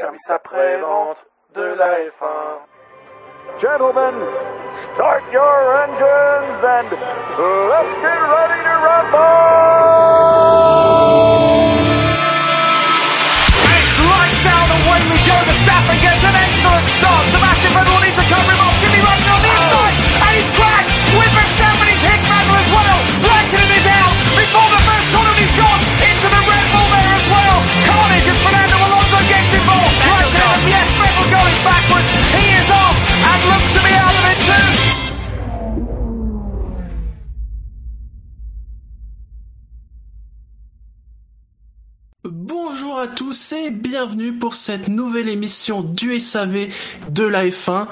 service après-vente de la F1. Gentlemen, start your engines and let's get ready to rumble! It's lights out, away we go. Verstappen gets an excellent start. Sebastian Vettel needs to cover tous et bienvenue pour cette nouvelle émission du SAV de la F1.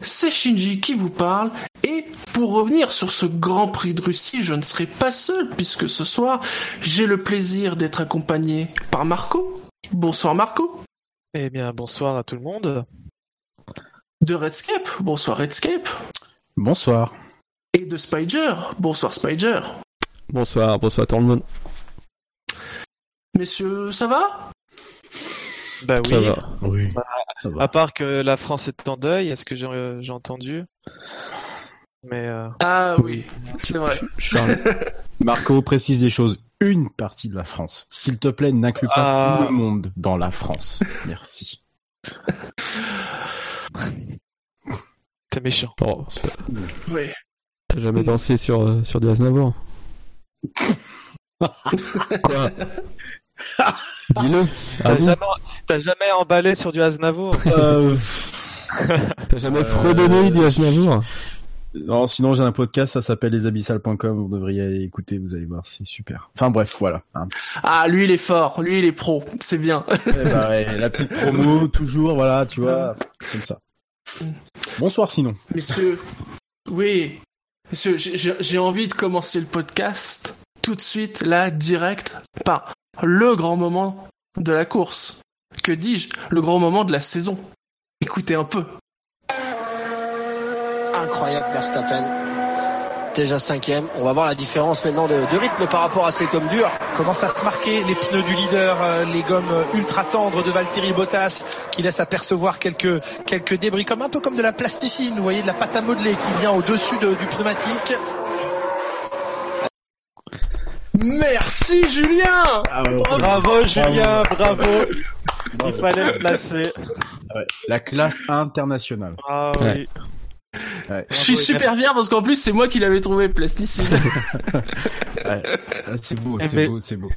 C'est Shinji qui vous parle et pour revenir sur ce Grand Prix de Russie, je ne serai pas seul puisque ce soir j'ai le plaisir d'être accompagné par Marco. Bonsoir Marco. Eh bien, bonsoir à tout le monde. De Redscape. Bonsoir Redscape. Bonsoir. Et de Spider. Bonsoir Spider. Bonsoir, bonsoir tout le monde. Messieurs, ça va? Bah oui. Ça va. Oui. À, à part que la France est en deuil, est-ce que j'ai j'ai entendu? Mais euh, Ah oui, c'est vrai. Charles. Marco précise des choses. Une partie de la France. S'il te plaît, n'inclus pas Ah. tout le monde dans la France. Merci. t'es méchant. Oh, Oui. T'as jamais dansé sur, euh, sur du Aznavour? Quoi? Dis-le. T'as jamais, t'as jamais emballé sur du Aznavour Euh, T'as jamais Euh, fredonné du Aznavour non, sinon j'ai un podcast, ça s'appelle lesabyssales.com. Vous devriez aller écouter, vous allez voir, c'est super. Enfin bref, voilà. Ah, lui il est fort, lui il est pro, c'est bien. Eh ben, ouais, la petite promo, toujours, voilà, tu vois, comme ça. Bonsoir sinon. Messieurs, oui, messieurs, j'ai- j'ai j'ai envie de commencer le podcast tout de suite, là, direct, par le grand moment de la course. Que dis-je Le grand moment de la saison. Écoutez un peu. incroyable Verstappen. Déjà cinquième. On va voir la différence maintenant de, de rythme par rapport à ces comme durs. commence à se marquer les pneus du leader, euh, les gommes euh, ultra tendres de Valtteri Bottas qui laissent apercevoir quelques quelques débris comme un peu comme de la plasticine, vous voyez de la pâte à modeler qui vient au-dessus de- du pneumatique. Merci Julien Bravo Julien, bravo. Il fallait le placer. Ouais, La classe internationale. Ah Ouais. oui. Ouais. Je suis super bien parce qu'en plus c'est moi qui l'avais trouvé plasticine. Ouais. Ah, C'est beau, Eh c'est ben- beau, c'est beau.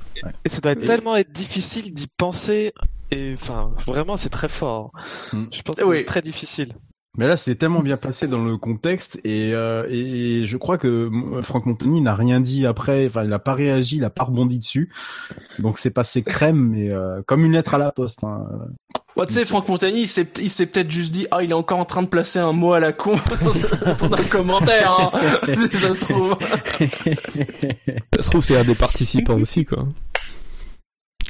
Et ça doit être Et- tellement être difficile d'y penser. Et enfin, vraiment, c'est très fort. Hmm. Je pense que Oui. c'est très difficile. Mais là, c'est tellement bien placé dans le contexte et, euh, et je crois que Franck Montagny n'a rien dit après. Enfin, il n'a pas réagi, il n'a pas rebondi dessus. Donc c'est passé crème, mais euh, comme une lettre à la poste. Hein. Moi, tu sais, Franck Montagny, il s'est, il s'est peut-être juste dit, ah, il est encore en train de placer un mot à la con dans un commentaire, hein. Si ça se trouve. Ça se trouve, c'est un des participants aussi, quoi.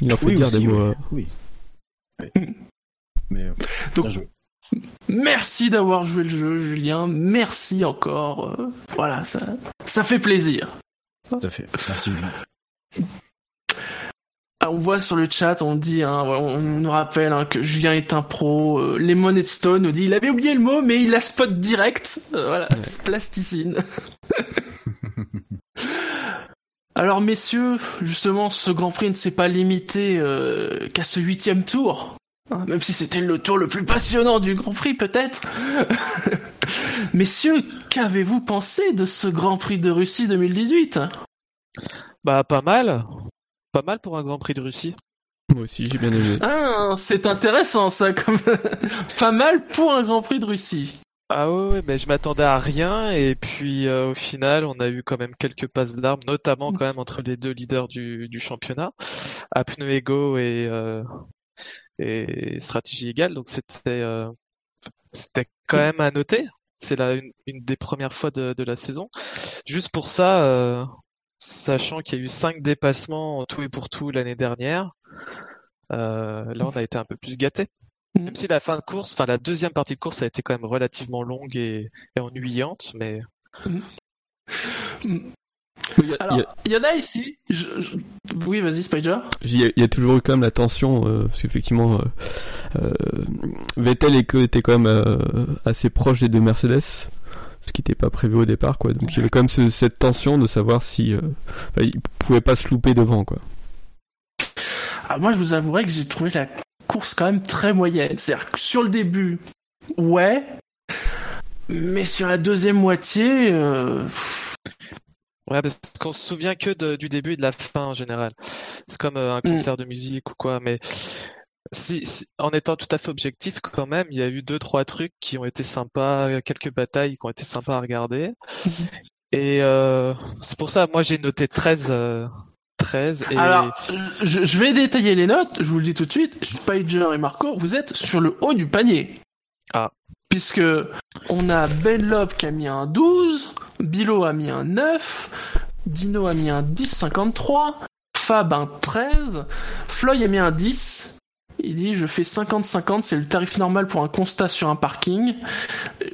Il en faut Oui, dire aussi, des mots. oui. euh, oui. Oui. Mais euh, Donc, bien joué. Merci d'avoir joué le jeu, Julien. Merci encore. euh, voilà, ça, ça fait plaisir. Tout à fait. Merci. Julien. Ah, on voit sur le chat, on dit, hein, on nous rappelle hein, que Julien est un pro. Euh, Lemonade Stone nous dit, il avait oublié le mot, mais il la spot direct. Euh, voilà, plasticine. Alors messieurs, justement, ce Grand Prix ne s'est pas limité euh, qu'à ce huitième tour. Hein, même si c'était le tour le plus passionnant du Grand Prix, peut-être. Messieurs, qu'avez-vous pensé de ce Grand Prix de Russie 2018 Bah, pas mal. Pas mal pour un Grand Prix de Russie. Moi aussi, j'ai bien aimé. Ah, c'est intéressant ça, comme pas mal pour un Grand Prix de Russie. Ah ouais, mais je m'attendais à rien et puis euh, au final, on a eu quand même quelques passes d'armes, notamment quand même entre les deux leaders du, du championnat, égaux et, euh, et stratégie égale. Donc c'était euh, c'était quand même à noter. C'est la une, une des premières fois de, de la saison. Juste pour ça, euh, sachant qu'il y a eu cinq dépassements en tout et pour tout l'année dernière, euh, là on a été un peu plus gâtés. Même si la fin de course, enfin la deuxième partie de course a été quand même relativement longue et, et ennuyante, mais Il a- Alors, il y a- il y en a ici. je- je- Oui, vas-y, Spider. Il y, a, il y a toujours eu quand même la tension, euh, parce qu'effectivement, euh, euh, Vettel est- était quand même assez proche des deux Mercedes, ce qui n'était pas prévu au départ, quoi. Donc il y avait quand même ce- cette tension de savoir si euh, bah, il pouvait pas se louper devant, quoi. Ah, moi, je vous avouerai que j'ai trouvé la course quand même très moyenne. C'est-à-dire que sur le début, ouais. Mais sur la deuxième moitié, euh, Ouais, parce qu'on se souvient que de- du début et de la fin en général. C'est comme euh, un concert de musique ou quoi, mais si, si- en étant tout à fait objectif, quand même, il y a eu deux, trois trucs qui ont été sympas, quelques batailles qui ont été sympas à regarder. Et euh, c'est pour ça, moi j'ai noté 13, euh, 13 et Alors, je, je vais détailler les notes, je vous le dis tout de suite. Spider et Marco, vous êtes sur le haut du panier. Ah. Puisque on a Benlop qui a mis un 12, Bilo a mis un 9, Dino a mis un 10,53, Fab un 13, Floyd a mis un 10. Il dit je fais 50-50, c'est le tarif normal pour un constat sur un parking.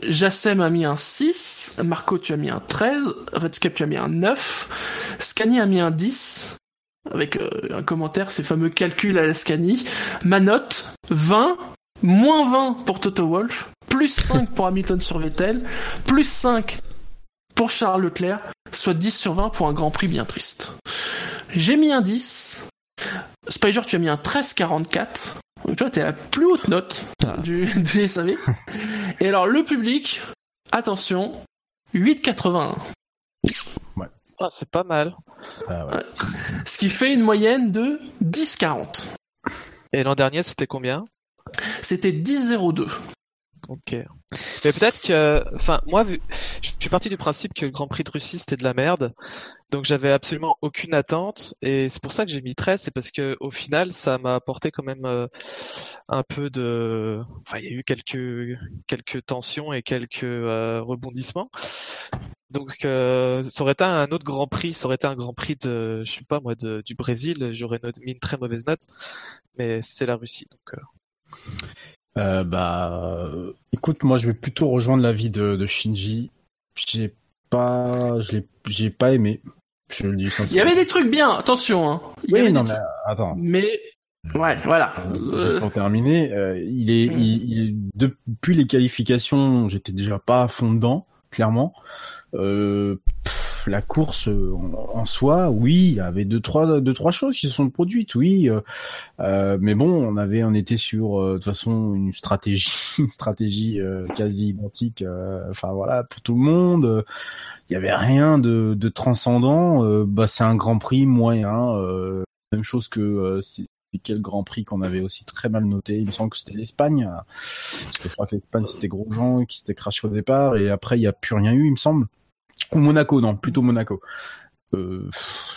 Jassem a mis un 6, Marco tu as mis un 13, Redscape tu as mis un 9, Scani a mis un 10, avec euh, un commentaire, ces fameux calculs à la Scani. Ma note, 20, moins 20 pour Toto Wolff, plus 5 pour Hamilton sur Vettel, plus 5 pour Charles Leclerc, soit 10 sur 20 pour un Grand Prix bien triste. J'ai mis un 10. Spider, tu as mis un 13,44. Donc toi, t'es la plus haute note du, du SAV. Et alors, le public, attention, 8,81. Ah, c'est pas mal. Ah ouais. Ce qui fait une moyenne de 10,40. Et l'an dernier, c'était combien? C'était 10,02. Ok. Mais peut-être que, enfin, moi, je suis parti du principe que le Grand Prix de Russie c'était de la merde, donc j'avais absolument aucune attente, et c'est pour ça que j'ai mis 13, c'est parce que au final, ça m'a apporté quand même euh, un peu de, enfin, il y a eu quelques quelques tensions et quelques euh, rebondissements. Donc, euh, ça aurait été un autre Grand Prix, ça aurait été un Grand Prix de, je sais pas moi, du Brésil, j'aurais mis une très mauvaise note, mais c'est la Russie, donc. Euh, bah, écoute, moi, je vais plutôt rejoindre l'avis de, de Shinji. J'ai pas, j'ai pas aimé. Je le dis Il y avait des trucs bien, attention. Hein. Il Oui, non, mais trucs- attends. Mais, ouais, voilà. Juste Euh, pour terminer, euh, il est, Mm. il, il- depuis les qualifications, j'étais déjà pas à fond dedans, clairement. Euh, pff, la course euh, en, soi, oui, il y avait deux trois, trois choses qui se sont produites, oui. euh, euh, mais bon, on avait, était sur de toute façon une stratégie, une stratégie quasi identique. Enfin voilà, pour tout le monde. Il y avait rien de, transcendant. bah, c'est un Grand Prix moyen. même chose que quel Grand Prix qu'on avait aussi très mal noté. Il me semble que c'était l'Espagne. Parce que je crois que l'Espagne c'était Grosjean qui s'était craché au départ et après il n'y a plus rien eu, il me semble. Ou Monaco, non, plutôt Monaco. Euh,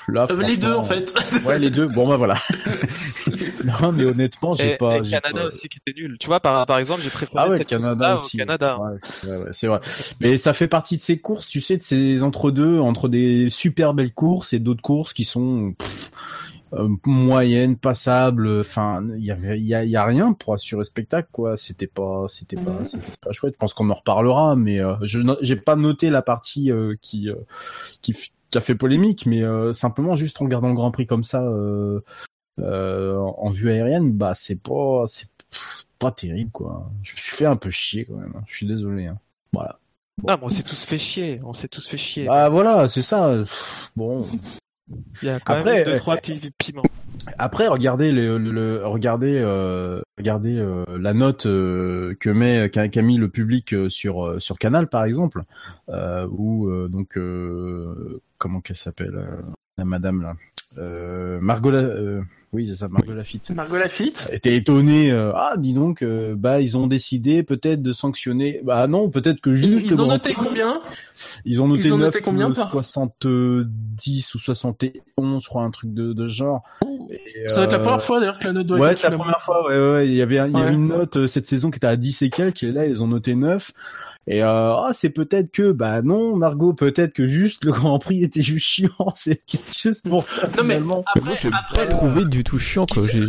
là, euh, les deux, en fait. Ouais, les deux. Bon bah voilà. non, mais honnêtement, j'ai pas. et Canada pas- aussi qui était nul. Tu vois, par, par exemple, j'ai préféré Ah ouais, cette Canada aussi. au Canada. Ouais, c'est vrai, ouais, c'est vrai. Mais ça fait partie de ces courses, tu sais, de ces entre-deux, entre des super belles courses et d'autres courses qui sont pff, euh, moyennes, passables. Enfin, il y avait, il y a, il y a rien pour assurer le spectacle, quoi. C'était pas, c'était pas, c'était pas chouette. Je pense qu'on en reparlera, mais euh, je, j'ai pas noté la partie euh, qui, euh, qui, a fait polémique, mais euh, simplement juste en regardant le Grand Prix comme ça. Euh, euh, en vue aérienne, bah c'est pas, c'est pas terrible quoi. Je me suis fait un peu chier quand même. hein. Je suis désolé. hein. Voilà. Ah, mais on s'est tous fait chier. On s'est tous fait chier. Bah voilà, c'est ça. Bon. Il y a quand Après, même deux, euh, trois petits piments. Après, regardez le, le- le- regardez, euh, regardez euh, la note euh, que met qu'a mis le public sur sur Canal par exemple, où donc comment qu'elle s'appelle la madame là, euh, Margot, La- euh, oui c'est ça, Margot Lafitte. Margot Lafitte. était étonné. euh, ah, dis donc, euh, bah ils ont décidé peut-être de sanctionner. Bah non, peut-être que juste Ils le ont noté Prix- combien? Ils ont noté, Ils ont 9, noté combien, euh, toi? 70 ou 71, je crois, un truc de, de genre. Et, Ça va être la euh, première fois d'ailleurs que la note doit Ouais, être c'est la première fois. Ouais, ouais, ouais. Il y avait, un- il y avait Ouais. une note euh, cette saison qui était à 10 et quelques, et là ils ont noté 9. Et euh, ah, c'est peut-être que, bah non, Margot, peut-être que juste le Grand Prix était juste chiant, c'était juste pour ça. Non mais finalement. Mais moi, j'ai pas trouvé du tout chiant, quoi. J'ai-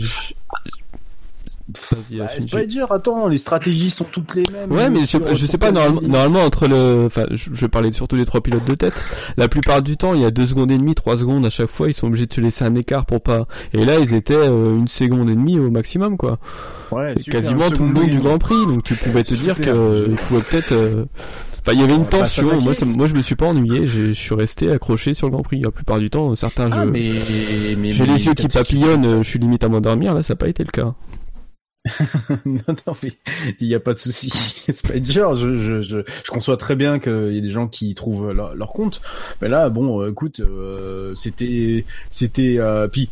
Bah, c'est pas dur, attends, les stratégies sont toutes les mêmes. Ouais, mais je, sais pas, normalement, normalement, entre le, enfin, je, je parlais surtout des trois pilotes de tête. La plupart du temps, il y a deux secondes et demie, trois secondes à chaque fois, ils sont obligés de se laisser un écart pour pas. Et là, ils étaient euh, une seconde et demie au maximum, quoi. Ouais, super, quasiment tout le long du. Grand Prix, donc tu pouvais te dire que il pouvait peut-être. euh, Enfin, il y avait une pas tension. Moi, ça- moi, je me suis pas ennuyé. Je suis resté accroché sur le Grand Prix. La plupart du temps, certains, Ah, je- mais, mais- j'ai les yeux qui papillonnent. Je suis limite à m'endormir. Là, ça n'a pas été le cas. non, non, mais il n'y a pas de souci. Spider, je, je, je, je conçois très bien qu'il y ait des gens qui trouvent leur, leur compte. Mais là, bon, euh, écoute, euh, c'était, c'était, euh, puis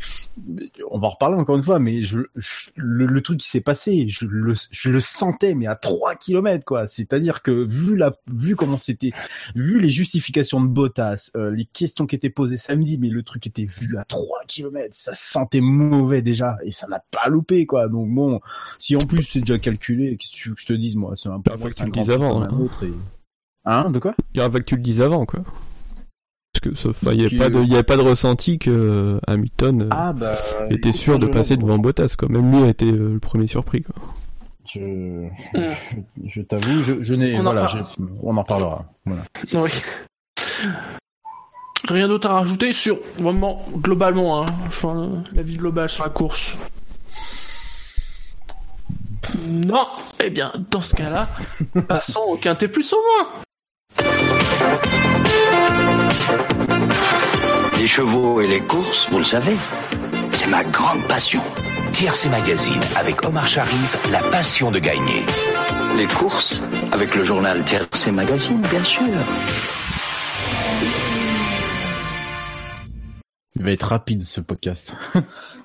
on va en reparler encore une fois, mais je, je- le, le truc qui s'est passé, je le, je le sentais, mais à 3 kilomètres, quoi. C'est-à-dire que vu la, vu comment c'était, vu les justifications de Bottas, euh, les questions qui étaient posées samedi, mais le truc était vu à 3 kilomètres, ça sentait mauvais déjà, et ça n'a pas loupé, quoi. Donc bon, si en plus c'est déjà calculé, qu'est-ce que tu veux que je te dise, moi, c'est un peu Bah, que tu le dises avant, hein. autre, et- Hein, de quoi? Il y pas que tu le dises avant, quoi. Parce que enfin, il y avait Que- pas de, il y avait pas de ressenti que euh, Hamilton euh, Ah, bah. était sûr de passer devant Bottas, quoi. Même lui a été euh, le premier surpris, quoi. Je, je, je t'avoue, je, je n'ai, On en voilà, on en parlera. Voilà. Oui. Rien d'autre à rajouter sur vraiment globalement, hein, la vie globale sur la course. Non. Eh bien, dans ce cas-là, passons au quintet plus au moins. Les chevaux et les courses, vous le savez, c'est ma grande passion. TRC Magazine avec Omar Sharif, la passion de gagner. Les courses, avec le journal TRC Magazine, bien sûr. Il va être rapide ce podcast.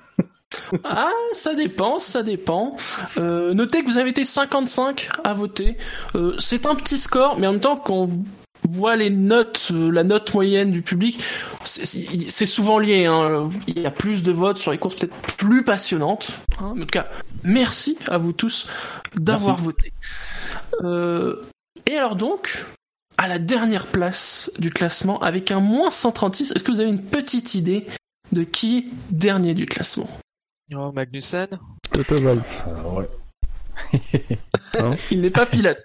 Ah, ça dépend, ça dépend. Euh, notez que vous avez été 55 à voter. Euh, c'est un petit score, mais en même temps, quand on voit les notes, euh, la note moyenne du public, c'est- souvent lié. Hein. Il y a plus de votes sur les courses peut-être plus passionnantes. hein. En tout cas, merci à vous tous d'avoir voté. Euh, et alors donc, à la dernière place du classement, avec un moins 136, est-ce que vous avez une petite idée de qui est dernier du classement? Oh, Magnussen Toto Wolff. ouais. Il n'est pas pilote.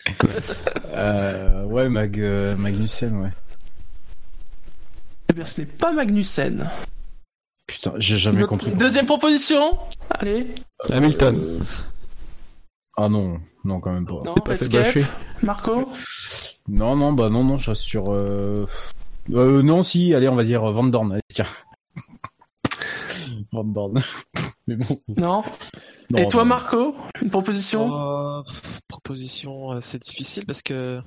Euh, ouais, Mag, euh, Magnussen, ouais. Eh bien, ce n'est pas Magnussen. Putain, j'ai jamais Notre compris. Deuxième proposition Allez. Hamilton. Euh, Ah non, non, quand même pas. Non, Pas fait bâcher. Marco Non, non, bah non, non, je reste sur. Euh... euh, non, si, allez, on va dire Van Dorn. Allez, tiens. Van Dorn. Mais bon. Non. non, Et toi, non. Marco Une proposition? Pff, Proposition, euh, c'est difficile parce que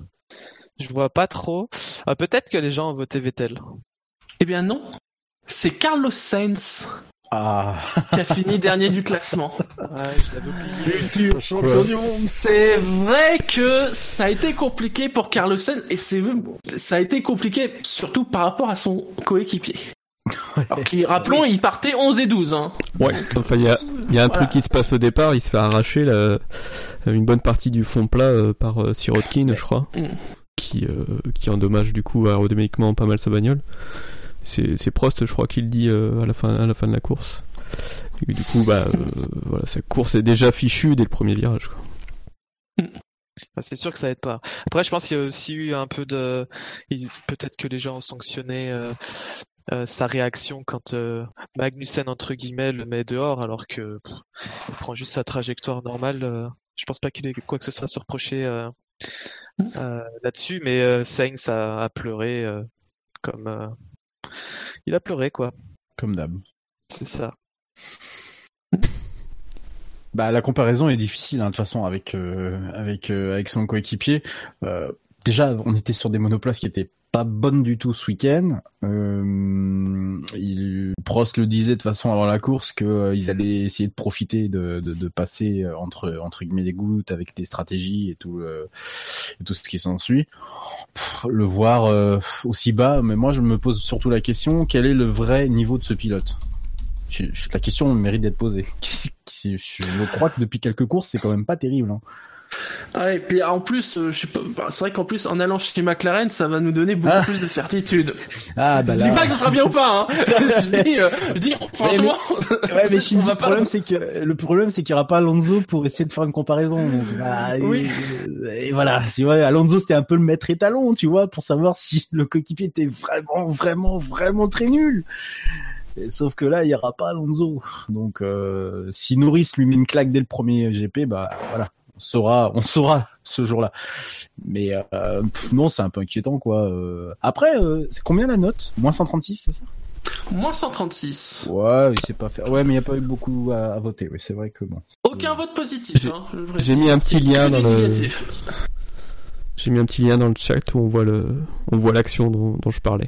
je vois pas trop. Ah, Peut-être que les gens ont voté Vettel. Eh bien, non. C'est Carlos Sainz Ah, qui a fini dernier du classement. Ouais. C'est vrai que ça a été compliqué pour Carlos Sainz et c'est ça a été compliqué surtout par rapport à son coéquipier. Alors qu'il, rappelons, il partait 11 et 12. Hein. Ouais. Enfin, il y a, il y a un Voilà. truc qui se passe au départ. Il se fait arracher la- une bonne partie du fond plat euh, par euh, Sirotkin, je crois, Mm. qui euh, qui endommage du coup aérodynamiquement pas mal sa bagnole. C'est Prost, je crois, qui le dit à la fin à la fin de la course. Et du coup, bah voilà, sa course est déjà fichue dès le premier virage. Quoi. Ah, c'est sûr que ça aide pas. Après, je pense qu'il y a aussi eu un peu de. Peut-être que les gens ont sanctionné euh, euh, sa réaction quand euh, Magnussen, entre guillemets, le met dehors, alors que pff, il prend juste sa trajectoire normale. euh, je pense pas qu'il ait quoi que ce soit à se reprocher euh, euh, là-dessus, mais euh, Sainz a, a pleuré euh, comme. euh, Il a pleuré, quoi. Comme d'hab. C'est ça. Bah, la comparaison est difficile, hein, de toute façon, avec euh, avec euh, avec son coéquipier. Euh, déjà, on était sur des monoplaces qui étaient pas bonnes du tout ce week-end. Euh, il, Prost le disait de façon avant la course que euh, allaient essayer de profiter de, de, de passer euh, entre entre guillemets les gouttes avec des stratégies et tout euh, et tout ce qui s'ensuit. Le voir euh, aussi bas, mais moi je me pose surtout la question quel est le vrai niveau de ce pilote? Je- je- La question mérite d'être posée. je crois que depuis quelques courses c'est quand même pas terrible. Hein. Ah, et puis en plus, euh, je sais pas, bah, c'est vrai qu'en plus, en allant chez McLaren, ça va nous donner beaucoup Ah. plus de certitude. Ah, bah je dis pas que ça sera bien ou pas, hein. je dis, euh, je dis, franchement. Ouais, mais Shinji, le problème, c'est que, le problème, c'est qu'il n'y aura pas Alonso pour essayer de faire une comparaison. Bah, Oui. Et, et voilà. C'est vrai, Alonso, c'était un peu le maître étalon, tu vois, pour savoir si le coéquipier était vraiment, vraiment, vraiment très nul. Et sauf que là, il n'y aura pas Alonso. Donc, euh, si Norris lui met une claque dès le premier GP, bah, voilà. On saura, on saura ce jour-là. Mais euh, pff, non, c'est un peu inquiétant, quoi. Euh, Après, euh, c'est combien la note? Moins 136, c'est ça? Moins 136. Ouais, il sait pas faire. Ouais, mais il n'y a pas eu beaucoup à, à voter. Oui, c'est vrai que bon. Aucun vote positif. J'ai- hein, J'ai mis un petit C'est lien dans le. J'ai mis un petit lien dans le chat où on voit le, on voit l'action dont, dont je parlais.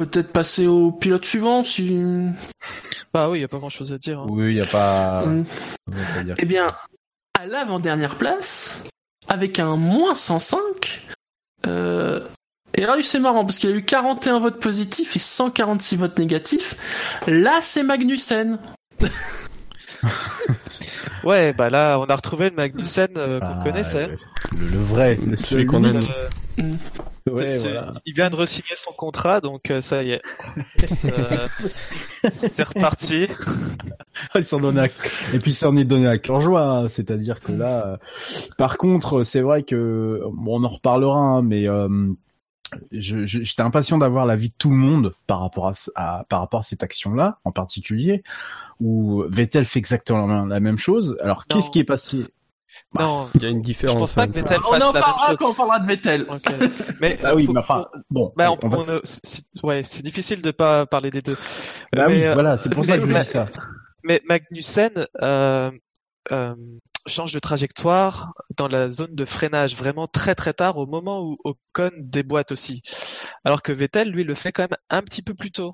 Peut-être passer au pilote suivant si. Bah oui, il y a pas grand chose à dire. hein. Oui, il n'y a pas. Mm. pas dire. Eh bien, à l'avant-dernière place, avec un moins 105, euh, et là, c'est marrant, parce qu'il y a eu 41 votes positifs et 146 votes négatifs. Là, c'est Magnussen. Ouais, bah là, on a retrouvé le Magnussen euh, qu'on Ah, connaissait. ouais. Le, le vrai, le Celui qu'on aime. Euh, Ouais, voilà. Il vient de re-signer son contrat, donc euh, ça y est. Euh, c'est reparti. Il s'en donne à... Et puis, ça en est donné à cœur joie. hein. C'est-à-dire que là, euh, par contre, c'est vrai que, bon, on en reparlera, hein, mais, euh, je, je- j'étais impatient d'avoir l'avis de tout le monde par rapport à, à- par rapport à cette action-là, en particulier, où Vettel fait exactement la même- chose. Alors, qu'est-ce qui est passé? Bah, Non, Il y a une je différence. pense pas hein. que Vettel On fasse en la même parlera chose. quand on parlera de Vettel. Mais Ah oui, mais enfin, bon, Bah, on, on va- on, c'est- ouais, c'est difficile de pas parler des deux. Bah oui, Mais, euh, voilà, c'est pour ça que je mais- dis ça. Mais Magnussen euh, euh, change de trajectoire dans la zone de freinage vraiment très très tard au moment où Ocon déboîte aussi. Alors que Vettel, lui, le fait quand même un petit peu plus tôt.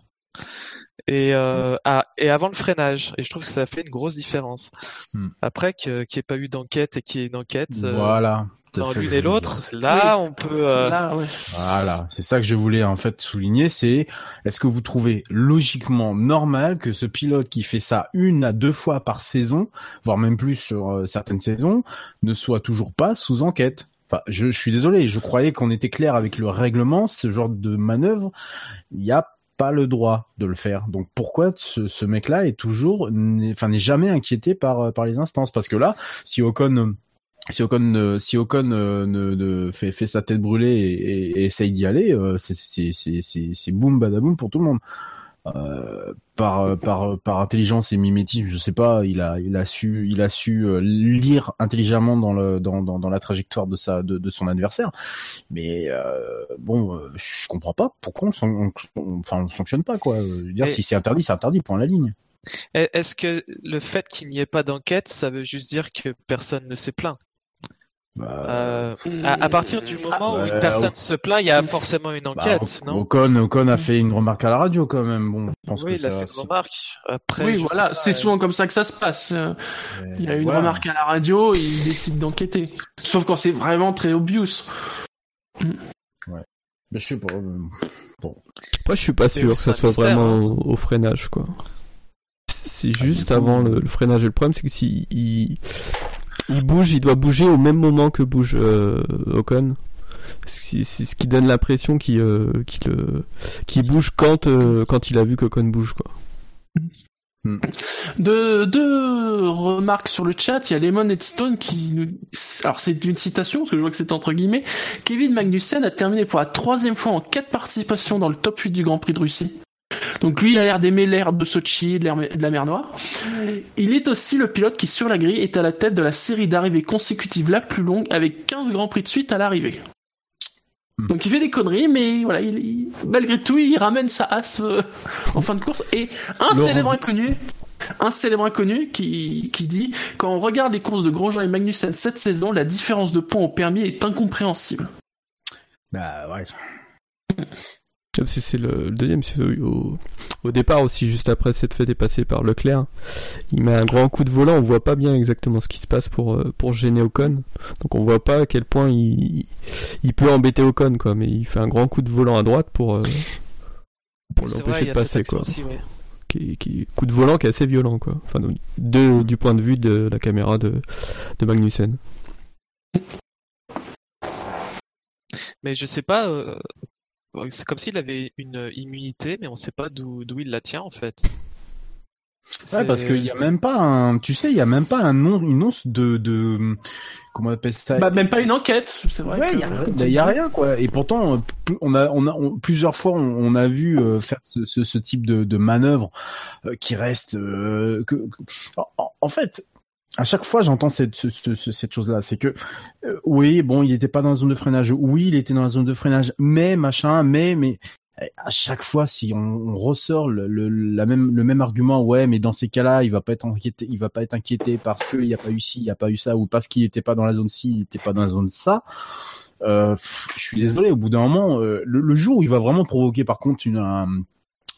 Et, euh, à- et avant le freinage. Et je trouve que ça fait une grosse différence. Hmm. Après que- qu'il n'y ait pas eu d'enquête et qu'il y ait une enquête euh, Voilà. C'est dans l'une et l'autre, là on peut... euh, Là, ouais. Voilà, c'est ça que je voulais en fait souligner, c'est est-ce que vous trouvez logiquement normal que ce pilote qui fait ça une à deux fois par saison, voire même plus sur euh, certaines saisons, ne soit toujours pas sous enquête? Enfin, je, je suis désolé, je croyais qu'on était clair avec le règlement, ce genre de manœuvre, il n'y a pas le droit de le faire. Donc pourquoi ce, ce mec-là est toujours, enfin n'est jamais inquiété par euh, par les instances? Parce que là, si Ocon si Ocon, si Ocon euh, ne, ne fait, fait sa tête brûlée et, essaye d'y aller, euh, c'est boum badaboum pour tout le monde. Euh, par par par intelligence et mimétisme, je sais pas, il a il a su il a su euh, lire intelligemment dans le dans, dans, dans la trajectoire de sa de, de son adversaire. Mais euh, bon, euh, je comprends pas pourquoi on, on, on- enfin on sanctionne pas quoi. Je veux dire Et- si c'est interdit, c'est interdit point à la ligne. est- Est-ce que le fait qu'il n'y ait pas d'enquête, ça veut juste dire que personne ne s'est plaint? Bah, Euh, à, à partir du moment où ouais, une personne ou- se plaint, il y a forcément une bah, enquête, non? Ocon Ocon a fait une remarque à la radio quand même. Bon, je pense Oui, que il a fait une remarque. Après, oui, voilà, c'est euh, souvent comme ça que ça se passe. Il y a une Voilà. remarque à la radio et il décide d'enquêter. Sauf quand c'est vraiment très obvious. Mais je sais pas. euh, Bon. Moi, je suis pas sûr que ça soit mystère, vraiment hein. au, au freinage, quoi. C'est Ah, juste avant le, le freinage. Et le problème, c'est que s'il il, il bouge, il doit bouger au même moment que bouge euh, Ocon. C'est ce qui donne l'impression qu'il euh, qu'il euh, qu'il bouge quand euh, quand il a vu qu'Ocon bouge, quoi. Deux, deux remarques sur le chat. Il y a Lemon Stone qui nous... Alors c'est une citation, parce que je vois que c'est entre guillemets. Kevin Magnussen a terminé pour la troisième fois en quatre participations dans le top 8 du Grand Prix de Russie. Donc lui, il a l'air d'aimer l'air de Sochi et de, l'air- de la mer Noire. Il est aussi le pilote qui, sur la grille, est à la tête de la série d'arrivées consécutives la plus longue, avec 15 Grands Prix de suite à l'arrivée. Hmm. Donc il fait des conneries, mais voilà, il, il- malgré tout, il ramène sa as euh, en fin de course. Et un Laurent célèbre inconnu, un célèbre inconnu qui, qui dit quand on regarde les courses de Grosjean et Magnussen cette saison, la différence de points au permis est incompréhensible. Bah ouais. Parce que c'est le, deuxième, au, au départ aussi, juste après s'être fait dépasser par Leclerc. Il met un grand coup de volant, on voit pas bien exactement ce qui se passe pour, euh, pour gêner Ocon. Donc on voit pas à quel point il, il peut embêter Ocon, quoi. Mais il fait un grand coup de volant à droite pour, euh, pour l'empêcher de passer, quoi. aussi, ouais. Qui qui, qui coup de volant qui est assez violent quoi. Enfin de, du point de vue de la caméra de de Magnussen. Mais je sais pas. euh, C'est comme s'il avait une immunité, mais on sait pas d'où il la tient en fait. Ouais, parce qu'il y a même pas un, tu sais, il y a même pas un nom, une once de, de, comment on appelle ça? Bah, même pas une enquête, c'est vrai. Ouais, que- il y a, bah, rien quoi. Et pourtant, on a, on a on- plusieurs fois, on, on a vu euh, faire ce, ce, ce type de, de manœuvre euh, qui reste. euh, que, que- en, en fait, à chaque fois, j'entends cette, ce- ce- ce- cette chose-là, c'est que euh, oui, bon, il était pas dans la zone de freinage. Oui, il était dans la zone de freinage, mais machin, mais mais eh, à chaque fois, si on, on ressort le, le, la même, le même argument, ouais, mais dans ces cas-là, il va pas être inquiété, il va pas être inquiété parce qu'il n'y a pas eu ci, il n'y a pas eu ça, ou parce qu'il était pas dans la zone ci, il était pas dans la zone ça. Euh, je suis désolé, au bout d'un moment, euh, le, le jour où il va vraiment provoquer, par contre, une, un,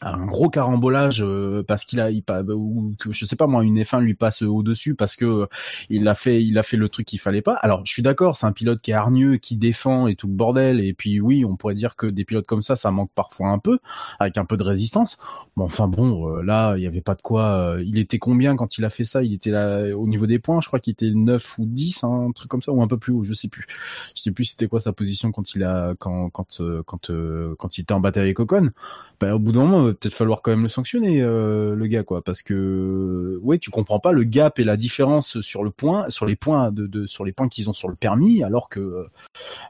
un gros carambolage euh, parce qu'il a, il, ou que je sais pas moi, une F1 lui passe au dessus parce que euh, il a fait, il a fait le truc qu'il fallait pas. Alors, je suis d'accord, c'est un pilote qui est hargneux, qui défend et tout le bordel. Et puis oui, on pourrait dire que des pilotes comme ça, ça manque parfois un peu, avec un peu de résistance. Mais enfin bon, euh, là, il y avait pas de quoi. il était combien quand il a fait ça? Il était là au niveau des points, je crois qu'il était 9 ou 10, hein, un truc comme ça, ou un peu plus haut, je sais plus. Je sais plus c'était quoi sa position quand il a, quand, quand, quand, euh, quand il était en bataille avec Ocon. Ben, au bout d'un moment, va peut-être falloir quand même le sanctionner, euh, le gars, quoi, parce que ouais, tu comprends pas le gap et la différence sur le point, sur les points de, de sur les points qu'ils ont sur le permis, alors que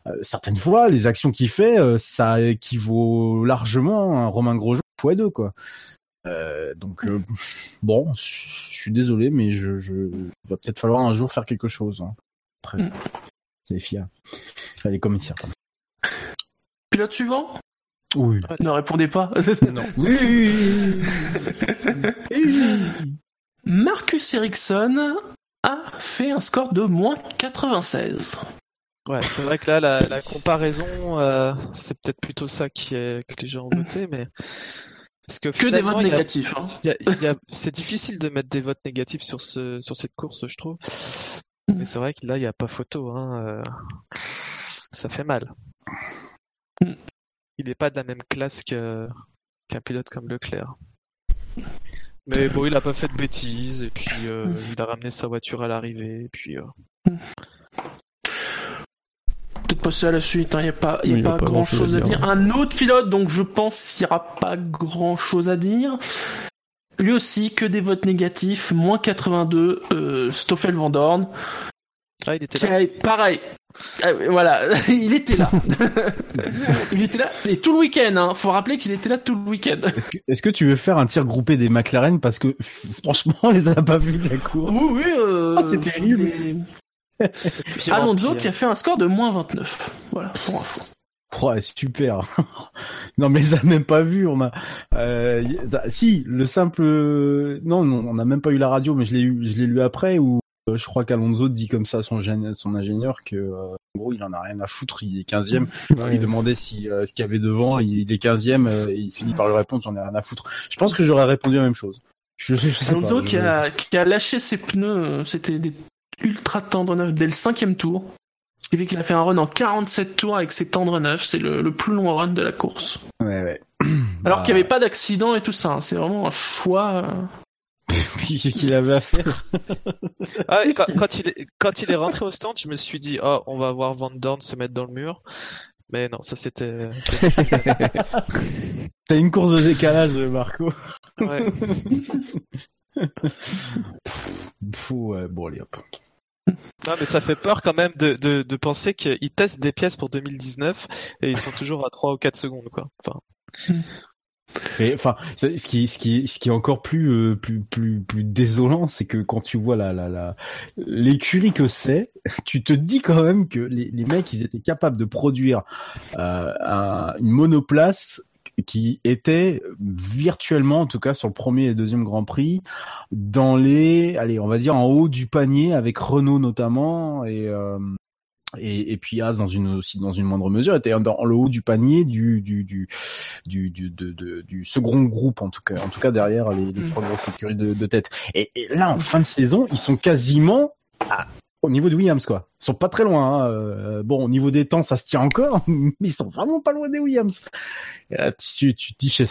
euh, certaines fois, les actions qu'il fait, euh, ça équivaut largement à un Romain Grosjean fois deux, quoi. Euh, donc euh, bon, je suis désolé, mais je, va peut-être falloir un jour faire quelque chose. Hein. Après, Mm. c'est fier. Les commissaires. pardon. Pilote suivant? Oui. Ne répondez pas. Non. Oui. Marcus Ericsson a fait un score de moins 96. Ouais, c'est vrai que là, la, la comparaison, euh, c'est peut-être plutôt ça qui est, que les gens ont voté, mais parce que Que des votes négatifs. hein. c'est difficile de mettre des votes négatifs sur ce, sur cette course, je trouve. Mais c'est vrai que là, il n'y a pas photo. Hein, euh, ça fait mal. Il n'est pas de la même classe qu'un pilote comme Leclerc. Mais bon, il a pas fait de bêtises et puis euh, il a ramené sa voiture à l'arrivée et puis. euh, Peut-être passer à la suite, il n'y a pas, y a Oui, y a pas pas grand chose à dire. dire. Un autre pilote, donc je pense qu'il n'y aura pas grand chose à dire. Lui aussi, que des votes négatifs, moins 82, euh, Stoffel Van Dorn. Ah, il était qui là. a- pareil. Ah, voilà, il était là. il était là, et tout le week-end, hein. Faut rappeler qu'il était là tout le week-end. Est-ce que, tu veux faire un tir groupé des McLaren parce que franchement, on les a pas vus de la course. Oui, oui, euh, Ah, c'est terrible. les- Alonso qui a fait un score de moins 29. Voilà, pour info. Ouais, super. non, mais les a même pas vu. On a, euh, si le simple, non, non, on n'a même pas eu la radio, mais je l'ai eu, je l'ai lu après où je crois qu'Alonso dit comme ça à son, gén- son ingénieur que, euh, en gros, il en a rien à foutre. Il est 15e. Ouais. Il demandait si euh, ce qu'il y avait devant, il, il est 15e. euh, et il finit par lui répondre, j'en ai rien à foutre. Je pense que j'aurais répondu la même chose. Je, sais- je sais Alonso pas, qui, je- a, qui a lâché ses pneus, euh, c'était des ultra tendres neufs dès le cinquième tour. Ce qui fait qu'il a fait un run en 47 tours avec ses tendres neufs. C'est le, le plus long run de la course. Ouais, ouais. Alors Bah, qu'il n'y avait pas d'accident et tout ça. hein. C'est vraiment un choix. Qu'est-ce qu'il avait à faire Ah, quand, il est, quand il est rentré au stand, je me suis dit, oh, on va voir Van Dorn se mettre dans le mur. Mais non, ça c'était. T'as une course de décalage, Marco. Ouais. Pff, ouais, bon, allez hop. Non, mais ça fait peur quand même de, de, de penser qu'ils testent des pièces pour 2019 et ils sont toujours à 3 ou 4 secondes, quoi. Enfin, Et enfin, ce qui, ce qui, ce qui est encore plus, euh, plus, plus, plus désolant, c'est que quand tu vois la, la, la, l'écurie que c'est, tu te dis quand même que les, les mecs, ils étaient capables de produire euh, un- une monoplace qui était virtuellement, en tout cas sur le premier et deuxième Grand Prix, dans les, allez, on va dire en haut du panier avec Renault notamment et euh, et, et puis As dans une aussi dans une moindre mesure était dans le haut du panier du du du du du, de- de- du second groupe en tout cas en tout cas derrière les, les trois grosses écuries de, de tête. Et, et là en fin de saison ils sont quasiment à- au niveau de Williams quoi. Ils sont pas très loin hein. Euh, bon au niveau des temps ça se tient encore mais ils sont vraiment pas loin des Williams. Et là, tu tu dis je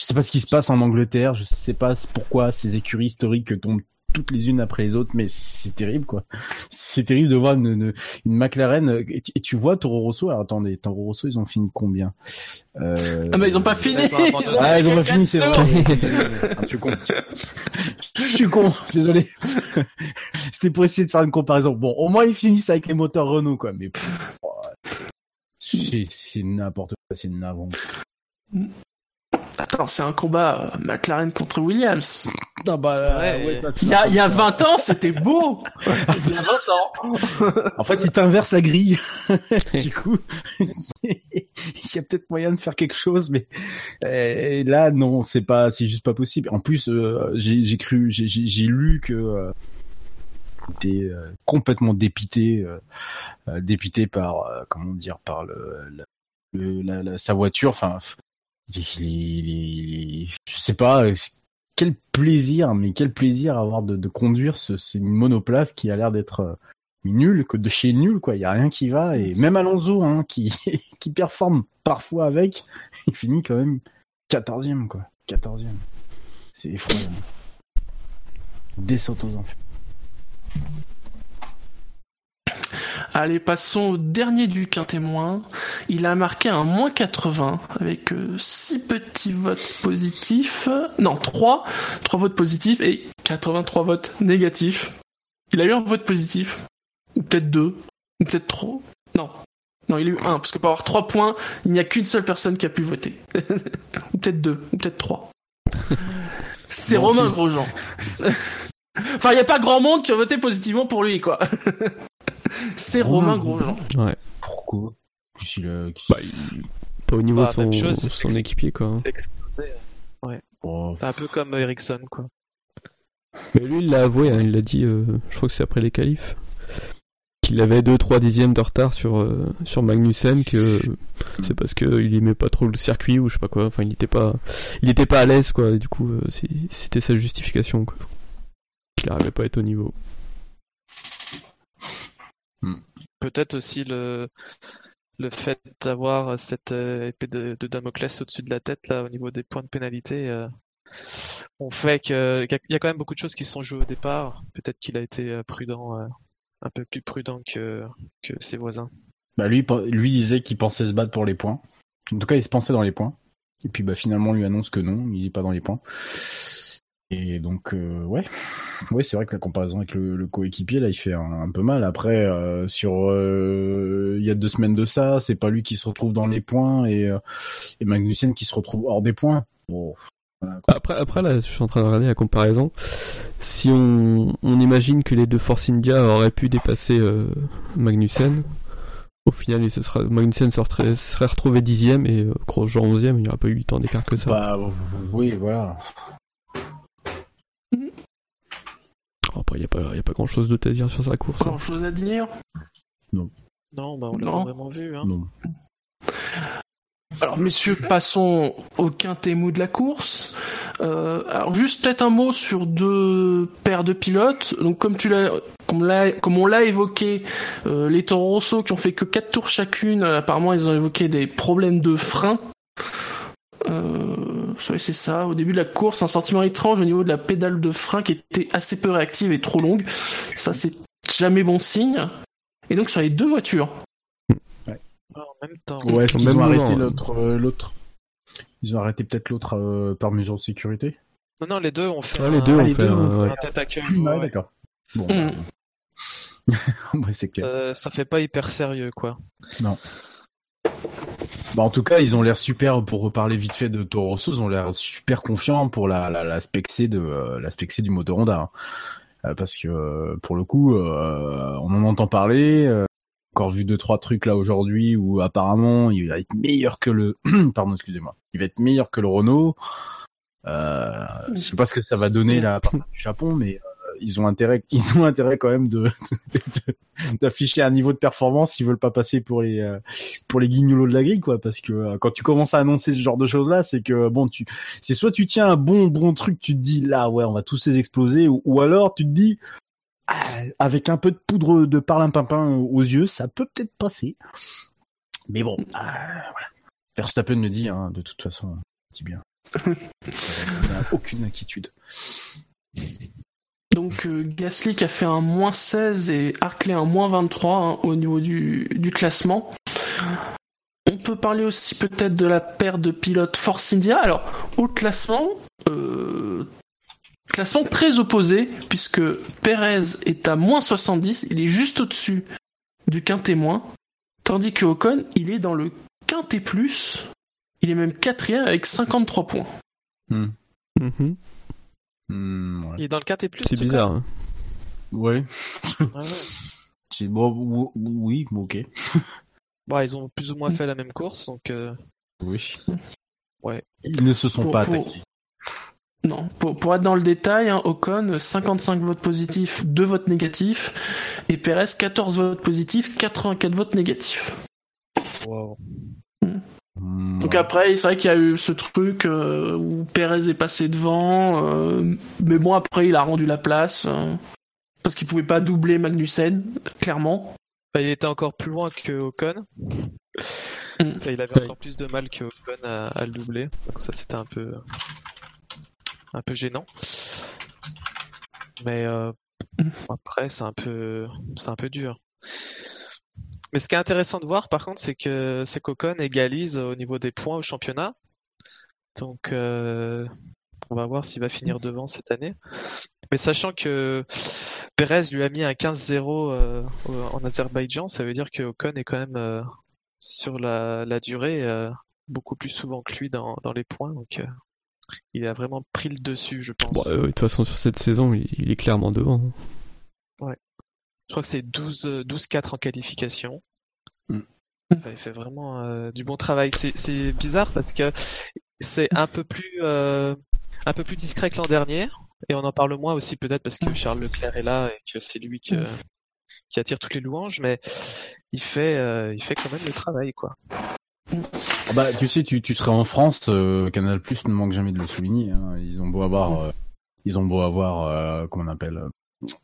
sais pas ce qui se passe en Angleterre, je sais pas pourquoi ces écuries historiques tombent toutes les unes après les autres, mais c'est terrible quoi. C'est terrible de voir une, une, une McLaren et tu, et tu vois Toro Rosso. Alors attendez, Toro Rosso ils ont fini combien? Euh... Ah mais ils ont pas fini. Ils ont abandonné. Ah ils ont pas fini, c'est vrai. Ah, je suis con. Je suis con. Désolé. C'était pour essayer de faire une comparaison. Bon, au moins ils finissent avec les moteurs Renault quoi, mais oh, c'est c'est n'importe quoi, c'est navrant. Attends, c'est un combat euh, McLaren contre Williams. Non bah Ouais. ouais, ça Il y a, il y a 20 ans, c'était beau. Il y a 20 ans. En fait, ils t'inversent la grille. du coup, il y a peut-être moyen de faire quelque chose, mais euh, là, non, c'est pas, c'est juste pas possible. En plus, euh, j'ai j'ai cru, j'ai- j'ai j'ai lu que euh, était euh, complètement dépité, dépité par, euh, comment dire, par le, le- le- la- la- sa voiture. Enfin, il, je sais pas. Quel plaisir, mais quel plaisir avoir de, de conduire ce, une monoplace qui a l'air d'être euh, nul, que de chez nul, quoi. Il y a rien qui va. Et même Alonso, hein, qui, qui performe parfois avec, il finit quand même 14e, quoi. 14e. C'est effroyable. Descente aux enfers. Allez, passons au dernier du quintémoin. Il a marqué un moins 80 avec 6 petits votes positifs. Non, 3. 3 votes positifs et 83 votes négatifs. Il a eu un vote positif. Ou peut-être deux. Ou peut-être trop. Non. Non, il a eu un, parce que pour avoir 3 points, il n'y a qu'une seule personne qui a pu voter. ou peut-être deux, ou peut-être trois. C'est Bon, Romain Grosjean. enfin, il n'y a pas grand monde qui a voté positivement pour lui, quoi. C'est Romain Grosjean. Ouais. Pourquoi? Bah, il- Pas au niveau Bah, de son, chose, équipier, quoi. hein. Explosé. Ouais. Oh, Un peu comme Ericsson, quoi. Mais lui, il l'a avoué, hein, il l'a dit, euh, je crois que c'est après les qualifs, qu'il avait 2-3 dixièmes de retard sur, euh, sur Magnussen, que c'est parce qu'il aimait pas trop le circuit ou je sais pas quoi, enfin il était pas, il était pas à l'aise quoi, et du coup euh, c'était sa justification quoi. Qu'il arrivait pas à être au niveau. Peut-être aussi le, le fait d'avoir cette euh, épée de, de Damoclès au-dessus de la tête, là, au niveau des points de pénalité, euh, on fait qu'il y a- il y a quand même beaucoup de choses qui sont jouées au départ. Peut-être qu'il a été euh, prudent, euh, un peu plus prudent que, que ses voisins. Bah lui, lui disait qu'il pensait se battre pour les points. En tout cas, il se pensait dans les points. Et puis bah finalement, on lui annonce que non, il est pas dans les points. Et donc euh, ouais, ouais, c'est vrai que la comparaison avec le, le coéquipier là, il fait un, un peu mal. Après, euh, sur euh, il y a deux semaines de ça, c'est pas lui qui se retrouve dans les points et, et Magnussen qui se retrouve hors des points. Bon, voilà. Après, après là, je suis en train de regarder la comparaison. Si on, on imagine que les deux Force India auraient pu dépasser Magnussen, au final, il se sera, Magnussen serait, serait retrouvé dixième et Grosjean onzième, il n'y aurait pas eu tant d'écart que ça. Bah oui, voilà. Après, il n'y a, pas- y a pas grand chose d'autre à dire sur sa course. Hein. grand chose à dire. Non, bah, on l'a Non. pas vraiment vu, hein. Non. Alors messieurs, passons au quintet mou de la course. Euh, alors juste peut-être un mot sur deux paires de pilotes. Donc comme tu l'as, comme, l'a- comme on l'a évoqué, euh, les Toro Rosso qui ont fait que quatre tours chacune, euh, apparemment ils ont évoqué des problèmes de frein. Euh, ouais, c'est ça. Au début de la course, un sentiment étrange au niveau de la pédale de frein qui était assez peu réactive et trop longue. Ça c'est jamais bon signe. Et donc sur les deux voitures, Ah, En même temps. Ouais, qu'ils même ont arrêté hein. l'autre, euh, l'autre Ils ont arrêté peut-être l'autre euh, par mesure de sécurité. Non, non, les deux ont fait Ouais, les un, deux Ah, ont les fait deux un- ont ouais. un tête à queue. Ouais, ouais. d'accord. Bon, ouais, c'est clair. Euh, ça fait pas hyper sérieux, quoi. Bah, en tout cas, ils ont l'air super, pour reparler vite fait de Toro Rosso, ils ont l'air super confiants pour la, la, C de, euh, la du moteur Honda. hein. Euh, parce que, euh, pour le coup, on en entend parler, euh, encore vu deux, trois trucs là aujourd'hui où apparemment il va être meilleur que le, pardon, excusez-moi, il va être meilleur que le Renault. Euh, je sais pas ce que ça va donner là du Japon, mais ils ont intérêt, ils ont intérêt quand même de, d'afficher un niveau de performance. S'ils veulent pas passer pour les, euh, pour les guignolos de la grille quoi. Parce que euh, quand tu commences à annoncer ce genre de choses là c'est que bon tu c'est soit tu tiens un bon bon truc tu te dis là ouais on va tous les exploser ou, ou alors tu te dis ah, avec un peu de poudre de parlimpinpin aux yeux ça peut peut-être passer. Mais bon ah, voilà. Verstappen me dit hein, de toute façon c'est bien. On n'a aucune inquiétude. Donc euh, Gasly qui a fait un moins 16 et Hartley un moins 23 hein, au niveau du, du classement. On peut parler aussi peut-être de la paire de pilotes Force India. Alors, au classement, euh, classement très opposé, puisque Perez est à moins 70, il est juste au-dessus du quintet moins, tandis que Ocon, il est dans le quintet plus, il est même quatrième avec 53 points. Hmm. Mhm. Hmm, ouais. Il est dans le quintet plus. C'est bizarre. hein. Ouais. Ah ouais. C'est bon, ou- oui, ok. Bon, ils ont plus ou moins fait la même course, donc euh, Oui. Ouais. Ils ne se sont Pour- pas pour- attaqués. Non, pour, pour être dans le détail, hein, Ocon, 55 votes positifs, 2 votes négatifs, et Perez, 14 votes positifs, 84 votes négatifs. wow. Hmm, Donc après, c'est vrai qu'il y a eu ce truc euh, où Perez est passé devant, euh, mais bon après il a rendu la place euh, parce qu'il pouvait pas doubler Magnussen, clairement. Enfin, il était encore plus loin que Ocon. Mm. Enfin, il avait encore plus de mal que Ocon à, à le doubler. Donc ça c'était un peu un peu gênant. Mais euh, Mm. après c'est un peu c'est un peu dur. Mais ce qui est intéressant de voir par contre c'est que c'est qu'Ocon égalise au niveau des points au championnat. Donc euh, on va voir s'il va finir devant cette année. Mais sachant que Perez lui a mis un 15-0 euh, en Azerbaïdjan, ça veut dire que Ocon est quand même euh, sur la, la durée euh, beaucoup plus souvent que lui dans, dans les points. Donc euh, il a vraiment pris le dessus, je pense. Bon, euh, de toute façon, sur cette saison, il, il est clairement devant. Je crois que c'est 12 euh, 12-4 en qualification. Mm. Il fait vraiment euh, du bon travail. C'est bizarre parce que c'est un peu plus euh, un peu plus discret que l'an dernier et on en parle moins aussi peut-être parce que Charles Leclerc est là et que c'est lui que, qui attire toutes les louanges, mais il fait euh, il fait quand même le travail quoi. Ah Bah, tu sais, tu, tu serais en France, Canal Plus ne manque jamais de le souligner. hein. Ils ont beau avoir, ils ont beau avoir, euh, comment on appelle,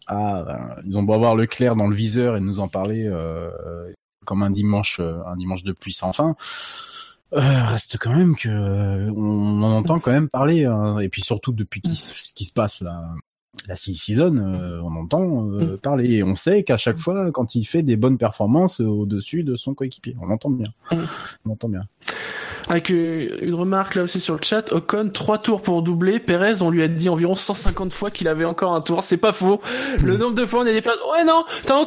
ah, euh, ils ont beau avoir Leclerc dans le viseur et nous en parler euh, comme un dimanche, euh, un dimanche de pluie sans fin. Euh, reste quand même que euh, on en entend quand même parler hein. et puis surtout depuis s- ce qui se passe là la season euh, on entend euh, parler. Et on sait qu'à chaque fois quand il fait des bonnes performances euh, au-dessus de son coéquipier. On entend bien. On entend bien. Avec euh, une remarque là aussi sur le chat, Ocon, 3 tours pour doubler, Perez, on lui a dit environ 150 fois qu'il avait encore un tour, c'est pas faux. Le nombre de fois on a des places, ouais non,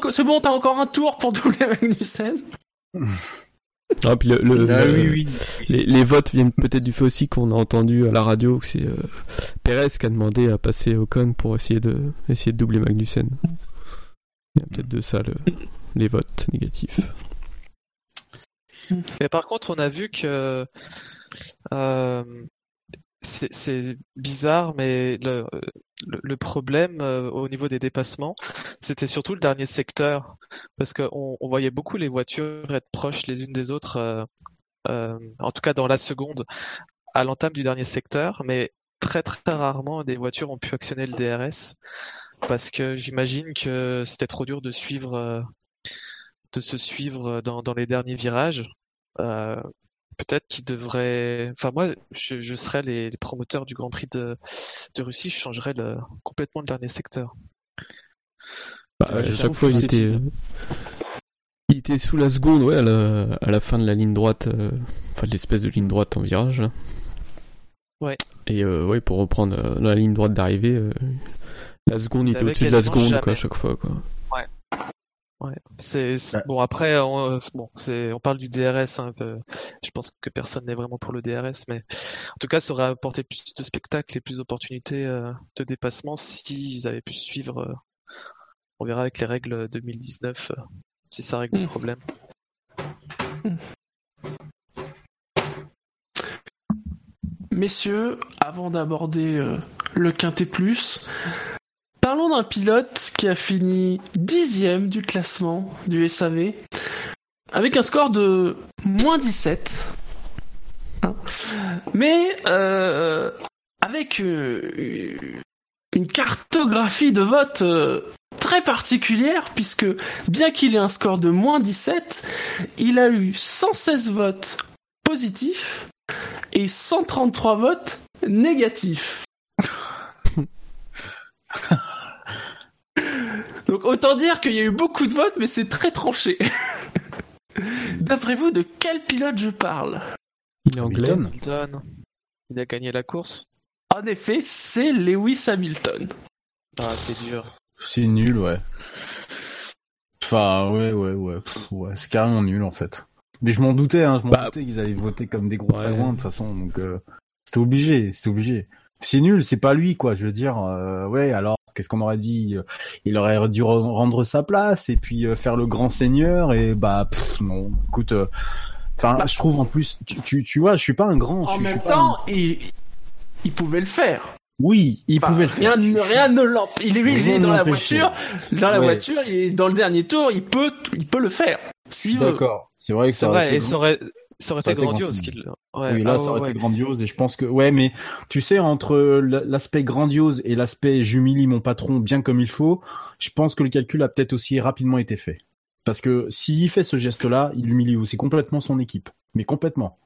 c'est bon, t'as encore un tour pour doubler Magnussen. Ah, puis le, le- Ah le- oui, oui. Les, les votes viennent peut-être du fait aussi qu'on a entendu à la radio que c'est euh, Perez qui a demandé à passer Ocon pour essayer de essayer de doubler Magnussen. Il y a peut-être de ça le, les votes négatifs. Mais par contre, on a vu que euh, c'est bizarre, mais le, problème euh, au niveau des dépassements, c'était surtout le dernier secteur, parce qu'on on voyait beaucoup les voitures être proches les unes des autres, euh, euh, en tout cas dans la seconde, à l'entame du dernier secteur, mais très très rarement des voitures ont pu actionner le DRS, parce que j'imagine que c'était trop dur de suivre, de se suivre dans les derniers virages. Peut-être qu'ils devraient. Enfin, moi, je, je serais les, les promoteurs du Grand Prix de, de Russie, je changerais le, complètement le dernier secteur. Bah, à chaque fois, il était, bizarre. il était sous la seconde, ouais, à la, à la fin de la ligne droite, euh, enfin de l'espèce de ligne droite en virage. Là. Ouais. Et euh, ouais, pour reprendre euh, dans la ligne droite d'arrivée, euh, la seconde il était au-dessus de la seconde, jamais. quoi, à chaque fois, quoi. Ouais. C'est Ouais. bon après, on, bon, c'est on parle du DRS. hein, un peu. Je pense que personne n'est vraiment pour le DRS, mais en tout cas, ça aurait apporté plus de spectacles et plus d'opportunités euh, de dépassement s'ils avaient pu suivre. euh, on verra avec les règles 2019 euh, si ça règle le Mm. problème. Messieurs, avant d'aborder euh, le Quintet Plus, parlons d'un pilote qui a fini dixième du classement du SAV, avec un score de moins 17. Hein. Mais euh, avec euh, une cartographie de vote euh, très particulière, puisque bien qu'il ait un score de moins 17, il a eu 116 votes positifs et 133 votes négatif. Donc autant dire qu'il y a eu beaucoup de votes, mais c'est très tranché. D'après vous, de quel pilote je parle? Il est anglais. Hamilton. Il a gagné la course. En effet, c'est Lewis Hamilton. Ah, c'est dur. C'est nul, ouais. Enfin, ouais, ouais, ouais. Ouais, c'est carrément nul, en fait. Mais je m'en doutais, hein, je m'en Bah, doutais qu'ils allaient voter comme des gros ouais. sagouins, de toute façon, donc euh, c'était obligé, c'était obligé. C'est nul, c'est pas lui, quoi, je veux dire, euh, ouais, alors, qu'est-ce qu'on aurait dit Euh, Il aurait dû re- rendre sa place, et puis euh, faire le grand seigneur, et bah, pff, non, écoute... euh, Enfin, je trouve en plus, tu, tu, tu vois, je suis pas un grand. je En suis- je même suis pas un- temps, il, il pouvait le faire. Oui, il Enfin, pouvait le faire. Rien, Je- ne- je- rien ne l'empêche. Il, est- lui, il Rien est ne dans la voiture. Dans la Ouais. voiture, il est dans le dernier tour. Il peut, il peut le faire. D'accord. C'est vrai que C'est ça aurait vrai, été et ça aurait, ça aurait été grandiose. grand qu'il- Ouais, oui, là, ah ça aurait ouais. été grandiose et je pense que ouais, mais tu sais entre l'aspect grandiose et l'aspect j'humilie mon patron bien comme il faut, je pense que le calcul a peut-être aussi rapidement été fait. Parce que s'il fait ce geste-là, il humilie aussi complètement son équipe, mais complètement.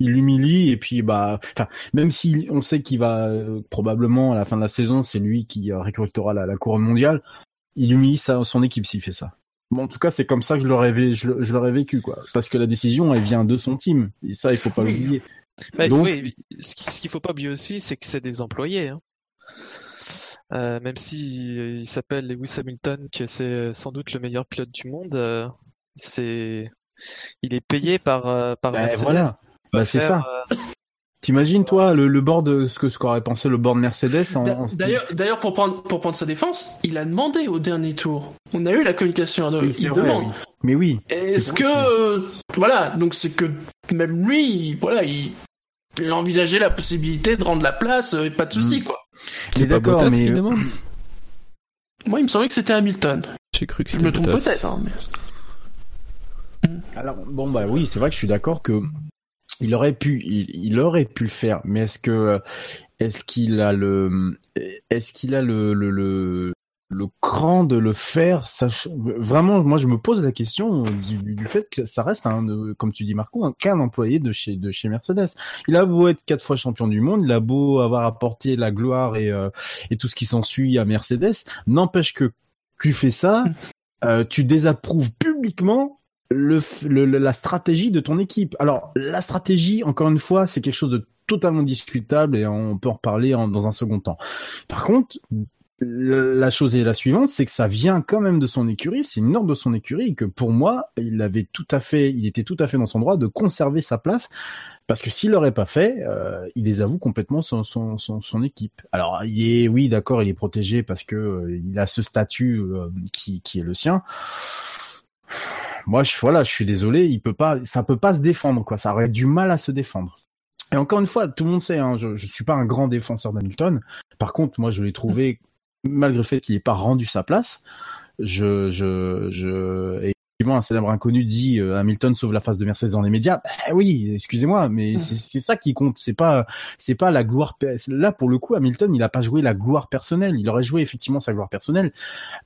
Il l'humilie et puis bah, enfin, même si on sait qu'il va euh, probablement à la fin de la saison, c'est lui qui euh, récoltera la, la couronne mondiale, il humilie sa, son équipe s'il fait ça. Bon, en tout cas, c'est comme ça que je l'aurais je, je l'aurais vécu, quoi. Parce que la décision, elle vient de son team. Et ça, il faut pas Oui. l'oublier. Bah, Donc- oui, ce qui- ce qu'il faut pas oublier aussi, c'est que c'est des employés. hein. Euh, même si euh, il s'appelle Lewis Hamilton, que c'est euh, sans doute le meilleur pilote du monde, euh, c'est, il est payé par par Bah, voilà. Bah, c'est ça. T'imagines, toi, le, le board, ce que ce qu'aurait pensé le board Mercedes en, D'a- en D'ailleurs, d'ailleurs, pour prendre, pour prendre sa défense, il a demandé au dernier tour. On a eu la communication. de- Oui, c'est il vrai, demande. oui. Mais oui. Est-ce C'est que, euh, voilà, donc c'est que même lui, il- voilà, il, il envisageait la possibilité de rendre la place, euh, et pas de souci, Mm. quoi. Mais pas d'accord, mais demande Moi, il me semblait que c'était Hamilton. J'ai cru que Je c'était me trompe peut-être. Hein, mais- Alors bon bah oui, c'est vrai que je suis d'accord que il aurait pu, il, il aurait pu le faire, mais est-ce que est-ce qu'il a le est-ce qu'il a le le, le le cran de le faire sach- vraiment moi je me pose la question du, du fait que ça reste un euh, comme tu dis Marco un qu'un employé de chez de chez Mercedes. Il a beau être quatre fois champion du monde il a beau avoir apporté la gloire et euh, et tout ce qui s'ensuit à Mercedes n'empêche que tu fais ça euh, tu désapprouves publiquement le, le- la stratégie de ton équipe. Alors, la stratégie, encore une fois, c'est quelque chose de totalement discutable et on peut en reparler en- dans un second temps. Par contre, la chose est la suivante, c'est que ça vient quand même de son écurie, c'est une ordre de son écurie et que pour moi, il avait tout à fait, il était tout à fait dans son droit de conserver sa place parce que s'il l'aurait pas fait, euh, il désavoue complètement son, son, son, son équipe. Alors, il est, oui, d'accord, il est protégé parce que euh, il a ce statut euh, qui, qui est le sien moi je voilà je suis désolé il peut pas ça peut pas se défendre quoi. Ça aurait du mal à se défendre. Et encore une fois tout le monde sait hein, je je suis pas un grand défenseur d'Hamilton. Par contre moi je l'ai trouvé malgré le fait qu'il ait pas rendu sa place je je je et un célèbre inconnu dit euh, Hamilton sauve la face de Mercedes dans les médias. Bah oui excusez-moi mais c'est c'est ça qui compte. C'est pas c'est pas la gloire là pour le coup Hamilton il a pas joué la gloire personnelle. Il aurait joué effectivement sa gloire personnelle.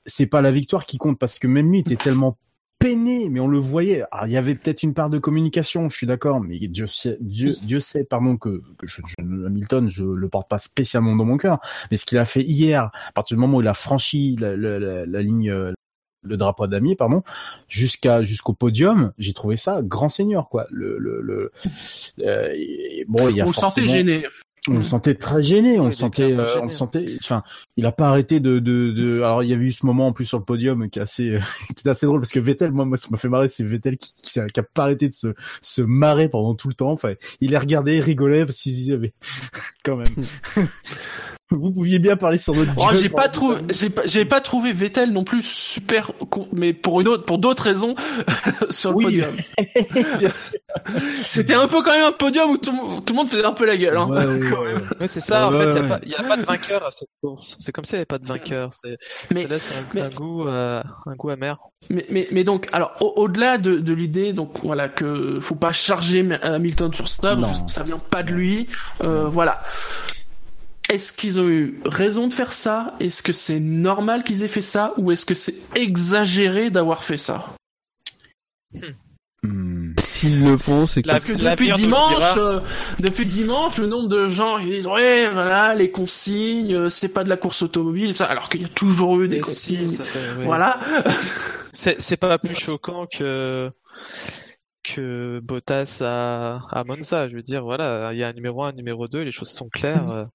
C'est pas la victoire qui compte parce que même lui était tellement peiné, mais on le voyait. Alors, il y avait peut-être une part de communication, je suis d'accord, mais Dieu sait, Dieu, Dieu sait, pardon, que, que je, je- Hamilton, je le porte pas spécialement dans mon cœur, mais ce qu'il a fait hier, à partir du moment où il a franchi la, la- la- la ligne, le drapeau damier, pardon, jusqu'à jusqu'au podium, j'ai trouvé ça grand seigneur, quoi. Le, le, le euh, bon, il y a On sentait gêné. On le sentait très gêné, on Oui, le sentait, euh, on le sentait. Enfin, il a pas arrêté de, de, de. Alors, il y avait eu ce moment en plus sur le podium qui est assez, euh, qui est assez drôle parce que Vettel, moi, moi, ça m'a fait marrer, c'est Vettel qui, qui, qui a pas arrêté de se, se marrer pendant tout le temps. Enfin, il les regardait, il rigolait parce qu'il disait, mais quand même. Vous pouviez bien parler sur notre. Oh, j'ai pas trouvé, j'ai pas, j'ai pas trouvé Vettel non plus super, con- mais pour une autre, pour d'autres raisons sur le Oui. podium. C'était un peu quand même un podium où tout, le monde- tout le monde faisait un peu la gueule. Hein. Ouais, ouais, ouais, ouais. Oui, c'est ça, Ouais, en fait, il ouais, n'y a, ouais. pas- y a pas de vainqueur à cette course. C'est comme ça, il n'y a pas de vainqueur. C'est, Mais- là, c'est un, mais- un goût, euh, un goût amer. Mais, mais, mais donc, alors, au- au-delà de, de l'idée, donc voilà, que faut pas charger Hamilton sur ça, parce Non. que ça vient pas de lui, euh, voilà. Est-ce qu'ils ont eu raison de faire ça? Est-ce que c'est normal qu'ils aient fait ça? Ou est-ce que c'est exagéré d'avoir fait ça? Hmm. s'ils le font, c'est que Parce que depuis dimanche, euh, depuis dimanche, le nombre de gens qui disent ouais, voilà, les consignes, euh, c'est pas de la course automobile, ça, alors qu'il y a toujours eu des Mais si, consignes. ça. Voilà. C'est pas plus choquant que que Bottas à, à Monza. Je veux dire, voilà, il y a un numéro 1, un numéro 2, les choses sont claires. Euh,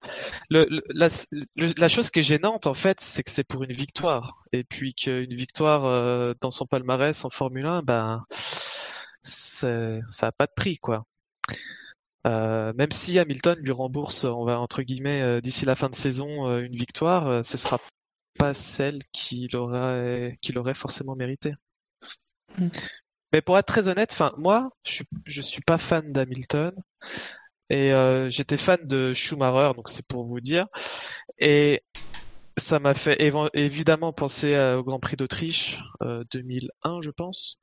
Le, le- la, le- la chose qui est gênante, en fait, c'est que c'est pour une victoire. Et puis qu'une victoire euh, dans son palmarès en Formule 1, ben, ça a pas de prix, quoi. Euh, même si Hamilton lui rembourse, on va entre guillemets, euh, d'ici la fin de saison, euh, une victoire, euh, ce sera pas celle qu'il aurait, qu'il aurait forcément mérité. Mais pour être très honnête, enfin moi, je suis, je suis pas fan d'Hamilton et euh, j'étais fan de Schumacher, donc c'est pour vous dire. Et ça m'a fait évo- évidemment penser à- au Grand Prix d'Autriche euh, 2001, je pense.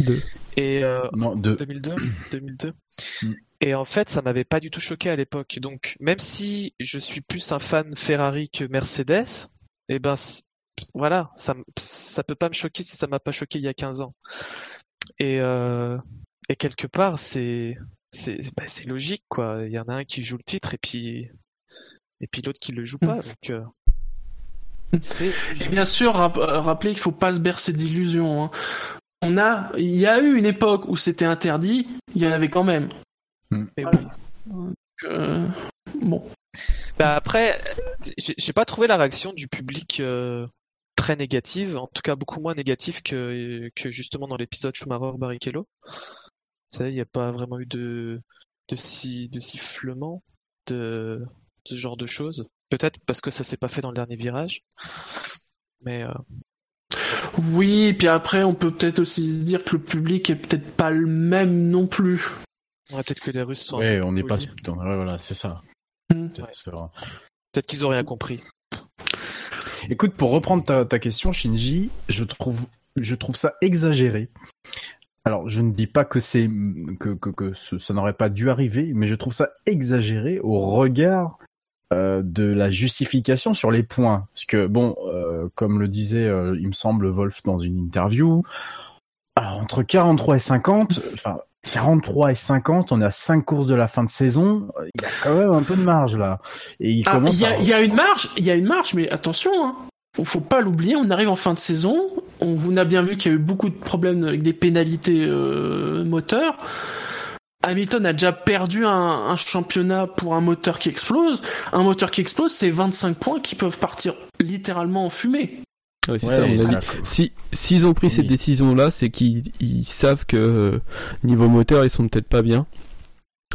Deux. Et euh, Non, deux. 2002, 2002. Mm. Et en fait, ça m'avait pas du tout choqué à l'époque. Donc, même si je suis plus un fan Ferrari que Mercedes, eh ben, voilà, ça, ça peut pas me choquer si ça m'a pas choqué il y a 15 ans. Et, euh, et quelque part, c'est, c'est, bah, c'est logique, quoi. Il y en a un qui joue le titre et puis, et puis l'autre qui le joue pas. Donc, euh, c'est Et bien sûr, euh, rappeler qu'il faut pas se bercer d'illusions. hein. On a, il y a eu une époque où c'était interdit, il y en avait quand même. mais Voilà. euh, bon. Bah après, j'ai j'ai pas trouvé la réaction du public euh, très négative, en tout cas beaucoup moins négative que, que justement dans l'épisode Schumacher-Barrichello. Vous savez, il n'y a pas vraiment eu de, de, si, de sifflement, de, de ce genre de choses. Peut-être parce que ça s'est pas fait dans le dernier virage. Mais euh, Oui, puis après, on peut peut-être aussi se dire que le public est peut-être pas le même non plus. ouais, peut-être que les Russes sont Ouais, on n'est pas. Ouais, voilà, c'est ça. Mm. Peut-être, euh, Peut-être qu'ils ont rien compris. Écoute, pour reprendre ta, question, Shinji, je trouve, je trouve ça exagéré. Alors, je ne dis pas que c'est que, que, ça n'aurait pas dû arriver, mais je trouve ça exagéré au regard euh, de la justification sur les points. Parce que bon, euh, comme le disait, euh, il me semble Wolf dans une interview, alors entre 43 et 50, enfin 43 et 50, on est à 5 courses de la fin de saison, il y a quand même un peu de marge là. Et il Ah, commence Il y, a, y a une marge, il y a une marge, mais attention, hein. faut, faut pas l'oublier. On arrive en fin de saison. On vous a bien vu qu'il y a eu beaucoup de problèmes avec des pénalités euh, moteurs. Hamilton a déjà perdu un, un championnat pour un moteur qui explose. Un moteur qui explose, c'est 25 points qui peuvent partir littéralement en fumée. Ouais, Ouais, ça. Si s'ils ont pris cette Oui. décision-là, c'est qu'ils ils savent que euh, niveau moteur, ils sont peut-être pas bien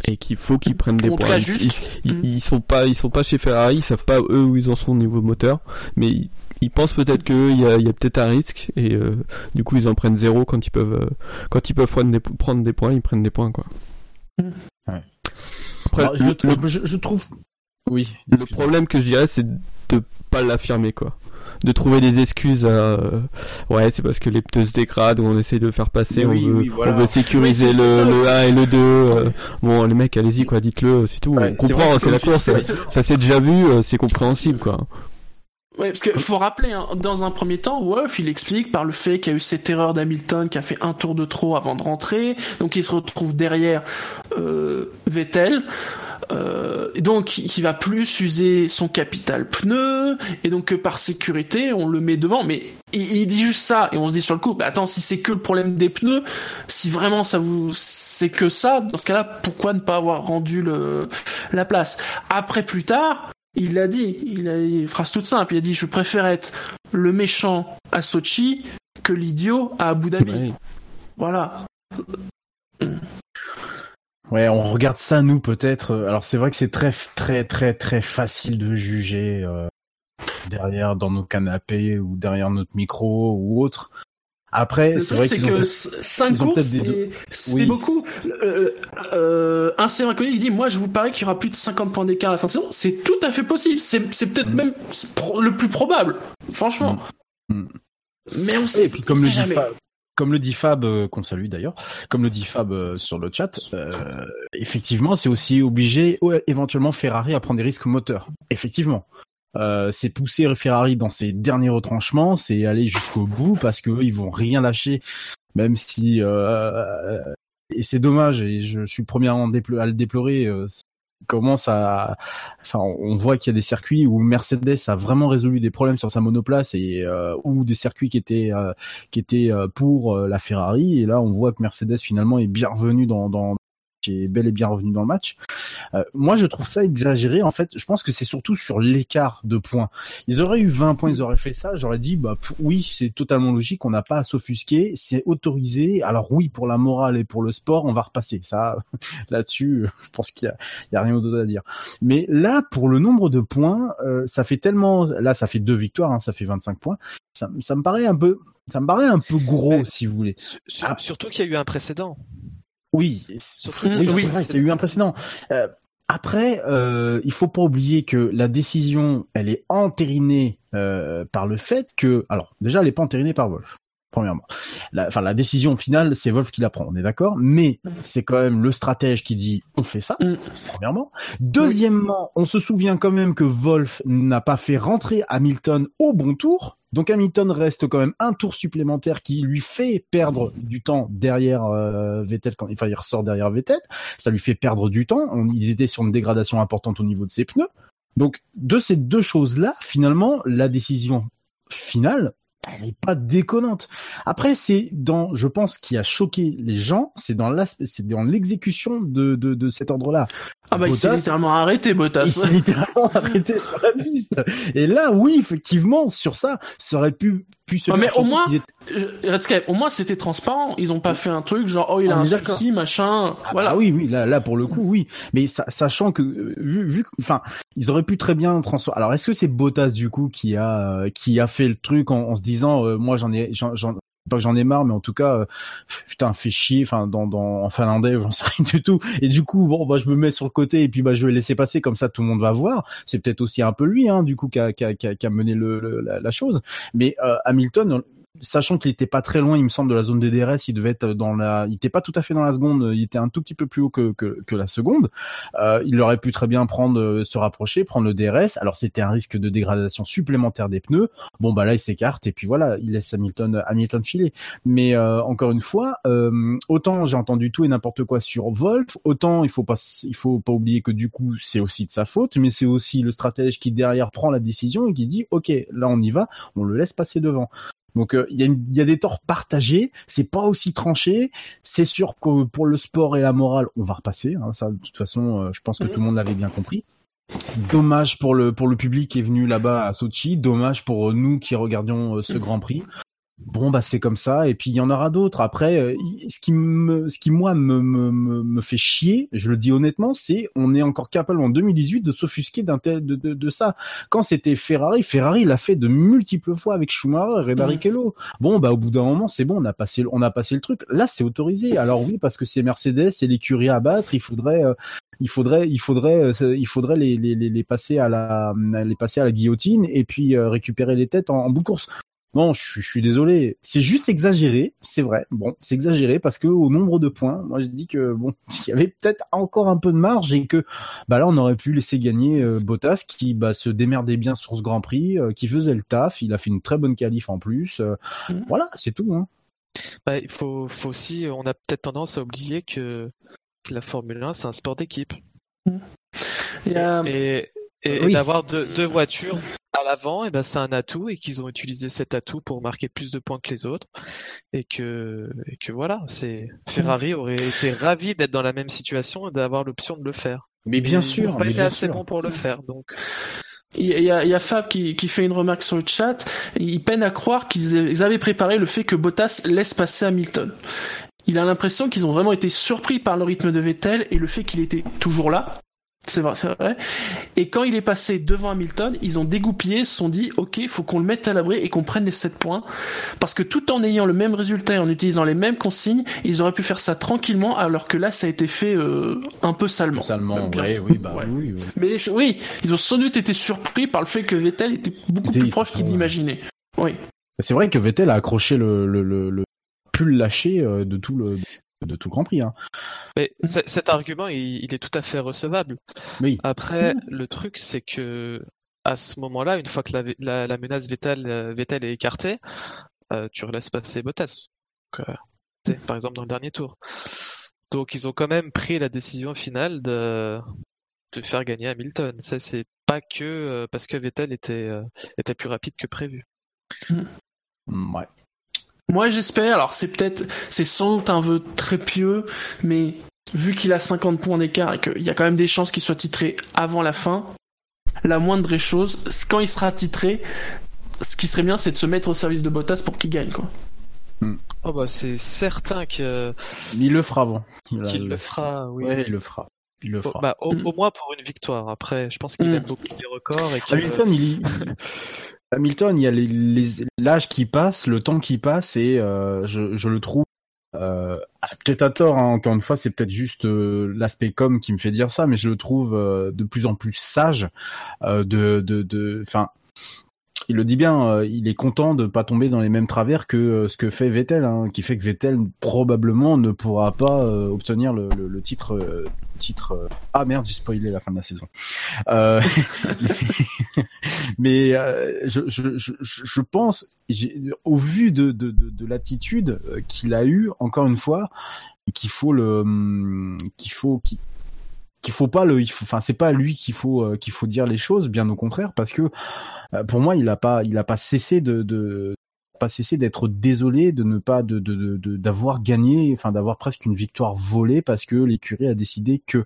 et qu'il faut qu'ils prennent des points. Ils, juste. ils- ils- Mm. ils sont pas, ils sont pas chez Ferrari, ils savent pas eux où ils en sont au niveau moteur, mais ils, ils pensent peut-être qu'il y a, il y a peut-être un risque et euh, du coup ils en prennent zéro quand ils peuvent, euh, quand ils peuvent prendre des, prendre des points, ils prennent des points quoi. Mm. Ouais. Après, Alors, je, le- le- je- je trouve. Oui. le problème que je dirais, c'est de pas l'affirmer, quoi. De trouver des excuses à, euh, ouais, c'est parce que les pneus se dégradent ou on essaie de le faire passer, Oui, on, veut, oui, voilà. on veut sécuriser Oui, le, le aussi. 1 et le 2. euh, bon, les mecs, allez-y, quoi, dites-le, c'est tout. Ouais, on comprend, c'est la course, ça s'est déjà vu, euh, c'est compréhensible, quoi. Ouais, parce que faut rappeler, hein, dans un premier temps, Wolf, il explique par le fait qu'il y a eu cette erreur d'Hamilton qui a fait un tour de trop avant de rentrer, donc il se retrouve derrière euh, Vettel. Euh, donc il va plus user son capital pneu. Et donc euh, par sécurité on le met devant. Mais il, il dit juste ça et on se dit sur le coup bah attends si c'est que le problème des pneus si vraiment ça vous c'est que ça dans ce cas-là pourquoi ne pas avoir rendu le la place? Après plus tard il l'a dit il a une phrase toute simple il a dit je préfère être le méchant à Sochi que l'idiot à Abu Dhabi voilà Ouais, on regarde ça nous peut-être. Alors c'est vrai que c'est très très très très facile de juger euh, derrière dans nos canapés ou derrière notre micro ou autre. Après, c'est vrai c'est que peut-être- 5 ils ont courses, c'est Oui. beaucoup. Euh, euh, un sérum inconnu, il dit Moi, je vous parie qu'il y aura plus de 50 points d'écart à la fin de saison. C'est tout à fait possible. C'est peut-être Mm. même le plus probable, franchement. Mm. Mm. Mais on sait, Et puis comme on le sait jamais. Fab, comme le dit Fab, euh, qu'on salue d'ailleurs, comme le dit Fab euh, sur le chat, euh, effectivement, c'est aussi obligé, éventuellement Ferrari à prendre des risques moteurs. Effectivement. Euh, c'est pousser Ferrari dans ses derniers retranchements, c'est aller jusqu'au bout parce que eux, ils vont rien lâcher, même si euh, et c'est dommage et je suis premier à, le déplorer. Euh, commence enfin, on voit qu'il y a des circuits où Mercedes a vraiment résolu des problèmes sur sa monoplace et euh, ou des circuits qui étaient euh, qui étaient pour la Ferrari et là on voit que Mercedes finalement est bien revenu dans, dans qui est bel et bien revenu dans le match. Euh, moi, je trouve ça exagéré. En fait, je pense que c'est surtout sur l'écart de points. Ils auraient eu 20 points, ils auraient fait ça. J'aurais dit, bah oui, c'est totalement logique. On n'a pas à s'offusquer. C'est autorisé. Alors oui, pour la morale et pour le sport, on va repasser. Ça, là-dessus, je pense qu'il y, a, rien d'autre à dire. Mais là, pour le nombre de points, euh, ça fait tellement. Là, ça fait deux victoires. Hein, ça fait 25 points. Ça, ça me paraît un peu. Ça me paraît un peu gros, si vous voulez. Surtout qu'il y a eu un précédent. Oui, surtout oui, c'est vrai qu'il y a eu un précédent. Euh, après, euh, il faut pas oublier que la décision, elle est entérinée euh, par le fait que, alors déjà, elle est pas entérinée par Wolf. Premièrement, la, enfin la décision finale, c'est Wolf qui la prend, on est d'accord. Mais c'est quand même le stratège qui dit on fait ça. Mm. Premièrement. Deuxièmement, on se souvient quand même que Wolf n'a pas fait rentrer Hamilton au bon tour. Donc Hamilton reste quand même un tour supplémentaire qui lui fait perdre du temps derrière euh, Vettel quand enfin il ressort derrière Vettel, ça lui fait perdre du temps. On, il était sur une dégradation importante au niveau de ses pneus. Donc de ces deux choses-là, finalement, la décision finale, elle est pas déconnante. Après, c'est dans, je pense, qui a choqué les gens, c'est dans l'aspect, c'est dans l'exécution de, de, de cet ordre-là. Ah bah il s'est littéralement arrêté, Bottas. Il s'est littéralement arrêté sur la piste. Et là, oui, effectivement, sur ça, ça aurait pu, Mais au moins, étaient... au moins c'était transparent. Ils ont pas fait un truc genre oh il a un souci, machin. Ah voilà. Bah oui, oui, là, là pour le coup, oui. Mais sachant que vu, vu, enfin, ils auraient pu très bien transformer. Alors est-ce que c'est Bottas du coup qui a, qui a fait le truc en, en se disant, euh, moi j'en ai, j'en, pas que j'en ai marre, mais en tout cas, euh, putain, fait chier. Enfin, dans, dans en finlandais, j'en sais rien du tout. Et du coup, bon, bah, je me mets sur le côté et puis bah, je vais laisser passer comme ça, tout le monde va voir. C'est peut-être aussi un peu lui, hein, du coup, qui a, qui a, qui a mené le, la, la, chose. Mais euh, Hamilton, sachant qu'il était pas très loin, il me semble, de la zone de DRS, il devait être dans la, il était pas tout à fait dans la seconde, il était un tout petit peu plus haut que la seconde. Euh, il aurait pu très bien prendre, euh, se rapprocher, prendre le DRS. Alors c'était un risque de dégradation supplémentaire des pneus. Bon bah là il s'écarte et puis voilà, il laisse Hamilton Hamilton filer. Mais euh, encore une fois, euh, autant j'ai entendu tout et n'importe quoi sur Wolf, autant il faut pas il faut pas oublier que du coup c'est aussi de sa faute, mais c'est aussi le stratège qui derrière prend la décision et qui dit ok là on y va, on le laisse passer devant. Donc euh, il y, a des torts partagés, c'est pas aussi tranché. C'est sûr que pour le sport et la morale, on va repasser. Hein, ça, de toute façon, euh, je pense que tout le monde l'avait bien compris. Dommage pour le pour le public qui est venu là-bas à Sochi. Dommage pour nous qui regardions euh, ce Grand Prix bon bah c'est comme ça et puis il y en aura d'autres. Après euh, ce qui me ce qui moi me, me, me fait chier je le dis honnêtement c'est on est encore capable en 2018 de s'offusquer d'un tel de, de, de, ça. Quand c'était Ferrari Ferrari l'a fait de multiples fois avec Schumacher et Barrichello. Bon bah au bout d'un moment c'est bon on a passé on a passé le truc. Là c'est autorisé. Alors oui parce que c'est Mercedes c'est l'écurie à battre il faudrait euh, il faudrait il faudrait euh, il faudrait les, les, les passer à la les passer à la guillotine et puis récupérer les têtes en, en bout de course non, je, suis désolé. C'est juste exagéré, c'est vrai. Bon, c'est exagéré parce que au nombre de points, moi je dis que bon, il y avait peut-être encore un peu de marge et que bah là on aurait pu laisser gagner euh, Bottas qui bah se démerdait bien sur ce Grand Prix, euh, qui faisait le taf. Il a fait une très bonne qualif en plus. Euh, mm. Voilà, c'est tout. Hein. Bah, il faut, faut aussi, on a peut-être tendance à oublier que, la Formule 1 c'est un sport d'équipe. Mm. Et, et, d'avoir deux, deux, voitures à l'avant, et ben c'est un atout et qu'ils ont utilisé cet atout pour marquer plus de points que les autres et que et que voilà, c'est Ferrari aurait été ravi d'être dans la même situation et d'avoir l'option de le faire. Mais bien sûr, ils pas été assez bon pour le faire donc. Il y, a, il y a Fab qui, qui, fait une remarque sur le chat. Il peine à croire qu'ils avaient préparé le fait que Bottas laisse passer Hamilton. Il a l'impression qu'ils ont vraiment été surpris par le rythme de Vettel et le fait qu'il était toujours là. C'est vrai, c'est vrai. Et quand il est passé devant Hamilton, ils ont dégoupillé, se sont dit, ok, faut qu'on le mette à l'abri et qu'on prenne les 7 points. Parce que tout en ayant le même résultat et en utilisant les mêmes consignes, ils auraient pu faire ça tranquillement, alors que là, ça a été fait euh, un peu salement. Salement, ouais, oui, bah, oui, oui. Mais oui, ils ont sans doute été surpris par le fait que Vettel était beaucoup plus proche qu'ils n'imaginaient. Oui. C'est vrai que Vettel a accroché le, le, le, le pull lâché euh, de tout le de tout le Grand Prix. Hein. Mais cet argument, il, est tout à fait recevable. Oui. Après, le truc, c'est que à ce moment-là, une fois que la, la, menace Vettel, euh, Vettel est écartée, euh, tu laisses passer Bottas. Euh, par exemple, dans le dernier tour. Donc ils ont quand même pris la décision finale de de faire gagner Hamilton. Ça c'est pas que euh, parce que Vettel était euh, était plus rapide que prévu. Mm, Ouais. Moi, j'espère. Alors, c'est peut-être, c'est sans doute un vœu très pieux, mais vu qu'il a 50 points d'écart et qu'il y a quand même des chances qu'il soit titré avant la fin, la moindre des choses, c'est quand il sera titré, ce qui serait bien, c'est de se mettre au service de Bottas pour qu'il gagne, quoi. Oh bah c'est certain que Il le fera avant. Il, a- qu'il le fera. Oui. Ouais, il le fera. Il le Bon, fera. bah, au, au moins pour une victoire. Après, je pense qu'il Mm. aime beaucoup les records et que Hamilton, il, il- Hamilton, il y a l'âge qui passe, le temps qui passe, et euh, je, le trouve euh, ah, peut-être à tort. hein, encore une fois, c'est peut-être juste euh, l'aspect com qui me fait dire ça, mais je le trouve euh, de plus en plus sage. De, de, de, enfin. Il le dit bien, euh, il est content de pas tomber dans les mêmes travers que euh, ce que fait Vettel, hein, qui fait que Vettel probablement ne pourra pas euh, obtenir le, titre. titre. Ah merde, j'ai spoilé la fin de la saison. Mais je, pense, au vu de, de, de, de l'attitude qu'il a eue, encore une fois, qu'il faut le, hum, qu'il faut, qu'il qu'il faut pas le, c'est pas à lui qu'il faut euh, qu'il faut dire les choses, bien au contraire, parce que euh, pour moi il a pas, cessé de, pas cessé d'être désolé de ne pas de de d'avoir gagné, enfin d'avoir presque une victoire volée parce que l'écurie a décidé que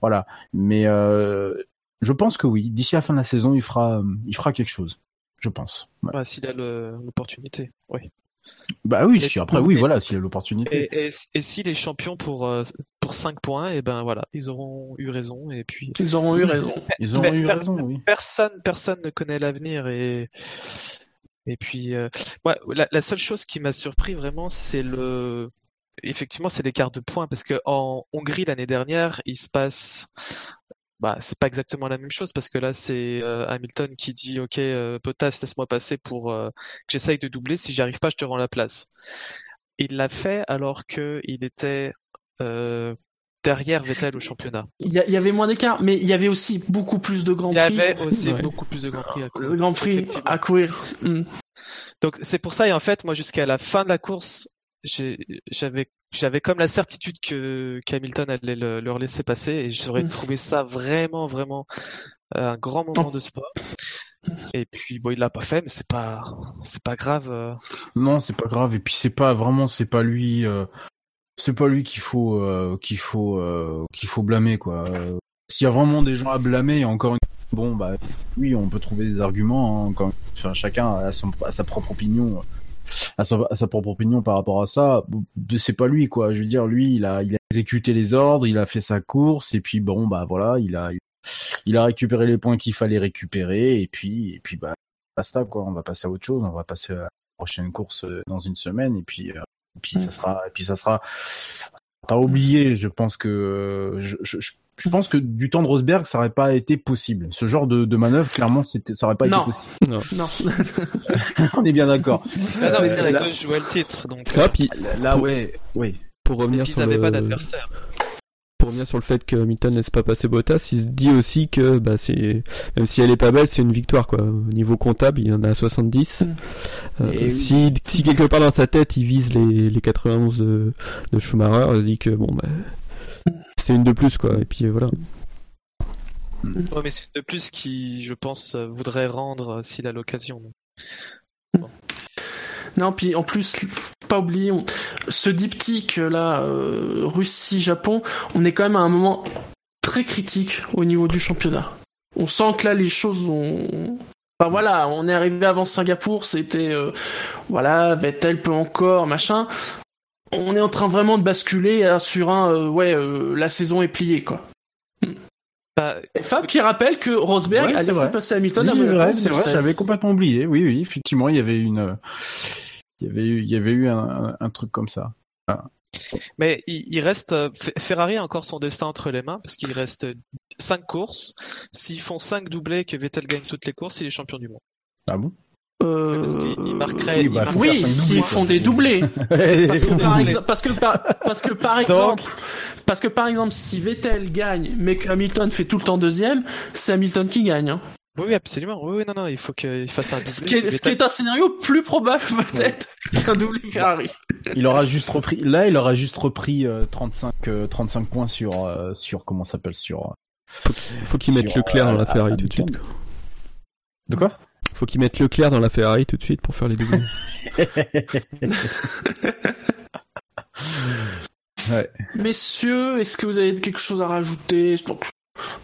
voilà. Mais euh, je pense que oui, d'ici la fin de la saison, il fera il fera quelque chose. Je pense. S'il a l'opportunité. Oui. Bah oui, Et- si après oui, voilà, s'il a l'opportunité. Et, et, et s'il est champion pour euh, pour 5 points, et ben voilà, ils auront eu raison et puis Ils auront eu raison. Ils auront Mais- eu raison, oui. personne personne ne connaît l'avenir et et puis euh, ouais, la, la seule chose qui m'a surpris vraiment c'est le effectivement c'est l'écart de points parce que en Hongrie l'année dernière il se passe bah c'est pas exactement la même chose parce que là c'est euh, Hamilton qui dit ok euh, Bottas laisse-moi passer pour euh, que j'essaye de doubler si j'y arrive pas je te rends la place il l'a fait alors que il était euh, derrière Vettel au championnat Il y, a- il y avait moins d'écart, mais il y avait aussi beaucoup plus de grands il y prix. avait aussi Ouais. beaucoup plus de grands prix à courir. Le Grand Prix à courir. Mm. Donc c'est pour ça et en fait moi jusqu'à la fin de la course j'avais j'avais comme la certitude que qu'Hamilton allait le, leur laisser passer et j'aurais Mm. trouvé ça vraiment vraiment euh, un grand moment de sport. Et puis bon il l'a pas fait mais c'est pas c'est pas grave. euh. Non, c'est pas grave. Et puis c'est pas vraiment, c'est pas lui, euh, c'est pas lui qu'il faut, euh, qu'il faut, euh, qu'il faut blâmer quoi. S'il y a vraiment des gens à blâmer, encore une bon bah oui, on peut trouver des arguments. Hein, quand, enfin, chacun a, son, a sa propre opinion, a sa, a sa propre opinion par rapport à ça. C'est pas lui quoi. Je veux dire, lui, il a, il a exécuté les ordres, il a fait sa course et puis bon bah voilà, il a, il a récupéré les points qu'il fallait récupérer et puis, et puis bah basta quoi. On va passer à autre chose. On va passer à prochaine course euh, dans une semaine et puis euh, et puis ça sera et puis ça sera pas oublié je pense que euh, je, je, je- pense que du temps de Rosberg ça aurait pas été possible ce genre de, de manœuvre clairement c'était ça aurait pas Non. été possible Non. Non. on est bien d'accord Ah non parce Euh, qu'il y en a là- je jouais le titre donc Ah, puis là Pour- ouais oui pour et revenir puis ils sur avaient le... pas d'adversaire. Pour revenir sur le fait que Hamilton laisse pas passer Bottas, il se dit aussi que bah c'est même si elle est pas belle, c'est une victoire quoi. Au niveau comptable, il y en a 70. Mm. Euh, oui. si si quelque part dans sa tête, il vise les les 91 de, de Schumacher, il se dit que bon bah c'est une de plus quoi. Et puis euh, voilà. Ouais, mais c'est une de plus qui je pense voudrait rendre euh, s'il a l'occasion. Non, puis en plus, pas oublier, on- ce diptyque là, euh, Russie-Japon, on est quand même à un moment très critique au niveau du championnat. On sent que là, les choses ont. Enfin voilà, on est arrivé avant Singapour, c'était euh, voilà, Vettel peut encore, machin. On est en train vraiment de basculer là, sur un euh, ouais, euh, la saison est pliée quoi. Bah, Fab qui rappelle que Rosberg Ouais, a c'est laissé vrai. passer Hamilton Oui, à c'est vrai c'est vrai 2016. j'avais complètement oublié oui oui effectivement il y avait une euh, il y avait eu il y avait eu un, un, un truc comme ça Mais il, il reste euh, Ferrari a encore son destin entre les mains parce qu'il reste 5 courses. S'ils font 5 doublés que Vettel gagne toutes les courses, il est champion du monde. ah bon? Euh, Parce qu'il marquerait. Oui, il bah, marquerait- Oui, cinq s'ils font des doublés. Parce que, par exemple, parce que par, parce que par exemple, parce que par exemple, si Vettel gagne, mais que Hamilton fait tout le temps deuxième, c'est Hamilton qui gagne. hein. Oui, oui, absolument. Oui, oui, non, non, il faut qu'il fasse un doublé. Ce qui, est, ce qui est un scénario plus probable peut-être qu'un doublé Ferrari. Il aura juste repris. Là, il aura juste repris euh, 35 euh, 35 points sur euh, sur comment s'appelle sur. Faut qu'il mette Leclerc dans la euh, Ferrari tout de suite. De quoi? Faut qu'il mette Leclerc dans la Ferrari tout de suite pour faire les doublés. Ouais. Messieurs, est-ce que vous avez quelque chose à rajouter? Donc,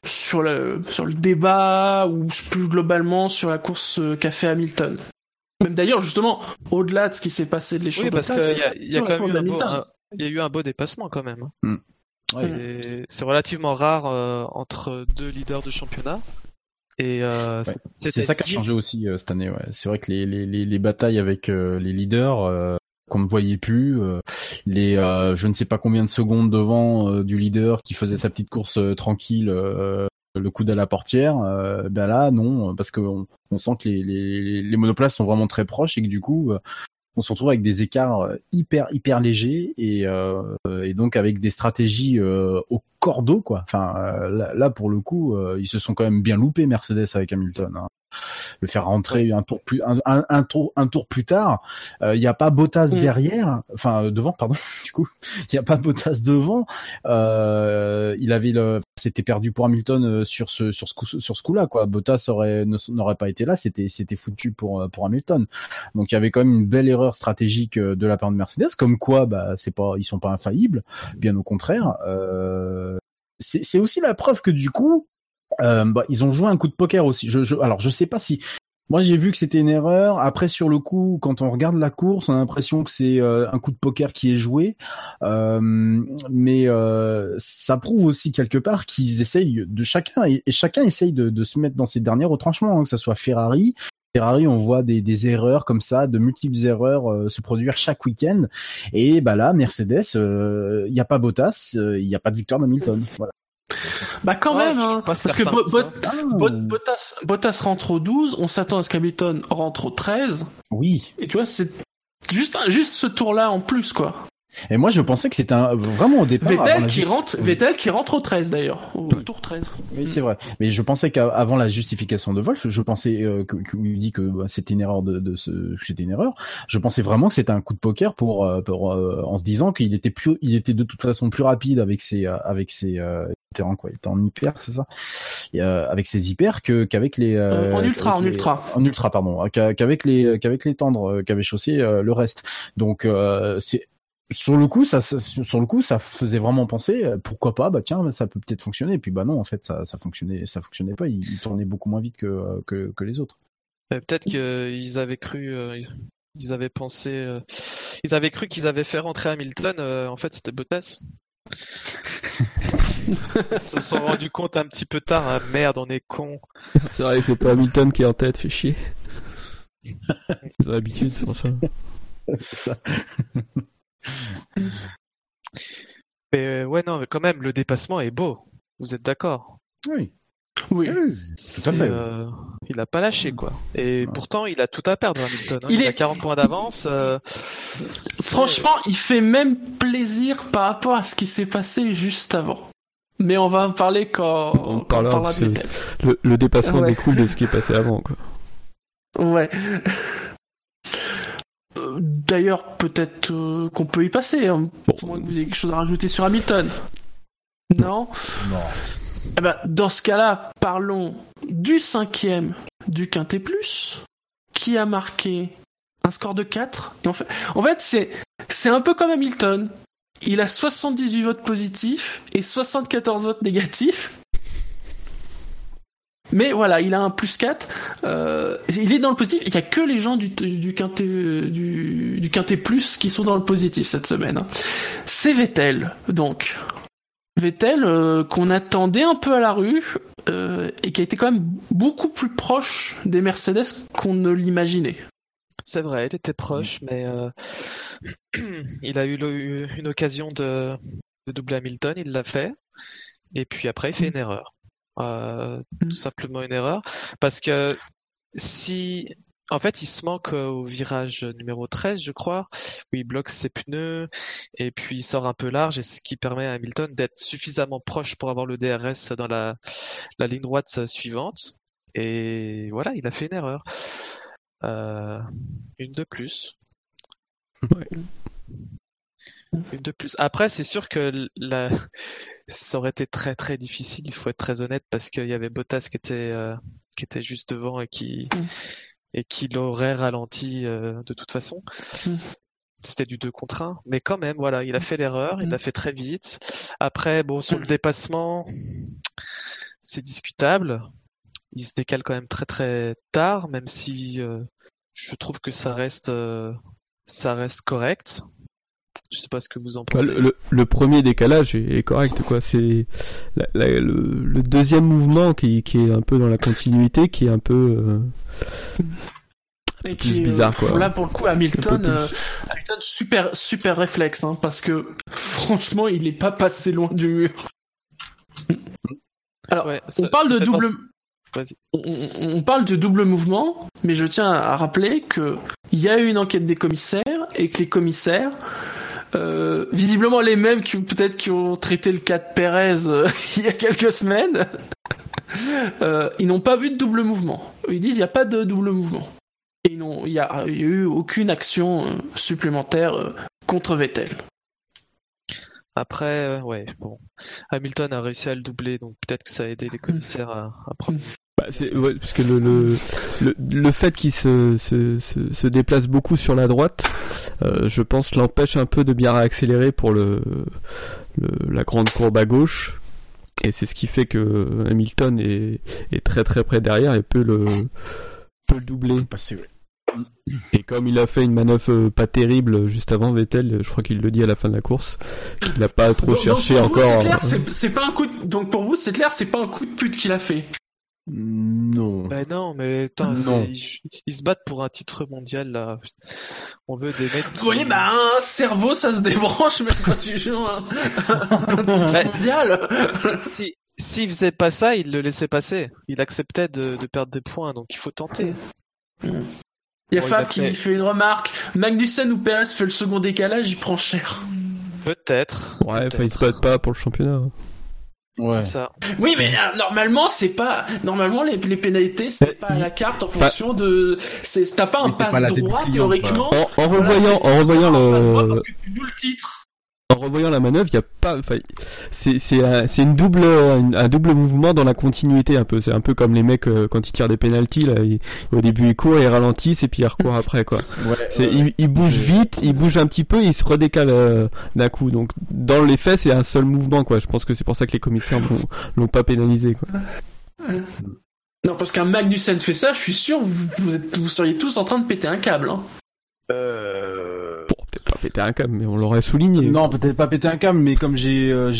sur le sur le débat ou plus globalement sur la course euh, qu'a fait Hamilton Même d'ailleurs, justement, au-delà de ce qui s'est passé de l'échappée Oui, parce qu'il y a, il y a quand même eu un beau, un- y a eu un beau dépassement quand même. Ouais. Et C'est relativement rare euh, entre deux leaders de championnat. Et euh, Ouais. c'est- ça qui a changé aussi euh, cette année. Ouais. C'est vrai que les, les, les, les batailles avec euh, les leaders euh, qu'on ne voyait plus, euh, les euh, je ne sais pas combien de secondes devant euh, du leader qui faisait sa petite course tranquille, le coude à la portière, euh, ben là non, parce qu'on on sent que les, les, les monoplaces sont vraiment très proches et que du coup on se retrouve avec des écarts hyper hyper légers et, euh, et donc avec des stratégies euh, au cordeau quoi. Enfin là, là, pour le coup ils se sont quand même bien loupés Mercedes avec Hamilton. hein. Le faire rentrer un tour plus un, un, un tour un tour plus tard, euh, il n'y a pas Bottas Mm. derrière, enfin euh, devant pardon du coup il n'y a pas Bottas devant. Euh, il avait le c'était perdu pour Hamilton euh, sur ce sur ce coup sur ce coup-là quoi. Bottas aurait n'aurait pas été là, c'était c'était foutu pour euh, pour Hamilton. Donc il y avait quand même une belle erreur stratégique euh, de la part de Mercedes, comme quoi bah c'est pas ils sont pas infaillibles, bien au contraire. Euh, c'est aussi la preuve que du coup euh, bah, ils ont joué un coup de poker aussi. Je, je alors je sais pas si moi j'ai vu que c'était une erreur. Après sur le coup, quand on regarde la course, on a l'impression que c'est euh, un coup de poker qui est joué. Euh, mais euh, ça prouve aussi quelque part qu'ils essayent de chacun et, chacun essaye de, de se mettre dans ses derniers retranchements, hein, que ce soit Ferrari. Ferrari, on voit des, des erreurs comme ça, de multiples erreurs euh, se produire chaque week-end. Et bah là, Mercedes, euh, il n'y a pas Bottas, il n'y a pas de victoire d'Hamilton. Voilà. Bah quand même, hein, parce que Bo- Bottas, Bottas rentre au 12, on s'attend à ce qu'Hamilton rentre au 13, Oui. et tu vois, c'est juste, un- juste ce tour-là en plus, quoi. Et moi, je pensais que c'était un, vraiment au départ. Vettel la qui, rentre, Oui. Vettel qui rentre au 13 d'ailleurs, au tour 13. Oui, c'est vrai. Mais je pensais qu'avant la justification de Wolf, je pensais euh, que, que il dit que bah, c'était une erreur de, de ce, c'était une erreur. Je pensais vraiment que c'était un coup de poker pour, euh, pour euh, en se disant qu'il était plus, il était de toute façon plus rapide avec ses, euh, avec ses, euh, il était en quoi Il était en hyper, c'est ça? Et, euh, Avec ses hyper que qu'avec les, euh, Euh, en ultra, en les- ultra. en ultra, pardon, qu'a- qu'avec les, qu'avec les tendres euh, qu'avait chaussé euh, le reste. Donc euh, c'est sur le coup, ça, ça- sur le coup, ça faisait vraiment penser, euh, pourquoi pas, bah tiens, ça peut peut-être fonctionner. Et puis bah non, en fait, ça, ça fonctionnait, ça fonctionnait pas. Il, il tournait beaucoup moins vite que, euh, que, que les autres. Euh, Peut-être qu'ils avaient cru, euh, ils avaient pensé, euh, ils avaient cru qu'ils avaient fait rentrer Hamilton. euh, en fait, c'était Bottas. Ils se sont rendus compte un petit peu tard. ah, merde, on est con. c'est vrai, c'est pas Hamilton qui est en tête, fait chier. c'est l'habitude, c'est pour ça. c'est ça. Mais euh, ouais, non, mais quand même, le dépassement est beau. Vous êtes d'accord? Oui. Oui. tout à fait. euh, il a pas lâché quoi. Et pourtant, il a tout à perdre Hamilton. hein. Il Il, est- a 40 points d'avance. euh, Franchement, il fait même plaisir par rapport à ce qui s'est passé juste avant. Mais on va en parler quand On quand parlera de le, le dépassement Ouais. découle de ce qui est passé avant, quoi. Ouais. Euh, D'ailleurs, peut-être euh, qu'on peut y passer, hein, pour moins que vous ayez quelque chose à rajouter sur Hamilton. Non Non? Eh ben, dans ce cas-là, parlons du cinquième du Quintet Plus, qui a marqué un score de 4. Et en fait, en fait c'est, c'est un peu comme Hamilton. Il a 78 votes positifs et 74 votes négatifs. Mais voilà, il a un plus 4. Euh, il est dans le positif. Il n'y a que les gens du, du, quintet, du, du Plus qui sont dans le positif cette semaine. hein. C'est Vettel, donc. Vettel, euh, qu'on attendait un peu à la rue, euh, et qui a été quand même beaucoup plus proche des Mercedes qu'on ne l'imaginait. C'est vrai, il était proche, mais euh, il a eu le- une occasion de, de doubler Hamilton, il l'a fait. Et puis après, il fait une erreur. Euh, tout simplement une erreur. Parce que si. En fait, il se manque au virage numéro 13, je crois, où il bloque ses pneus et puis il sort un peu large, et ce qui permet à Hamilton d'être suffisamment proche pour avoir le DRS dans la, la ligne droite suivante. Et voilà, il a fait une erreur. Euh, une de plus. Une de plus. Après, c'est sûr que la... ça aurait été très très difficile, il faut être très honnête, parce qu'il y avait Bottas qui était, euh, qui était juste devant et qui, et qui l'aurait ralenti euh, de toute façon. C'était du 2 contre 1. Mais quand même, voilà, il a fait l'erreur, il l'a fait très vite. Après, bon, sur le dépassement, c'est discutable. Il se décale quand même très très tard, même si euh, je trouve que ça reste, euh, ça reste correct. Je sais pas ce que vous en Bah, pensez. le, le- le premier décalage est, est correct, quoi. C'est le, le deuxième mouvement qui, qui est un peu dans la continuité, qui est un peu euh, Et plus qui, euh, bizarre, quoi. Là, pour le coup, Hamilton, euh, Hamilton super, super réflexe, hein, parce que franchement, il est pas passé loin du mur. Alors, Ouais, on parle de double. penser-. On, parle de double mouvement, mais je tiens à rappeler que il y a eu une enquête des commissaires et que les commissaires, euh, visiblement les mêmes qui peut-être qui ont traité le cas de Pérez euh, il y a quelques semaines, euh, ils n'ont pas vu de double mouvement. Ils disent il n'y a pas de double mouvement. Et il n'y a, eu aucune action supplémentaire contre Vettel. Après, euh, ouais, bon. Hamilton a réussi à le doubler, donc peut-être que ça a aidé les commissaires à, à prendre. Bah, c'est ouais, parce que le le le, le fait qu'il se, se se se déplace beaucoup sur la droite, euh, je pense l'empêche un peu de bien réaccélérer pour le, le la grande courbe à gauche. Et c'est ce qui fait que Hamilton est, est très très près derrière et peut le peut le doubler. Ouais. Et comme il a fait une manœuvre euh, pas terrible juste avant Vettel, je crois qu'il le dit à la fin de la course, il a pas trop Donc- cherché donc pour vous, encore. c'est clair, euh, c'est- c'est pas un coup. de- Donc pour vous, c'est clair, c'est pas un coup de pute qu'il a fait. Non. Bah non, mais attends, ils, ils se battent pour un titre mondial là. On veut des mecs. qui- Oui, bah un cerveau, ça se débranche même quand tu joues un, un titre mondial. Si s'il faisait pas ça, il le laissait passer. Il acceptait de, de perdre des points, donc il faut tenter. Il y a Bon, il Fab qui fait- lui fait une remarque. Magnussen ou Perez fait le second décalage, il prend cher. Peut-être. Ouais, enfin ils se battent pas pour le championnat. hein. Ouais. Ça. Oui, mais euh, normalement, c'est pas. Normalement, les, les pénalités, c'est pas à la carte en fonction de. c'est- T'as pas un passe droit, théoriquement. En, en Voilà, revoyant, en revoyant le, Parce que tu joues le titre. En revoyant la manœuvre, il y a pas, enfin, c'est c'est un, c'est une double un, un double mouvement dans la continuité un peu. C'est un peu comme les mecs euh, quand ils tirent des penalties là. ils- au début ils courent, ils ralentissent et puis ils recourent après quoi. Ouais, C'est ouais. ils, ils bougent vite, ils bougent un petit peu, ils se redécalent euh, d'un coup. Donc dans les faits c'est un seul mouvement quoi. Je pense que c'est pour ça que les commissaires l'ont l'ont pas pénalisé quoi. Non, parce qu'un Magnussen fait ça, je suis sûr, vous, vous, êtes- vous seriez tous en train de péter un câble. Hein. Euh... Peut-être pas péter un câble, mais on l'aurait souligné. Non, peut-être pas péter un câble, mais comme j'ai euh,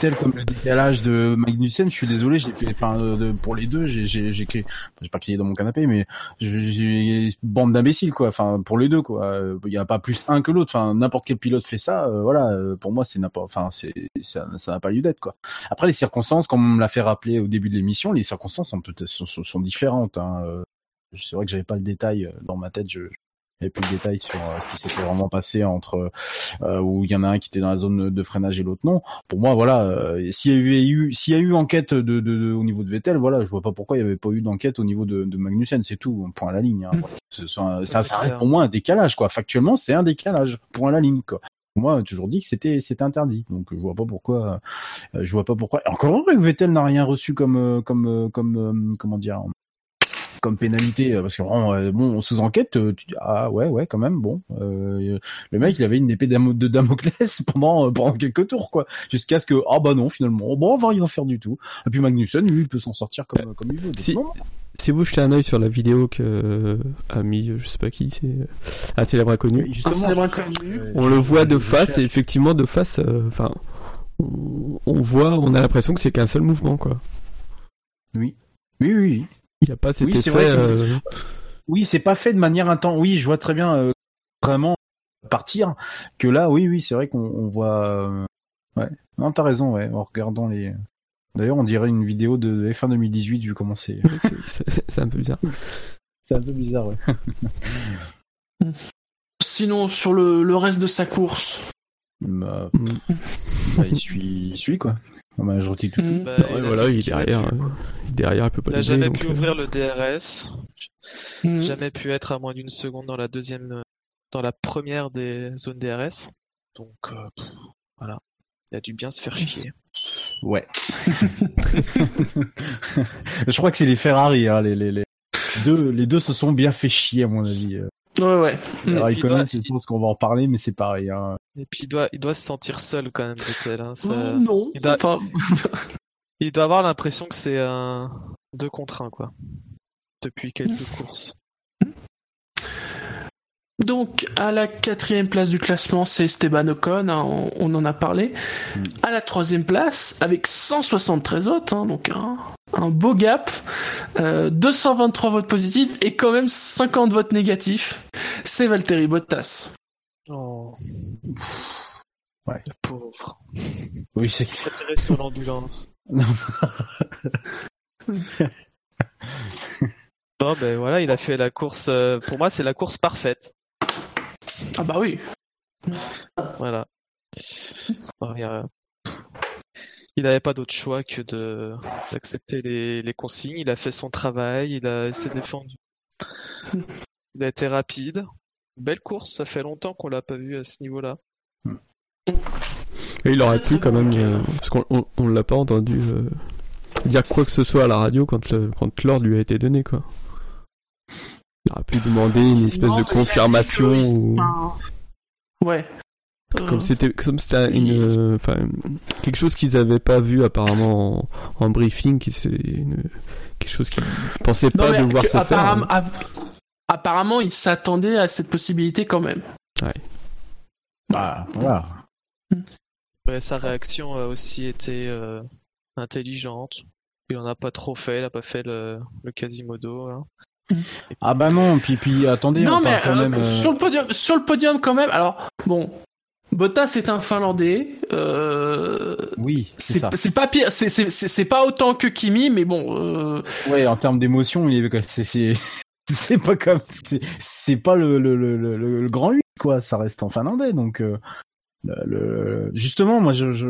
tel comme le décalage de Magnussen, je suis désolé, j'ai enfin euh, pour les deux, j'ai j'ai j'ai crié- enfin, pas crié dans mon canapé, mais j'ai- bande d'imbéciles quoi. Enfin pour les deux quoi. Il y a pas plus un que l'autre. Enfin n'importe quel pilote fait ça, euh, voilà. euh, Pour moi c'est n'importe. Enfin c'est ça n'a pas lieu d'être quoi. Après les circonstances, comme on me l'a fait rappeler au début de l'émission, les circonstances sont peut-être sont, sont- différentes. Hein. Euh, C'est vrai que j'avais pas le détail dans ma tête. Je j'avais plus le détail sur euh, ce qui s'était vraiment passé entre euh, où il y en a un qui était dans la zone de freinage et l'autre non. Pour moi, voilà, euh, s'il y a eu, s'il y a eu enquête de, de, de- au niveau de Vettel, voilà, je vois pas pourquoi il y avait pas eu d'enquête au niveau de, de Magnussen, c'est tout, point à la ligne. hein. Voilà. Ce sont un- ça, ça reste pour moi un décalage, quoi. Factuellement, c'est un décalage, point à la ligne, quoi. Moi, j'ai toujours dit que c'était c'était interdit, donc je vois pas pourquoi. euh, je vois pas pourquoi. Et encore heureux que Vettel n'a rien reçu comme comme comme comment dire comme pénalité euh, parce que euh, bon sous enquête euh, tu dis ah ouais ouais quand même bon euh, le mec il avait une épée de Damoclès pendant pendant quelques tours quoi jusqu'à ce que ah bah non finalement bon on va rien faire du tout et puis Magnussen lui il peut s'en sortir comme comme il veut Si, si vous jetez un œil sur la vidéo que euh, a mis, je sais pas qui, c'est célèbre je- inconnu. euh, On le voit de face et effectivement de face, euh, enfin, on, on voit, on a l'impression que c'est qu'un seul mouvement quoi. oui oui oui oui. Il n'y a pas cet Oui, c'est effet. vrai que- euh, Oui, c'est pas fait de manière intense. Oui, je vois très bien euh, vraiment partir que là, oui, oui, c'est vrai qu'on on voit. euh, Ouais, non, t'as raison, ouais. En regardant les. D'ailleurs, on dirait une vidéo de F1 2018 vu comment c'est. c'est- un peu bizarre. C'est un peu bizarre, ouais. Sinon, sur le, le reste de sa course, Bah, Mm. bah, il suit, il suit quoi. La majorité du Mm. Bah, Non, il voilà, il est derrière. pu. euh, derrière, il peut pas Il jamais donc, pu euh, ouvrir le DRS, Mm. jamais pu être à moins d'une seconde dans la deuxième, euh, dans la première des zones DRS. Donc euh, pff, voilà, il a dû bien se faire chier. Ouais. je crois que c'est les Ferrari, hein, les, les, les deux, les deux se sont bien fait chier à mon avis. Ouais, ouais. Alors, il doit- je pense qu'on va en parler, mais c'est pareil. Hein. Et puis il doit, il doit se sentir seul quand même, Vettel. Hein, ça- Oh, non. il doit- Enfin, Il doit avoir l'impression que c'est un deux contre un quoi. Depuis quelques courses. Donc, à la quatrième place du classement, c'est Esteban Ocon, hein, on, on en a parlé. Mm. À la troisième place, avec 173 votes, hein, donc un, un beau gap, euh, 223 votes positifs et quand même 50 votes négatifs, c'est Valtteri Bottas. Oh. Ouais. Le pauvre. Oui, c'est Il a tiré sur l'ambulance. Non. Bon ben voilà, il a fait la course. euh, pour moi, c'est la course parfaite. Ah bah oui. Voilà. Il n'avait pas d'autre choix que de d'accepter les, les consignes. Il a fait son travail, il a s'est défendu. Il a été rapide. Belle course, ça fait longtemps qu'on l'a pas vu à ce niveau-là. Et il aurait pu quand même, euh, parce qu'on on, on l'a pas entendu euh, dire quoi que ce soit à la radio quand le- quand l'ordre lui a été donné quoi. Aurait pu demander une espèce Non, de confirmation ou Ouais. comme Euh, c'était comme c'était une euh, enfin quelque chose qu'ils avaient pas vu apparemment en, en briefing qui c'est une quelque chose qu'ils pensaient non, pas mais devoir que se faire. apparemment, hein. app- apparemment, il s'attendait à cette possibilité quand même. Bah, voilà. Ouais, sa réaction a aussi été euh, intelligente. Il en a pas trop fait, il a pas fait le, le Quasimodo. hein. Ah bah non, puis puis attendez, non on mais parle quand euh, même. euh, sur le podium, sur le podium quand même. Alors bon, Bottas est un Finlandais. Euh, Oui, c'est c'est ça. c'est pas pire, c'est c'est c'est c'est pas autant que Kimi, mais bon. Euh, Ouais, en termes d'émotion, c'est c'est c'est pas comme c'est c'est pas le le, le le le grand 8 quoi, ça reste en finlandais donc euh, le, le- justement moi je, je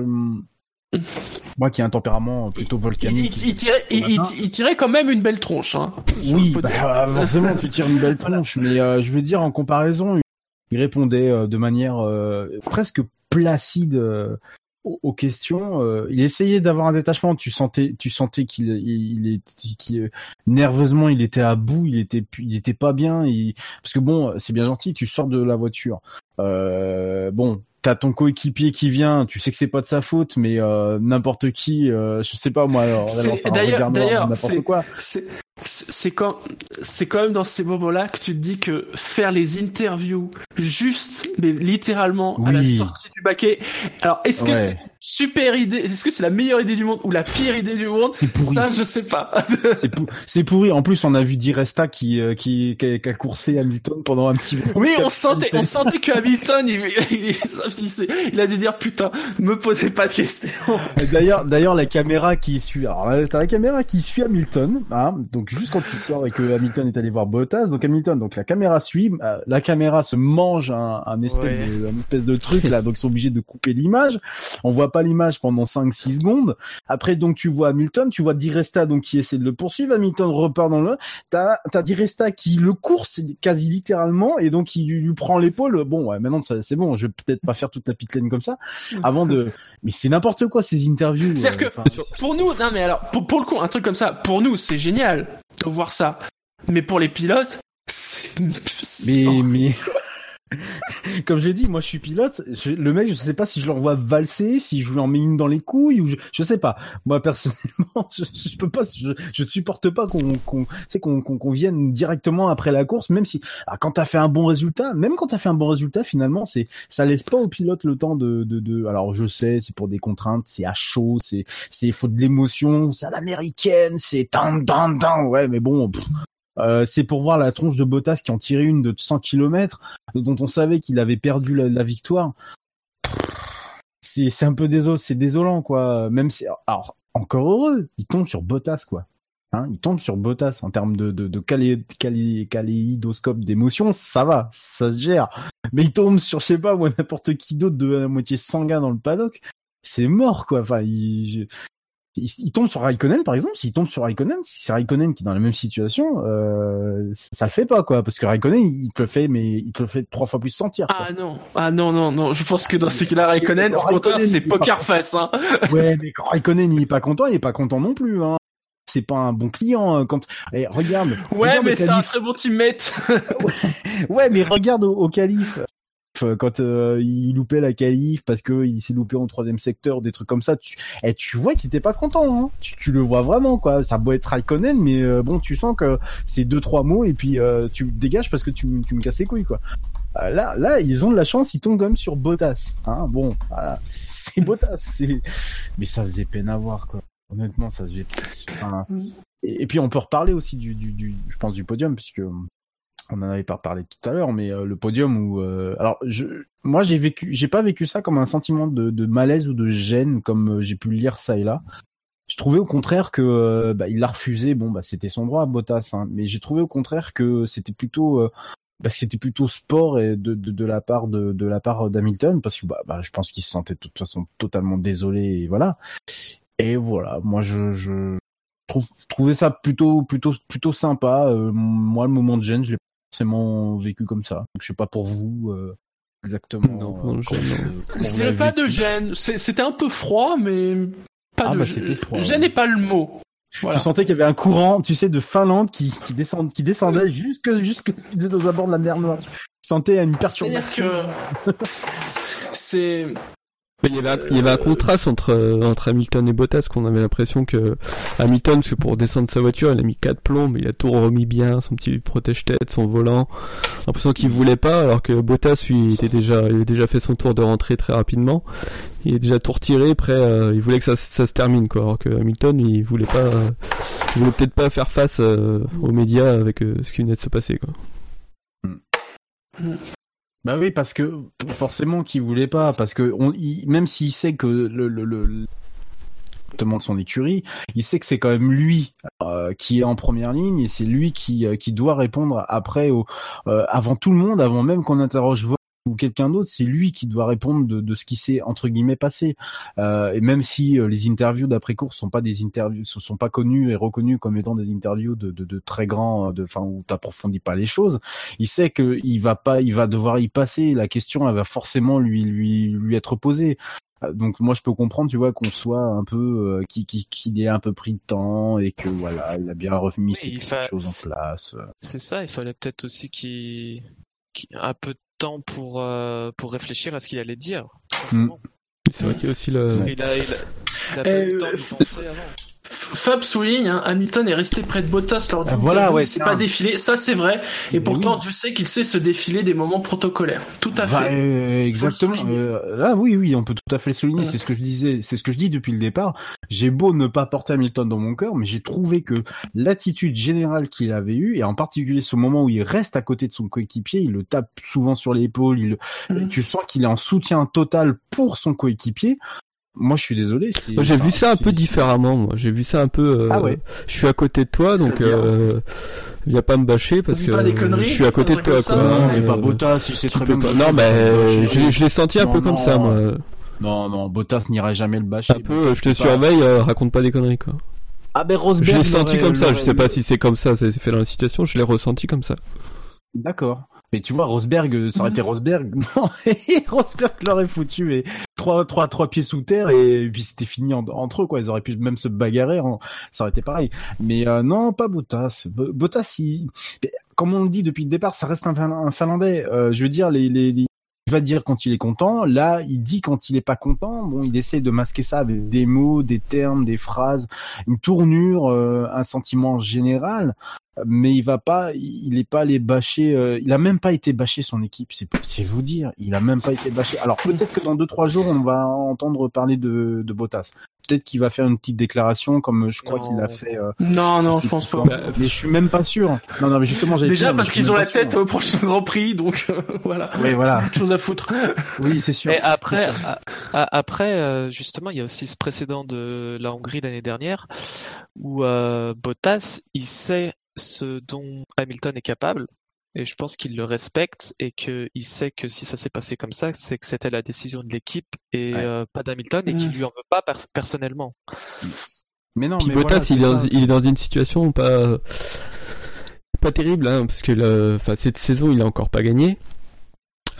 moi qui ai un tempérament plutôt volcanique. il- il tirait, il, il- il tirait quand même une belle tronche. Hein, oui, bah, forcément tu tires une belle tronche, mais euh, je veux dire en comparaison, il répondait euh, de manière euh, presque placide euh, aux, questions. euh, il essayait d'avoir un détachement. Tu sentais, tu sentais qu'il, il, il qu'il- nerveusement, il était à bout. Il était, il était pas bien. Il, parce que bon, c'est bien gentil. Tu sors de la voiture. Euh, bon, t'as ton coéquipier qui vient. Tu sais que c'est pas de sa faute, mais euh, n'importe qui, euh, je sais pas moi. Alors, d'ailleurs- d'ailleurs, n'importe quoi. C'est c'est c'est quand c'est quand même dans ces moments-là que tu te dis que faire les interviews juste mais littéralement à la sortie du baquet. Alors est-ce que Ouais. c'est super idée Est-ce que c'est la meilleure idée du monde ou la pire idée du monde? Pourri. Ça je sais pas. C'est pou- c'est pourri. En plus, on a vu Di Resta qui, euh, qui, qui, a, qui a coursé Hamilton pendant un petit moment. Oui, on sentait, on sentait que Hamilton, il, il, il, a dû dire putain, me posez pas de questions. D'ailleurs, d'ailleurs, la caméra qui suit, alors t'as la caméra qui suit Hamilton, hein, donc juste quand il sort et que Hamilton est allé voir Bottas, donc Hamilton, donc la caméra suit, euh, la caméra se mange un, un espèce Ouais. de, un espèce de truc là, donc ils sont obligés de couper l'image. On voit pas l'image pendant 5-6 secondes. Après, donc tu vois Hamilton, tu vois Di Resta donc qui essaie de le poursuivre. Hamilton repart dans le, t'as, t'as Di Resta qui le course quasi littéralement et donc il lui, lui prend l'épaule. Bon, ouais, maintenant c'est bon, je vais peut-être pas faire toute la pit lane comme ça avant de, mais c'est n'importe quoi ces interviews. C'est-à-dire euh, que pour nous, non mais alors pour, pour le coup, un truc comme ça, pour nous c'est génial voir ça, mais pour les pilotes, c'est Mais, mais, comme j'ai dit, moi je suis pilote. je- le mec, je sais pas si je le revois valser, si je lui en mets une dans les couilles ou je, je sais pas. Moi personnellement, je, je peux pas, je, je supporte pas qu'on, qu'on, qu'on, qu'on, qu'on vienne directement après la course, même si, ah, quand t'as fait un bon résultat, même quand t'as fait un bon résultat, finalement, c'est, ça laisse pas au pilote le temps de, de, de, alors je sais, c'est pour des contraintes, c'est à chaud, c'est, c'est, faut de l'émotion, c'est à l'américaine, c'est dan, dan, dan, ouais, mais bon, euh, c'est pour voir la tronche de Bottas qui en tirait une de 100 km, dont on savait qu'il avait perdu la, victoire. C'est un peu désolant, quoi. Même si alors encore heureux, il tombe sur Bottas quoi. Hein, il tombe sur Bottas en termes de de, d'émotions, ça va, ça se gère. Mais il tombe sur je sais pas n'importe qui d'autre de la moitié sanguin dans le paddock. c'est mort quoi. Il, il tombe sur Raikkonen par exemple. S'il tombe sur Raikkonen, si c'est Raikkonen qui est dans la même situation, euh, ça le fait pas quoi, parce que Raikkonen il te le fait, mais il te le fait trois fois plus sentir. Quoi. Ah non, ah non non non. Je pense que dans ce cas-là, Raikkonen, au contraire, c'est poker face. Hein. Ouais, mais quand Raikkonen il est pas content, il est pas content non plus. Hein c'est pas un bon client hein, quand eh, regarde ouais regarde mais c'est un très bon teammate ouais mais regarde au, au qualif Euh, quand euh, il loupait la qualif parce que il s'est loupé en troisième secteur des trucs comme ça tu eh, tu vois qu'il était pas content hein. tu, tu le vois vraiment quoi. Ça doit être Raikkonen mais euh, bon tu sens que c'est deux trois mots et puis euh, tu dégages parce que tu, tu me casses les couilles quoi. Euh, là là ils ont de la chance ils tombent quand même sur Bottas hein. Bon voilà. C'est Bottas c'est mais ça faisait peine à voir quoi. Honnêtement ça se faisait enfin, et, et puis on peut reparler aussi du, du, du je pense du podium puisque on en avait pas parlé tout à l'heure, mais euh, le podium où, euh, alors, je, moi j'ai vécu, j'ai pas vécu ça comme un sentiment de, de malaise ou de gêne comme euh, j'ai pu lire ça et là. Je trouvais au contraire que euh, bah, il l'a refusé. Bon, bah c'était son droit, Bottas, hein, mais j'ai trouvé au contraire que c'était plutôt, euh, bah, c'était plutôt sport et de, de, de la part de, de la part d'Hamilton parce que bah, bah, je pense qu'il se sentait de toute façon totalement désolé et voilà. Et voilà, moi je, je trouve trouvais ça plutôt plutôt plutôt sympa. Euh, moi le moment de gêne, je l'ai forcément vécu comme ça. Donc, je sais pas pour vous euh, exactement. Non, euh, non, je- comment- dirais pas de gêne. C'est- C'était un peu froid, mais pas Ah de bah, froid, Gêne ouais. n'est pas le mot. Voilà. Tu sentais qu'il y avait un courant, tu sais, de Finlande qui, qui, descend, qui descendait jusque, jusque aux abords de la mer Noire. Tu sentais une C'est-à-dire perturbation. que c'est Il y avait un, il y avait un contraste entre, entre Hamilton et Bottas qu'on avait l'impression que Hamilton, parce que pour descendre sa voiture, il a mis quatre plombs, mais il a tout remis bien, son petit protège-tête, son volant. L'impression qu'il voulait pas, alors que Bottas, lui, il était déjà, il avait déjà fait son tour de rentrée très rapidement. Il est déjà tout retiré, prêt, euh, il voulait que ça, ça se termine, quoi. Alors que Hamilton, il voulait pas, il voulait peut-être pas faire face euh, aux médias avec euh, ce qui venait de se passer, quoi. Bah oui, parce que forcément qu'il voulait pas, parce que on, il- même s'il sait que le, le, le de son écurie, il sait que c'est quand même lui euh, qui est en première ligne et c'est lui qui euh, qui doit répondre après au euh, avant tout le monde, avant même qu'on interroge ou quelqu'un d'autre, c'est lui qui doit répondre de, de ce qui s'est entre guillemets passé. Euh, et même si euh, les interviews d'après course sont pas des interviews, ne sont pas connues et reconnues comme étant des interviews de, de, de très grands, euh, de, enfin où t'approfondis pas les choses, il sait que il va pas, il va devoir y passer. La question, elle va forcément lui lui lui être posée. Euh, Donc moi je peux comprendre, tu vois, qu'on soit un peu, euh, qui qui qu'il ait un peu pris de temps et que voilà, il a bien remis ses petites fa- choses en place. C'est ça, il fallait peut-être aussi qu'il qu'il ait un peu de temps pour, euh, pour réfléchir à ce qu'il allait dire. simplement. C'est vrai qu'il y a aussi le, Parce qu'il a, il a, il a pas eu le Euh, temps de penser avant. Fab souligne, hein, Hamilton est resté près de Bottas lors du Ah, voilà, ouais, c'est pas défilé, ça c'est vrai, et pourtant. Dieu sait qu'il sait se défiler des moments protocolaires. Tout à Bah, fait. euh, exactement. Euh, là, oui, oui, on peut tout à fait le souligner. Voilà. C'est ce que je disais, c'est ce que je dis depuis le départ. J'ai beau ne pas porter Hamilton dans mon cœur, mais j'ai trouvé que l'attitude générale qu'il avait eue, et en particulier ce moment où il reste à côté de son coéquipier, il le tape souvent sur l'épaule, il, Mhm. tu sens qu'il est en soutien total pour son coéquipier. Moi, je suis désolé. c'est- j'ai enfin, vu ça un c'est- peu c'est- différemment. Moi, j'ai vu ça un peu. euh, Ah ouais. Je suis à côté de toi, donc euh, viens pas me bâcher parce que je suis à côté de toi, quoi. Non, mais pas euh, Bottas, il sait tu très peux bien. pas- Non, mais euh, je l'ai- je l'ai senti un Non, peu comme non. ça, moi. Non, non, Bottas n'ira jamais le bâcher. Un peu, je te surveille, euh, raconte pas des conneries, quoi. Ah ben Je Rosberg. l'ai senti comme ça. Je sais pas si c'est comme ça, ça s'est fait dans la situation. Je l'ai ressenti comme ça. D'accord. Mais tu vois, Rosberg, euh, ça aurait été Rosberg. Non, Rosberg l'aurait foutu, mais trois, trois, trois pieds sous terre et puis c'était fini en- entre eux, quoi. Ils auraient pu même se bagarrer, en- ça aurait été pareil. Mais euh, non, pas Bottas. Bo- Bottas, il... comme on le dit depuis le départ, ça reste un, un Finlandais. Euh, je veux dire, les, les, les- il va dire quand il est content. Là, il dit quand il est pas content. Bon, il essaie de masquer ça avec des mots, des termes, des phrases, une tournure, euh, un sentiment général mais il va pas, il est pas allé bâcher, euh, il a même pas été bâcher son équipe, c'est c'est vous dire, il a même pas été bâché. Alors peut-être que dans deux trois jours on va entendre parler de, de Bottas. Peut-être qu'il va faire une petite déclaration comme je crois Non. qu'il a fait. euh, Non, non, sais je pense pas. Bah, mais je suis même pas sûr. Non, non, mais justement, j'allais Déjà parce qu'ils ont la sûr. tête au prochain Grand Prix, donc euh, voilà. Oui, voilà. Autre chose à foutre. Oui, c'est sûr. Et après, sûr. après, euh, justement, il y a aussi ce précédent de la Hongrie l'année dernière où euh, Bottas, il sait ce dont Hamilton est capable Et je pense qu'il le respecte et qu'il sait que si ça s'est passé comme ça, c'est que c'était la décision de l'équipe et Ouais. euh, pas d'Hamilton et qu'il Mm. lui en veut pas pers- personnellement. Mais non, Puis mais Bottas, voilà, il, est dans, ça. il est dans une situation pas pas terrible, hein, parce que le, enfin cette saison, il a encore pas gagné.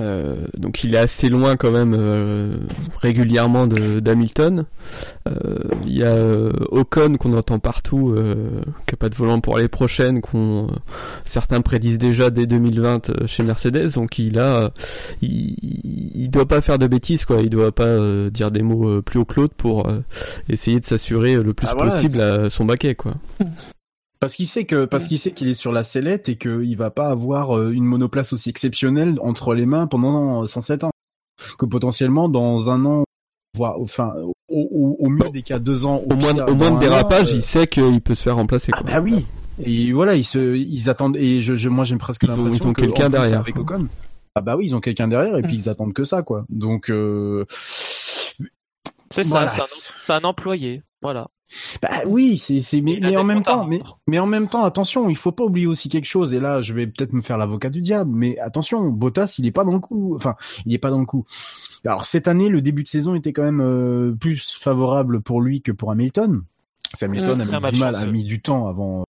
Euh, donc il est assez loin quand même euh, régulièrement d'Hamilton. Euh, Il y a Ocon qu'on entend partout, qui a pas de volant pour les prochaines, qu'on certains prédisent déjà dès 2020 euh, chez Mercedes. Donc il a, il, doit pas faire de bêtises quoi. Il doit pas dire des mots plus haut que l'autre pour essayer de s'assurer le plus Ah, voilà, possible à son baquet quoi. Parce qu'il sait que parce qu'il sait qu'il est sur la sellette et qu'il va pas avoir euh, une monoplace aussi exceptionnelle entre les mains pendant 107 ans. Que potentiellement dans un an, voire enfin au, au, au mieux des cas deux ans, Au moins, pire, au moins de an, dérapage, euh, il sait qu'il peut se faire remplacer Ah quoi. bah oui. Et voilà, ils se, ils attendent. Et je, je moi, j'ai presque ont- l'impression ils ont que, quelqu'un derrière. avec Ocon. Ah bah oui, ils ont quelqu'un derrière et puis ils attendent que ça, quoi. Donc, euh... C'est Voilà. ça, c'est un, c'est un employé. Voilà. Bah oui, c'est, c'est, mais, mais en même temps, mais, mais en même temps, attention, il faut pas oublier aussi quelque chose. Et là, je vais peut-être me faire l'avocat du diable, mais attention, Bottas, il est pas dans le coup. Enfin, il est pas dans le coup. Alors cette année, le début de saison était quand même euh, plus favorable pour lui que pour Hamilton. Hamilton Mmh, a mis du mal, a mis du temps avant.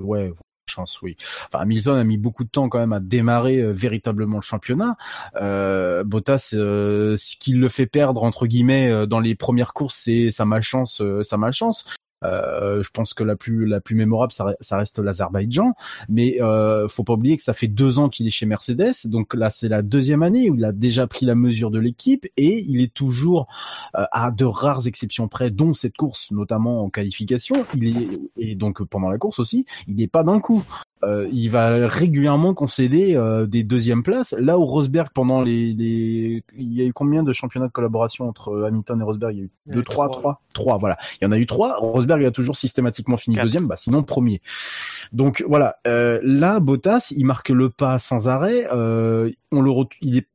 Ouais, chance, oui. Enfin, Hamilton a mis beaucoup de temps quand même à démarrer euh, véritablement le championnat. Euh, Bottas, euh, ce qui le fait perdre entre guillemets dans les premières courses, c'est sa malchance, sa malchance. Euh, je pense que la plus la plus mémorable, ça, re- ça reste l'Azerbaïdjan. Mais euh, faut pas oublier que ça fait deux ans qu'il est chez Mercedes, donc là c'est la deuxième année où il a déjà pris la mesure de l'équipe et il est toujours euh, à de rares exceptions près, dont cette course notamment en qualification. Il est et donc pendant la course aussi, il n'est pas dans le coup. Euh, il va régulièrement concéder euh, des deuxièmes places. Là où Rosberg pendant les, les il y a eu combien de championnats de collaboration entre Hamilton et Rosberg? Il y a eu deux, eu trois, trois. trois, trois. Voilà, il y en a eu trois. Rosberg a toujours systématiquement fini deuxième, bah sinon premier. Donc voilà, euh, là Bottas, il marque le pas sans arrêt. Euh, on le, il est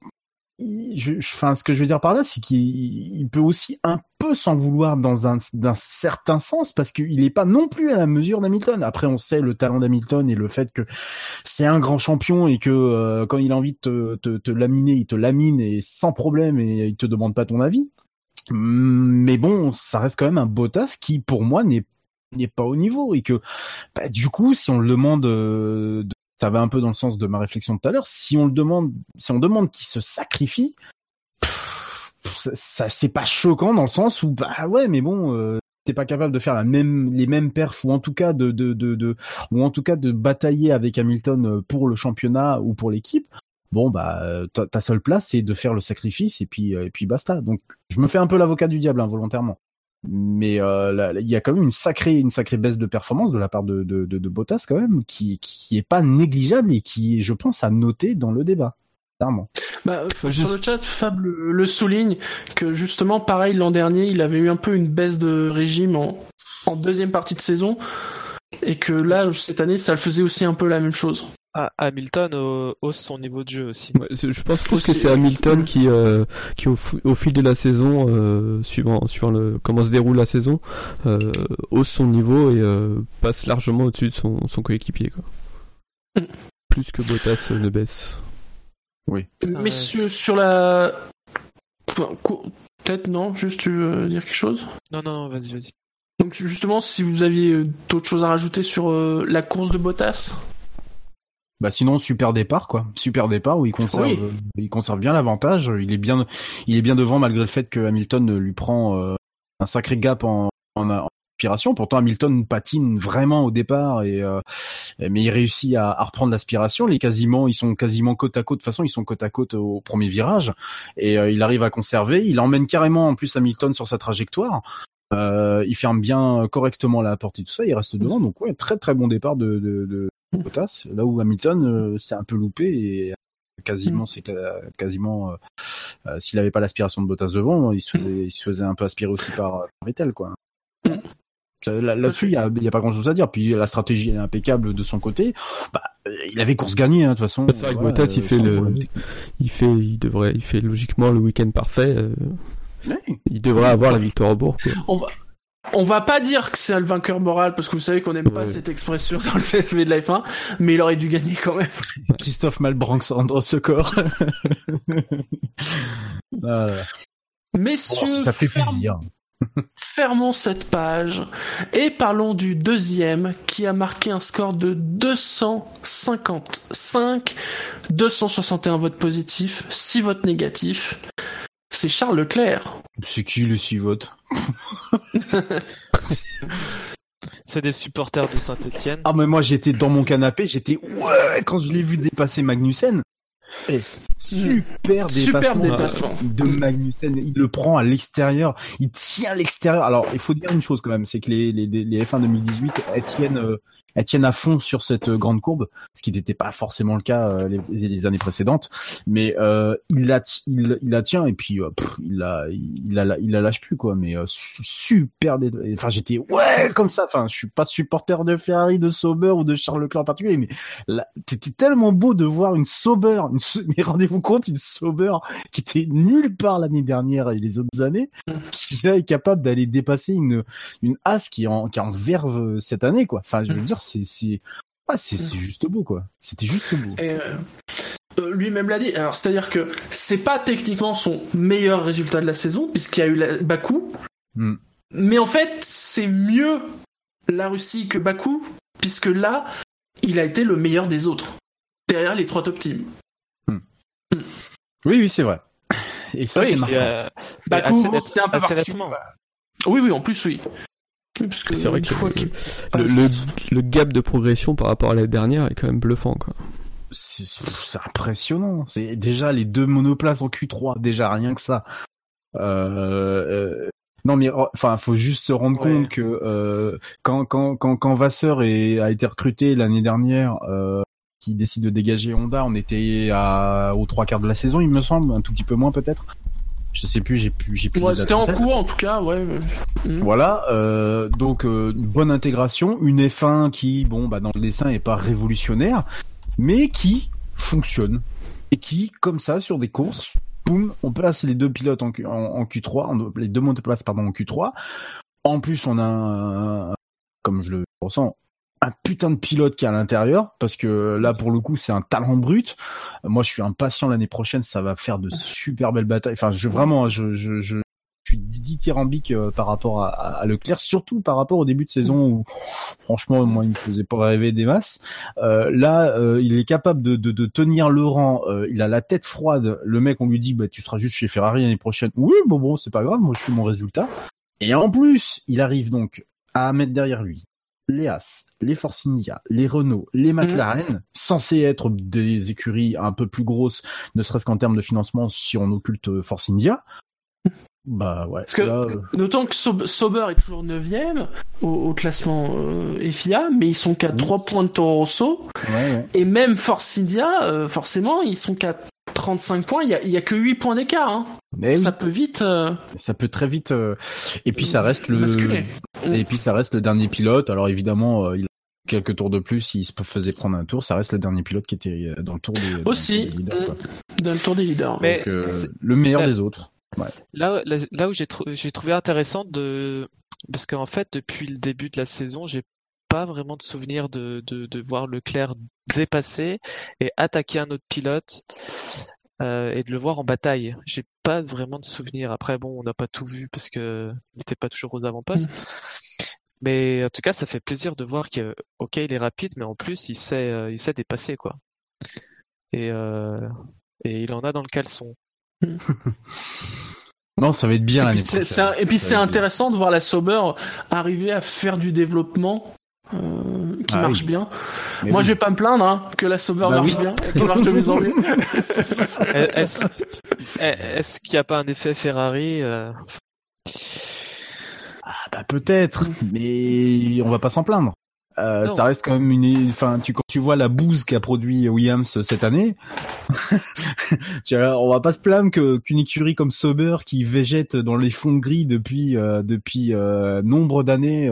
il- je, je- enfin, ce que je veux dire par là, c'est qu'il il peut aussi un peu s'en vouloir dans un, d'un certain sens parce qu'il n'est pas non plus à la mesure d'Hamilton. Après, on sait le talent d'Hamilton et le fait que c'est un grand champion et que euh, quand il a envie de te, te, te laminer, il te lamine et sans problème et il te demande pas ton avis. Mais bon, ça reste quand même un Bottas qui, pour moi, n'est pas au niveau et que bah, du coup, si on le demande euh, ça va un peu dans le sens de ma réflexion de tout à l'heure. Si on le demande, si on demande qu'il se sacrifie, ça, c'est pas choquant dans le sens où bah ouais, mais bon, euh, t'es pas capable de faire les mêmes perfs ou en tout cas de ou en tout cas de batailler avec Hamilton euh, pour le championnat ou pour l'équipe. Bon bah euh, ta, ta seule place c'est de faire le sacrifice et puis euh, et puis basta. Donc je me fais un peu l'avocat du diable involontairement. Mais euh, il y a quand même une sacrée, une sacrée baisse de performance de la part de, de, de, de Bottas quand même, qui, qui est pas négligeable et qui, est, je pense, à noter dans le débat. Clairement. Bah, sur le chat, Fab le, le souligne que justement, pareil, l'an dernier, il avait eu un peu une baisse de régime en, en deuxième partie de saison. Et que là, cette année, ça le faisait aussi un peu la même chose. Ah, Hamilton euh, hausse son niveau de jeu aussi. Ouais, je pense plus Aussi, que c'est oui. Hamilton qui, euh, qui au, fil de la saison, euh, suivant, suivant le, comment se déroule la saison, euh, hausse son niveau et euh, passe largement au-dessus de son, son coéquipier. Quoi. Mm. Plus que Bottas euh, ne baisse. Oui. Mais sur, sur la. Enfin, Peut-être non, juste tu veux dire quelque chose? Non, non, vas-y, vas-y. Donc justement, si vous aviez euh, d'autres choses à rajouter sur euh, la course de Bottas? Bah sinon super départ quoi, super départ où il conserve, Oui. euh, il conserve bien l'avantage. Il est bien, il est bien devant malgré le fait que Hamilton lui prend euh, un sacré gap en, en, en aspiration. Pourtant Hamilton patine vraiment au départ et euh, mais il réussit à, à reprendre l'aspiration. Les quasiment, ils sont quasiment côte à côte. De toute façon, ils sont côte à côte au premier virage et euh, il arrive à conserver. Il emmène carrément en plus Hamilton sur sa trajectoire. Euh, il ferme bien correctement la porte et tout ça. Il reste devant. Donc ouais, très très bon départ de, de, de Bottas. Là où Hamilton euh, s'est un peu loupé et quasiment c'est ca- quasiment euh, euh, s'il avait pas l'aspiration de Bottas devant, il se faisait il se faisait un peu aspirer aussi par, par Vettel quoi. Mm. Là- Là-dessus, il y a, il y a pas grand-chose à dire. Puis la stratégie est impeccable de son côté. Bah, euh, il avait course gagnée hein, de toute façon. C'est vrai que Voilà, Bottas, il euh, fait le, problème. il fait, il devrait, il fait logiquement le week-end parfait. euh, il devrait avoir la victoire au bourg. Quoi. on va, On va pas dire que c'est le vainqueur moral parce que vous savez qu'on n'aime pas Ouais. cette expression dans le CSV de la F1, mais il aurait dû gagner quand même. Christophe Malbranx en dans ce corps. Ah, Messieurs, ça fait plaisir. fermons cette page et parlons du deuxième qui a marqué un score de 255, 261 votes positifs, 6 votes négatifs. C'est Charles Leclerc. C'est qui le 6 votes C'est des supporters de Saint-Etienne. Ah mais moi j'étais dans mon canapé, j'étais ouais quand je l'ai vu dépasser Magnussen. Et super Super dépassement, dépassement. de Magnussen, il le prend à l'extérieur, il tient à l'extérieur. Alors il faut dire une chose quand même, c'est que les, les, les F1 2018 elles tiennent, euh, elles tiennent à fond sur cette euh, grande courbe, ce qui n'était pas forcément le cas euh, les, les années précédentes. Mais euh, il la il, il la tient et puis euh, pff, il la il la il la lâche plus quoi. Mais euh, su- super enfin j'étais ouais comme ça. Enfin je suis pas supporter de Ferrari, de Sauber ou de Charles Leclerc en particulier, mais c'était tellement beau de voir une Sauber, une, mais rendez-vous compte, une Sauber qui était nulle part l'année dernière et les autres années, qui là est capable d'aller dépasser une une As qui est en qui est en verve cette année quoi. Enfin je veux dire c'est c'est ah, c'est c'est juste beau quoi. C'était juste beau. Et euh, euh, lui-même l'a dit. Alors, c'est-à-dire que c'est pas techniquement son meilleur résultat de la saison, puisqu'il y a eu la- Bakou. Hmm. Mais en fait, c'est mieux la Russie que Bakou, puisque là, il a été le meilleur des autres. Derrière les trois top teams. Oui oui c'est vrai. Et ça Oui, c'est marrant. euh, Bakou, c'était un peu particulier. Oui, oui, en plus, oui. Oui, parce que C'est vrai que le, le, le gap de progression par rapport à l'année dernière est quand même bluffant, quoi. c'est impressionnant. C'est déjà les deux monoplaces en Q3, déjà rien que ça. Euh, euh, non mais oh, enfin, faut juste se rendre compte que euh, quand quand quand quand Vasseur est, a été recruté l'année dernière, euh, qui décide de dégager Honda, on était à aux trois quarts de la saison, il me semble, un tout petit peu moins peut-être. Je sais plus, j'ai plus j'ai plus. Ouais, c'était en cours, en tout cas, ouais. Hmm. Voilà, euh, donc euh, une bonne intégration, une F1 qui, bon, bah dans le dessin est pas révolutionnaire, mais qui fonctionne et qui, comme ça, sur des courses, boum, on place les deux pilotes en, Q, en, en Q3, en- les deux monoplaces pardon en Q3. En plus, on a, un- comme je le ressens, un putain de pilote qui est à l'intérieur, parce que là, pour le coup, c'est un talent brut. Moi, je suis impatient l'année prochaine, ça va faire de super belles batailles. Enfin, je vraiment, je, je, je, je suis dithyrambique euh, par rapport à, à, Leclerc, surtout par rapport au début de saison où, franchement, moi, il me faisait pas rêver des masses. Euh, là, euh, il est capable de, de, de tenir le rang. euh, il a la tête froide. Le mec, on lui dit, bah, tu seras juste chez Ferrari l'année prochaine. Oui, bon, bon, c'est pas grave. Moi, je fais mon résultat. Et en plus, il arrive donc à mettre derrière lui les As, les Force India, les Renault, les McLaren, censés être des écuries un peu plus grosses, ne serait-ce qu'en termes de financement si on occulte euh, Force India. Bah ouais. Parce que, là, euh, notons que Saub- Sauber est toujours 9ème au, au classement euh, FIA, mais ils sont qu'à 3 points de Toro Rosso. ouais, ouais. Et même Force India, euh, forcément, ils sont qu'à 35 points. Il y a, y a que 8 points d'écart. Hein. Eh oui. Ça peut vite. euh, ça peut très vite euh, et puis ça reste le Basculer. Et puis ça reste le dernier pilote alors évidemment euh, il a quelques tours de plus il se faisait prendre un tour ça reste le dernier pilote qui était euh, dans le tour des, dans Aussi, le tour des leaders, quoi. dans le tour des leaders. Mais donc euh, le meilleur là- des autres ouais. Là, là, là où j'ai trouvé intéressant de parce qu'en fait depuis le début de la saison, j'ai pas vraiment de souvenir de, de, de voir Leclerc dépasser et attaquer un autre pilote euh, et de le voir en bataille. J'ai pas vraiment de souvenir. Après bon, on n'a pas tout vu parce que il n'était pas toujours aux avant-postes. Mais en tout cas, ça fait plaisir de voir que ok, il est rapide, mais en plus il sait euh, il sait dépasser quoi. Et euh, et il en a dans le caleçon. non ça va être bien Et puis l'année c'est- prochaine c'est un- et puis c'est bien. intéressant de voir la Sauber arriver à faire du développement euh, qui Ah marche oui. bien. Mais Moi, oui. je vais pas me plaindre hein, que la Sauber Bah marche oui. bien, qu'elle marche de mieux en mieux. Est-ce qu'il n'y a pas un effet Ferrari euh, ah bah peut-être mais on va pas s'en plaindre euh, ça reste quand même une enfin tu quand tu vois la bouse qu'a produit Williams cette année tu vois, on va pas se plaindre que qu'une écurie comme Sauber qui végète dans les fonds gris depuis euh, depuis euh, nombre d'années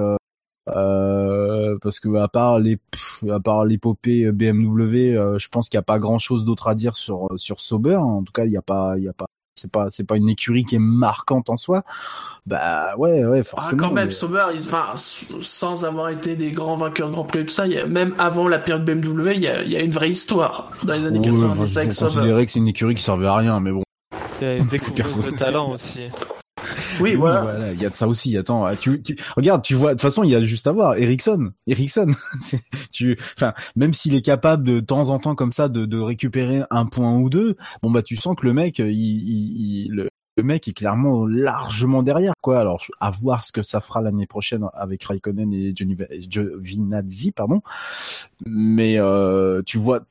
euh, euh, parce que à part les pff, à part l'épopée BMW euh, je pense qu'il y a pas grand chose d'autre à dire sur sur Sauber en tout cas il y a pas il y a pas c'est pas c'est pas une écurie qui est marquante en soi. Bah ouais ouais Ah, forcément. quand même, mais- Sauber, ils- enfin, s- sans avoir été des grands vainqueurs Grand Prix et tout ça, il y a- même avant la période BMW, il y a, il y a une vraie histoire dans les années Ouais, 90 enfin, avec je Sauber. considérais que c'est une écurie qui servait à rien, mais bon. Il y a une découvreuse de talent aussi. Oui, voilà. il y a de ça aussi. Attends, tu, tu regarde, tu vois. De toute façon, il y a juste à voir. Ericsson, Ericsson. tu, enfin, même s'il est capable de, de temps en temps comme ça de, de récupérer un point ou deux, bon bah tu sens que le mec, il, il, il- le, le mec est clairement largement derrière, quoi. Alors à voir ce que ça fera l'année prochaine avec Raikkonen et Johnny- Giovinazzi, pardon. Mais euh, tu vois,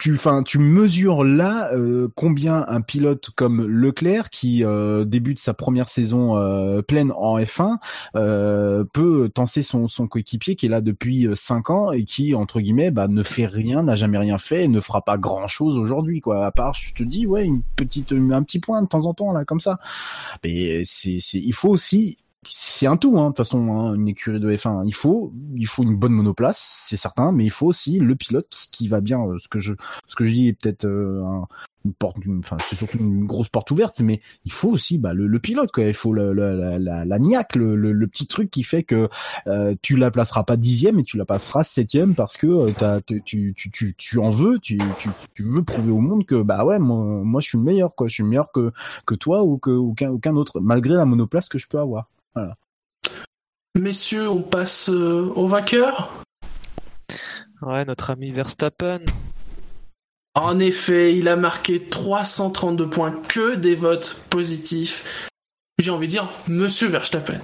tu, enfin, tu mesures là euh, combien un pilote comme Leclerc, qui euh, débute sa première saison euh, pleine en F1, euh, peut tenser son, son coéquipier qui est là depuis euh, cinq ans et qui entre guillemets bah, ne fait rien, n'a jamais rien fait, ne fera pas grand chose aujourd'hui, quoi. À part, je te dis, ouais, une petite, un petit point de temps en temps là, comme ça. Mais c'est, c'est, il faut aussi c'est un tout, hein, de toute façon, hein, une écurie de F1. Il faut, il faut une bonne monoplace, c'est certain, mais il faut aussi le pilote qui, qui va bien. euh, Ce que je, ce que je dis est peut-être euh, un- une porte, enfin, c'est surtout une grosse porte ouverte, mais il faut aussi bah, le, le pilote, quoi. Il faut le- la, la, la niaque, le, le, petit truc qui fait que euh, tu la placeras pas dixième et tu la passeras septième parce que euh, t'as- tu, tu, tu, tu en veux, tu, tu, tu veux prouver au monde que bah ouais, moi, moi je suis le meilleur, quoi. Je suis meilleur que que toi ou que aucun aucun autre, malgré la monoplace que je peux avoir. Voilà. Messieurs, on passe euh, au vainqueur? Ouais, notre ami Verstappen. En effet, il a marqué 332 points, que des votes positifs. J'ai envie de dire, Monsieur Verstappen.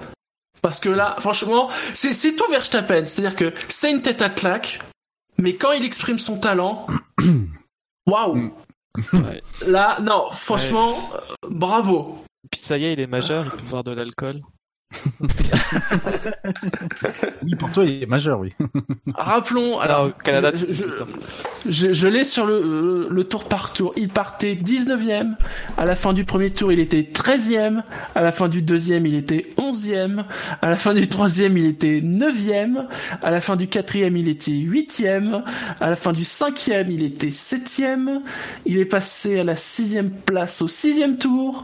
Parce que là, franchement, c'est c'est tout Verstappen. C'est-à-dire que c'est une tête à claque, mais quand il exprime son talent, waouh Là, non, franchement, euh, bravo. Puis ça y est, il est majeur, il peut boire de l'alcool. Oui, pour toi, il est majeur, oui. Rappelons, alors, au Canada, je, c'est je- 18 ans. je- je l'ai sur le, euh, le tour par tour. Il partait 19e. À la fin du premier tour, il était 13e. À la fin du deuxième, il était 11e. À la fin du troisième, il était 9e. À la fin du quatrième, il était 8e. À la fin du cinquième, il était 7e. Il est passé à la sixième place au sixième tour.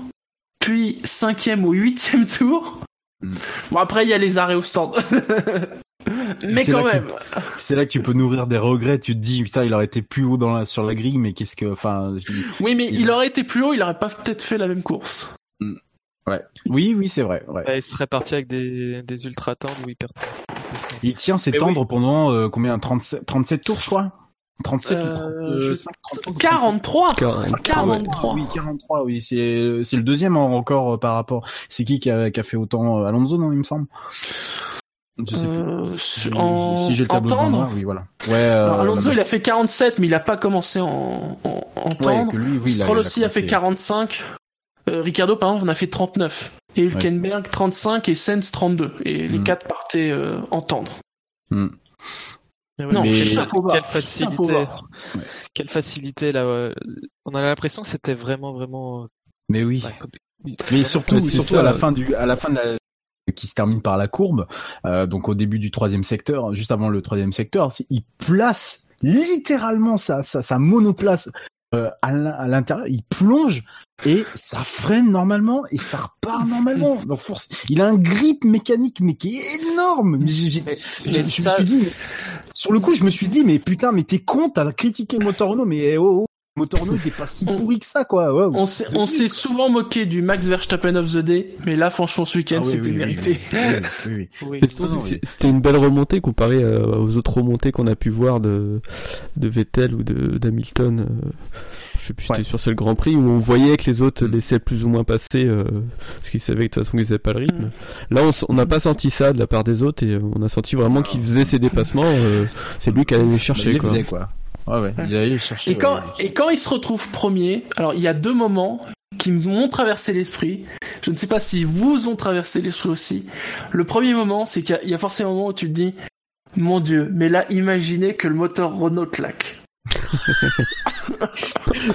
Puis cinquième au huitième tour. Bon, après, il y a les arrêts au stand. Mais quand même. C'est là que tu peux nourrir des regrets. Tu te dis, putain, il aurait été plus haut dans la, sur la grille, mais qu'est-ce que, enfin. Oui, mais il aurait été plus haut, il aurait pas peut-être fait la même course. Ouais. Oui, oui, c'est vrai. Ouais. Il serait parti avec des, des ultra tendres ou hyper Il tient ses Mais tendres pendant euh, combien? 37, 37 tours, je crois? 37 ou Euh, 30, je- 5, 35, 43 Quarante. 43 Oui, 43, oui. C'est, c'est le deuxième encore euh, par rapport. C'est qui qui a, qui a fait autant euh, Alonso, non, il me semble? Je sais Euh, plus. en- si j'ai le tableau devant tendre moi, oui, voilà. Ouais, euh, Alors, Alonso, il a fait 47, mais il a pas commencé en, en, en que lui, oui, Stroll aussi a fait commencé. 45. Euh, Ricardo, par exemple, en a fait 39. Et Hülkenberg, 35 et Sens, 32. Et les Mm. quatre partaient euh, en tendre. Hmm. Mais Non, quelle, facilité. Quelle facilité là. On a l'impression que c'était vraiment vraiment. Mais oui. ouais, comme- oui, Mais surtout, surtout ça. à la fin du, à la fin de la qui se termine par la courbe, euh, donc au début du troisième secteur, juste avant le troisième secteur, il place littéralement sa, sa, sa monoplace euh, à l'in- à l'intérieur, il plonge et ça freine normalement et ça repart normalement. Donc force, il a un grip mécanique mais qui est énorme. J'ai- j'ai- Mais- je, mais je ça- me suis dit, mais- sur le coup, je me suis dit, mais putain, mais t'es con, t'as critiqué Motorno, mais oh, oh, Motorno, t'es pas si pourri que ça, quoi. Ouais, On s'est, on s'est souvent moqué du Max Verstappen of the Day, mais là, franchement, ce week-end, Ah oui, c'était oui, mérité. oui, C'était une belle remontée comparée euh, aux autres remontées qu'on a pu voir de, de Vettel ou de d'Hamilton. euh, je sais plus, si c'était sur le Grand Prix où on voyait que les autres laissaient plus ou moins passer euh, parce qu'ils savaient que de toute façon ils n'avaient pas le rythme. Là, on s- on n'a pas senti ça de la part des autres et euh, on a senti vraiment qu'il faisait ses dépassements. euh, c'est lui qui allait les chercher. Bah, il les quoi. faisait, quoi. Ouais, ouais, il allait chercher. Et quand, ouais. et quand il se retrouve premier, alors il y a deux moments qui m'ont traversé l'esprit. Je ne sais pas si vous ont traversé l'esprit aussi. Le premier moment, c'est qu'il y a- il y, a forcément un moment où tu te dis, mon dieu, mais là, imaginez que le moteur Renault claque.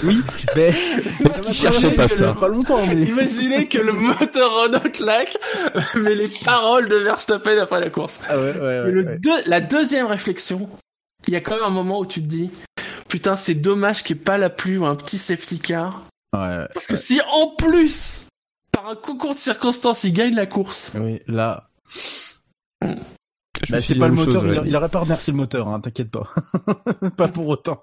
Oui, mais Est-ce qu'il cherchait pas ça pas longtemps, mais Imaginez que le moteur Renault claque, mais les paroles de Verstappen après la course. Ah ouais, ouais, Et le ouais. deux- la deuxième réflexion, il y a quand même un moment où tu te dis, putain, c'est dommage qu'il n'y ait pas la pluie ou un petit safety car. Ouais. Parce que si en plus, par un concours de circonstances, il gagne la course. Oui, là. Bah, c'est pas le moteur, chose, il, ouais. il aurait pas remercié le moteur, hein, t'inquiète pas. pas pour autant.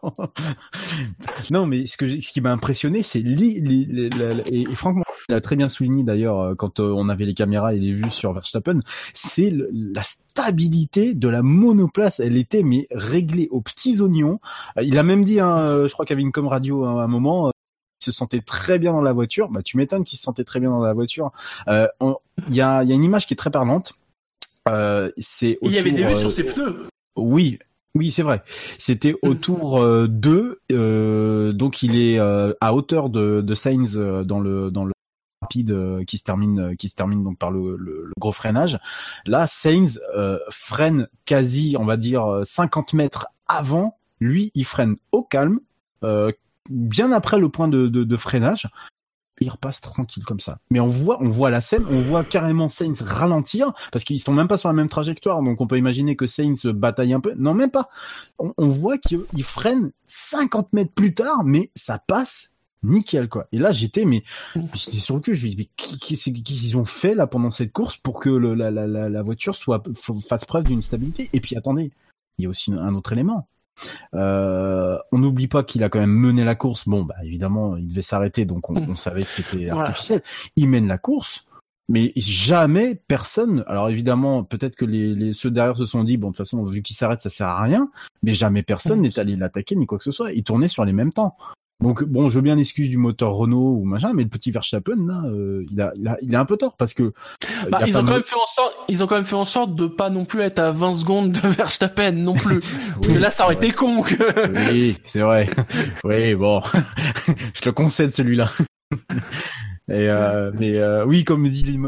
non, mais ce que j'ai- ce qui m'a impressionné, c'est li, li- et, et Franck l'a très bien souligné d'ailleurs euh, quand euh, on avait les caméras et les vues sur Verstappen, c'est la stabilité de la monoplace. Elle était mais réglée aux petits oignons. Euh, Il a même dit, hein, je crois qu'il y avait une com radio hein, à un moment. euh, il se sentait très bien dans la voiture. Bah, tu m'étonnes qu'il se sentait très bien dans la voiture. Euh, Il y, a, il y a une image qui est très parlante. Euh, c'est Il y avait des autour, vues sur euh, ses pneus. oui, oui, c'est vrai. C'était autour euh, de, euh, donc il est euh, à hauteur de, de Sainz euh, dans le dans le rapide euh, qui se termine euh, qui se termine donc par le, le- le gros freinage. Là, Sainz euh, freine quasi, on va dire euh, 50 mètres avant. Lui, il freine au calme, euh, bien après le point de, de, de freinage. Il repasse tranquille comme ça. Mais on voit, on voit la scène, on voit carrément Sainz ralentir parce qu'ils sont même pas sur la même trajectoire. Donc on peut imaginer que Sainz bataille un peu. Non, même pas. On, voit qu'il il freine 50 mètres plus tard, mais ça passe nickel quoi. Et là j'étais mais j'étais sur le cul. Je me dis mais qu'est-ce qu'ils ont fait là pendant cette course pour que la voiture soit fasse preuve d'une stabilité? Et puis attendez, il y a aussi un autre élément. Euh, on n'oublie pas qu'il a quand même mené la course. Bon, bah évidemment, il devait s'arrêter, donc on, on savait que c'était Voilà. artificiel. Il mène la course, mais jamais personne. Alors évidemment, peut-être que les, les ceux derrière se sont dit, bon, de toute façon, vu qu'il s'arrête, ça sert à rien. Mais jamais personne n'est allé l'attaquer ni quoi que ce soit. Il tournait sur les mêmes temps. Donc bon, je veux bien l'excuse du moteur Renault ou machin, mais le petit Verstappen là, euh, il a, il a, il a un peu tort parce que euh, Bah, il ils ont quand même fait en sorte, ils ont quand même fait en sorte de pas non plus être à 20 secondes de Verstappen non plus. Parce que là, ça aurait été con que. Oui, c'est vrai. Oui, bon, je te concède celui-là. Et euh, mais euh, oui, comme dit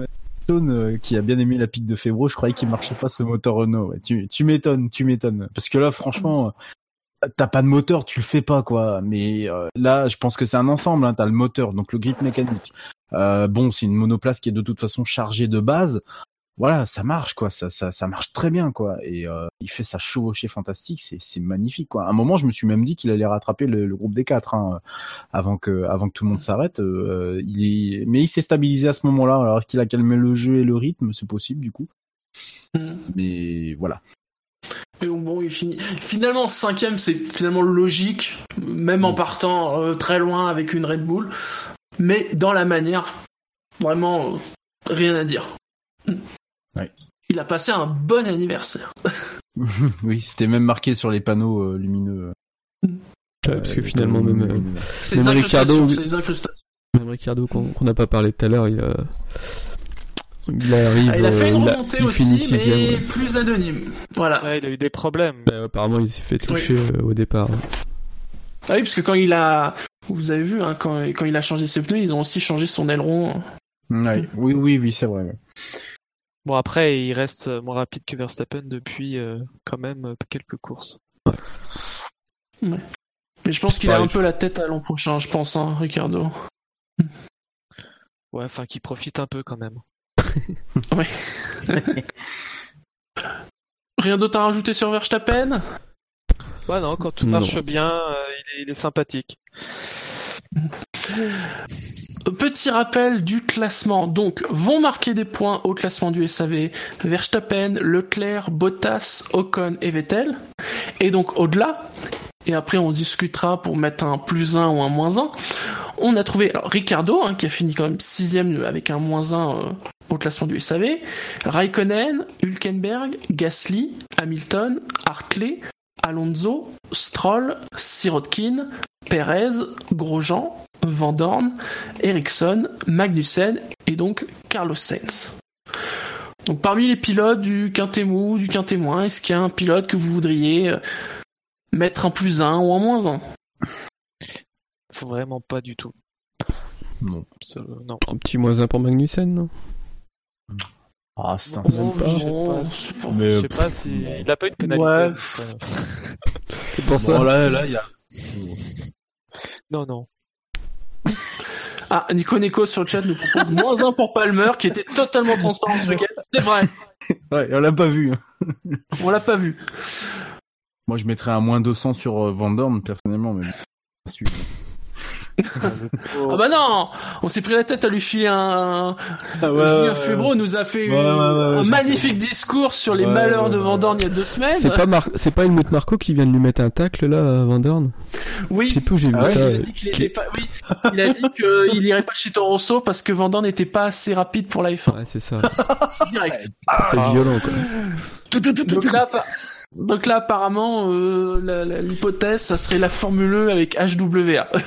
Stone, euh, qui a bien aimé la pique de Febro, je croyais qu'il marchait pas ce moteur Renault. Ouais, tu tu m'étonnes, tu m'étonnes. Parce que là, franchement, t'as pas de moteur, tu le fais pas quoi. Mais euh, là, je pense que c'est un ensemble. Hein. T'as le moteur, donc le grip mécanique. Euh, bon, c'est une monoplace qui est de toute façon chargée de base. Voilà, ça marche quoi, ça ça, ça marche très bien quoi. Et euh, il fait sa chevauchée fantastique, c'est c'est magnifique quoi. À un moment, je me suis même dit qu'il allait rattraper le, le groupe des quatre hein, avant que avant que tout le monde s'arrête. Il est, mais il s'est stabilisé à ce moment-là. Alors est-ce qu'il a calmé le jeu et le rythme, c'est possible du coup. Mais voilà. Et bon, il finit. Finalement, cinquième, c'est finalement logique, même en partant euh, très loin avec une Red Bull. Mais dans la manière, vraiment, euh, rien à dire. Ouais. Il a passé un bon anniversaire. oui, c'était même marqué sur les panneaux euh, lumineux. Ouais, parce que finalement, même, euh, même Ricardo, même Ricardo qu'on n'a pas parlé tout à l'heure, il, euh, il arrive, Ah, il a fait une euh, il, a- remontée il aussi, sixième. mais ouais. plus anonyme. Voilà. Ouais, il a eu des problèmes. Bah, apparemment, il s'est fait toucher euh, au départ. Ah oui, parce que quand il a, vous avez vu, hein, quand, quand il a changé ses pneus, ils ont aussi changé son aileron. Oui, oui, oui, c'est vrai. ouais. Bon, après, il reste moins rapide que Verstappen depuis euh, quand même euh, quelques courses. Ouais. Mais je pense qu'il a un peu la tête à l'an prochain, je pense, hein, Ricardo. Ouais, enfin, qu'il profite un peu quand même. Rien d'autre à rajouter sur Verstappen? Ouais, non, quand tout Non. marche bien, euh, il, est, il est sympathique. Petit rappel du classement. Donc, vont marquer des points au classement du SAV Verstappen, Leclerc, Bottas, Ocon et Vettel. Et donc, au-delà, et après on discutera pour mettre un plus 1 ou un moins 1, on a trouvé alors, Ricardo, hein, qui a fini quand même sixième avec un moins 1 euh, au classement du SAV, Raikkonen, Hülkenberg, Gasly, Hamilton, Hartley, Alonso, Stroll, Sirotkin, Perez, Grosjean, Van Dorn, Ericsson, Magnussen et donc Carlos Sainz. Donc parmi les pilotes du quintet mou, du quintet moins, est-ce qu'il y a un pilote que vous voudriez euh, mettre un plus 1 ou un moins 1 Faut vraiment pas du tout. Non. Ça, non. Un petit moins un pour Magnussen, non? Ah, c'est un Oh, je sais pas, je sais pas si il a pas eu de pénalité. Ouais. ça- C'est pour ça. Bon, là, là, il y a. Non, non. Ah, Nico Neko sur le chat nous propose moins 1 pour Palmer qui était totalement transparent ce week-end. C'est vrai, Ouais, on l'a pas vu. on l'a pas vu. Moi, je mettrais un moins 200 sur euh, Van Dorn, personnellement, mais Ah bah non On s'est pris la tête à lui filer un... Ah ouais, Julien Febro nous a fait Ouais, ouais, ouais, un magnifique discours sur les Ouais, malheurs ouais, de. Vandorn il y a deux semaines. C'est pas Mar c'est pas Helmut Marco qui vient de lui mettre un tacle là à Van Dorn Oui. Je sais plus où j'ai vu Ah ouais, ça. il a dit qu'il qui- pas... Oui, il a dit qu'il irait pas chez Toro Rosso parce que Vandorn n'était pas assez rapide pour la F1. Ouais, c'est ça. Direct. C'est violent quoi. Donc là, donc là, apparemment, euh, la- la- l'hypothèse, ça serait la Formule E avec HWA.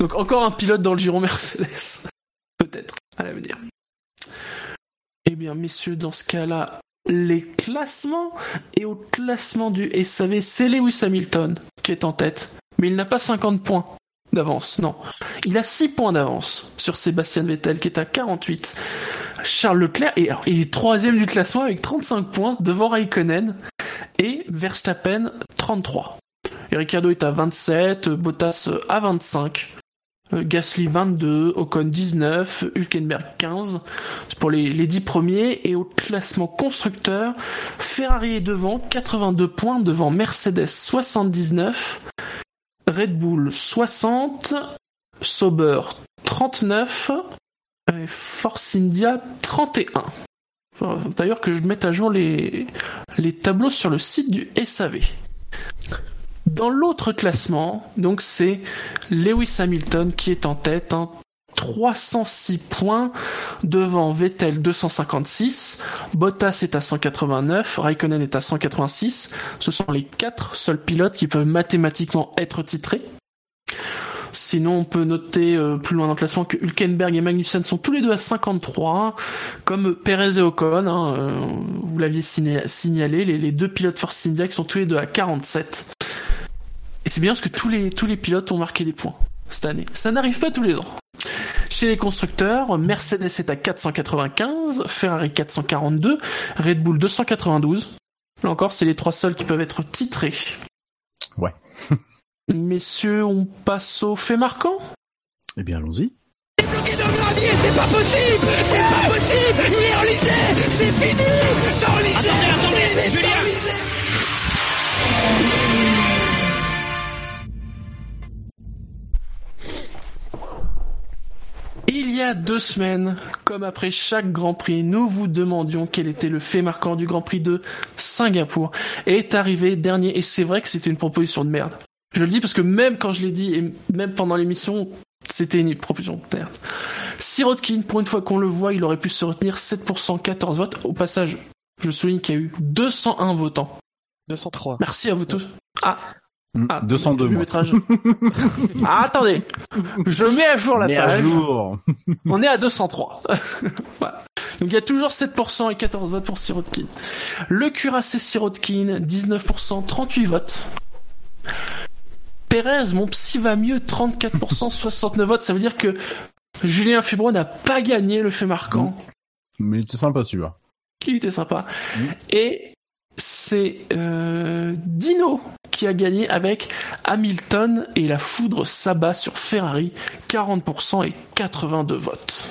Donc encore un pilote dans le giron Mercedes. Peut-être, à l'avenir. Eh bien, messieurs, dans ce cas-là, les classements. Et au classement du SAV, c'est Lewis Hamilton qui est en tête. Mais il n'a pas 50 points d'avance, non. Il a 6 points d'avance sur Sébastien Vettel qui est à 48. Charles Leclerc alors, il est troisième du classement avec 35 points devant Raikkonen et Verstappen 33. Et Ricciardo est à 27, Bottas à 25, euh, Gasly 22, Ocon 19, Hülkenberg 15. C'est pour les, les 10 premiers. Et au classement constructeur, Ferrari est devant, 82 points devant Mercedes 79, Red Bull 60, Sauber 39, et Force India 31. Faut D'ailleurs que je mette à jour les tableaux sur le site du SAV. Dans l'autre classement, donc c'est Lewis Hamilton qui est en tête, hein, 306 points devant Vettel 256, Bottas est à 189, Raikkonen est à 186. Ce sont les quatre seuls pilotes qui peuvent mathématiquement être titrés. Sinon, on peut noter euh, plus loin dans le classement que Hülkenberg et Magnussen sont tous les deux à 53, comme Perez et Ocon. hein, euh, vous l'aviez signa- signalé, les, les deux pilotes Force India qui sont tous les deux à 47. Et c'est bien parce que tous les tous les pilotes ont marqué des points cette année. Ça n'arrive pas tous les ans. Chez les constructeurs, Mercedes est à 495, Ferrari 442, Red Bull 292. Là encore, c'est les trois seuls qui peuvent être titrés. Ouais. Messieurs, on passe au fait marquant Eh bien, allons-y. Bloqué dans le gravier, c'est pas possible C'est pas possible Il est enlisé C'est fini T'es enlisé Attendez, attendez, Julien Il y a deux semaines, comme après chaque Grand Prix, nous vous demandions quel était le fait marquant du Grand Prix de Singapour. Et est arrivé dernier, et c'est vrai que c'était une proposition de merde. Je le dis parce que même quand je l'ai dit, et même pendant l'émission, c'était une proposition de merde. Sirotkin, pour une fois qu'on le voit, il aurait pu se retenir 7%, 14 votes. Au passage, je souligne qu'il y a eu 201 votants. 203. Merci à vous tous. Ah, Ah, 202 je vais mois. mettre à jour. Ah, attendez, je mets à jour la Mais à page. jour. On est à 203. Voilà. Donc il y a toujours 7% et 14 votes pour Sirotkin. Le cuirassé Sirotkin, 19%, 38 votes. Pérez, mon psy va mieux, 34%, 69 votes. Ça veut dire que Julien Fibro n'a pas gagné le fait marquant. Mais il était sympa celui-là. Il était sympa. Et c'est euh, Dino qui a gagné avec Hamilton et la foudre s'abat sur Ferrari, 40% et 82 votes.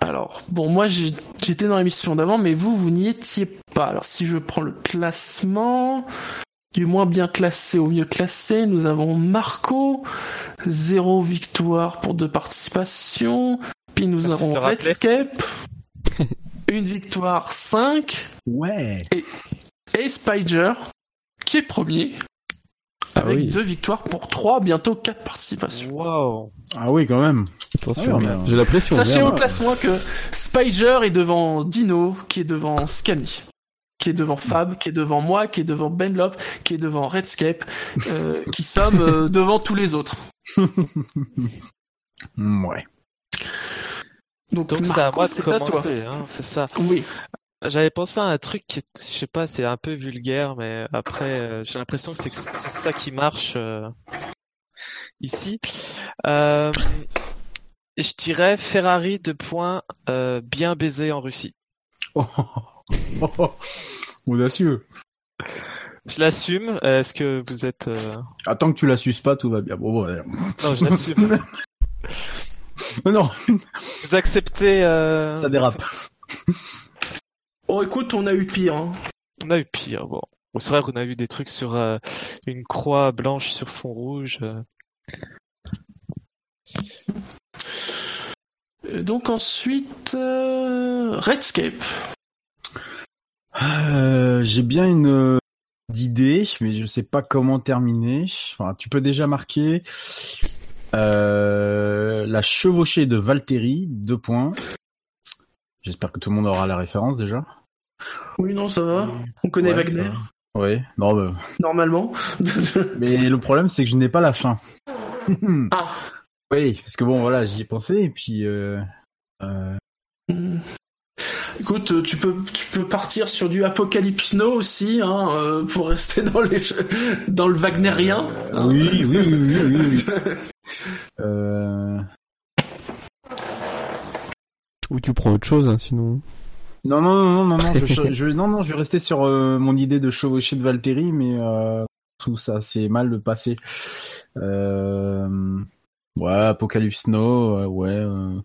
Alors, bon, moi j'étais dans l'émission d'avant, mais vous, vous n'y étiez pas. Alors, si je prends le classement, du moins bien classé au mieux classé, nous avons Marco, zéro victoire pour deux participations. Puis nous Merci avons. Redscape, une victoire 5. Ouais. Et, et Spider, qui est premier, Ah avec oui. deux victoires pour trois, bientôt quatre participations. Wow. Ah oui, quand même. Attention, mais- j'ai la pression. Sachez au classement que Spider est devant Dino, qui est devant Scani, qui est devant Fab, qui est devant moi, qui est devant Benlop, qui est devant Redscape, euh, qui sommes euh, devant tous les autres. Ouais. Donc, Donc c'est à moi de c'est à toi. commencer, hein, c'est ça. Oui. J'avais pensé à un truc qui, est- je sais pas, c'est un peu vulgaire, mais après, euh, j'ai l'impression que c'est ça qui marche euh, ici. Euh, je dirais Ferrari de points euh, bien baisé en Russie. Audacieux. Je l'assume. Est-ce que vous êtes euh, Attends que tu la suces pas, tout va bien. Bon, bon. Non, je l'assume. non, vous acceptez euh, ça dérape. Oh, écoute, on a eu pire. hein. On a eu pire. Bon. Bon, c'est vrai qu'on a vu des trucs sur euh, une croix blanche sur fond rouge. euh. Euh, Donc ensuite, euh, Redscape. Euh, J'ai bien une euh, idée, mais je sais pas comment terminer. Enfin, tu peux déjà marquer euh, la chevauchée de Valtteri, deux points. J'espère que tout le monde aura la référence déjà. Oui, non, ça va. On connaît Ouais, Wagner. Oui, non, bah, normalement. mais le problème c'est que je n'ai pas la fin. ah. Oui, parce que bon, voilà, j'y ai pensé et puis. Euh, euh, Écoute, euh, tu peux, tu peux partir sur du Apocalypse Now aussi, hein, euh, pour rester dans les, dans le Wagnerien. hein. Oui, oui, oui, oui, oui, euh... Ou tu prends autre chose, hein, sinon. Non, non, non, non, non, je, je, non, non, je vais rester sur euh, mon idée de chevaucher de Valtteri, mais euh, tout ça, c'est mal de passer. Euh, ouais, Apocalypse Now, euh, ouais, euh,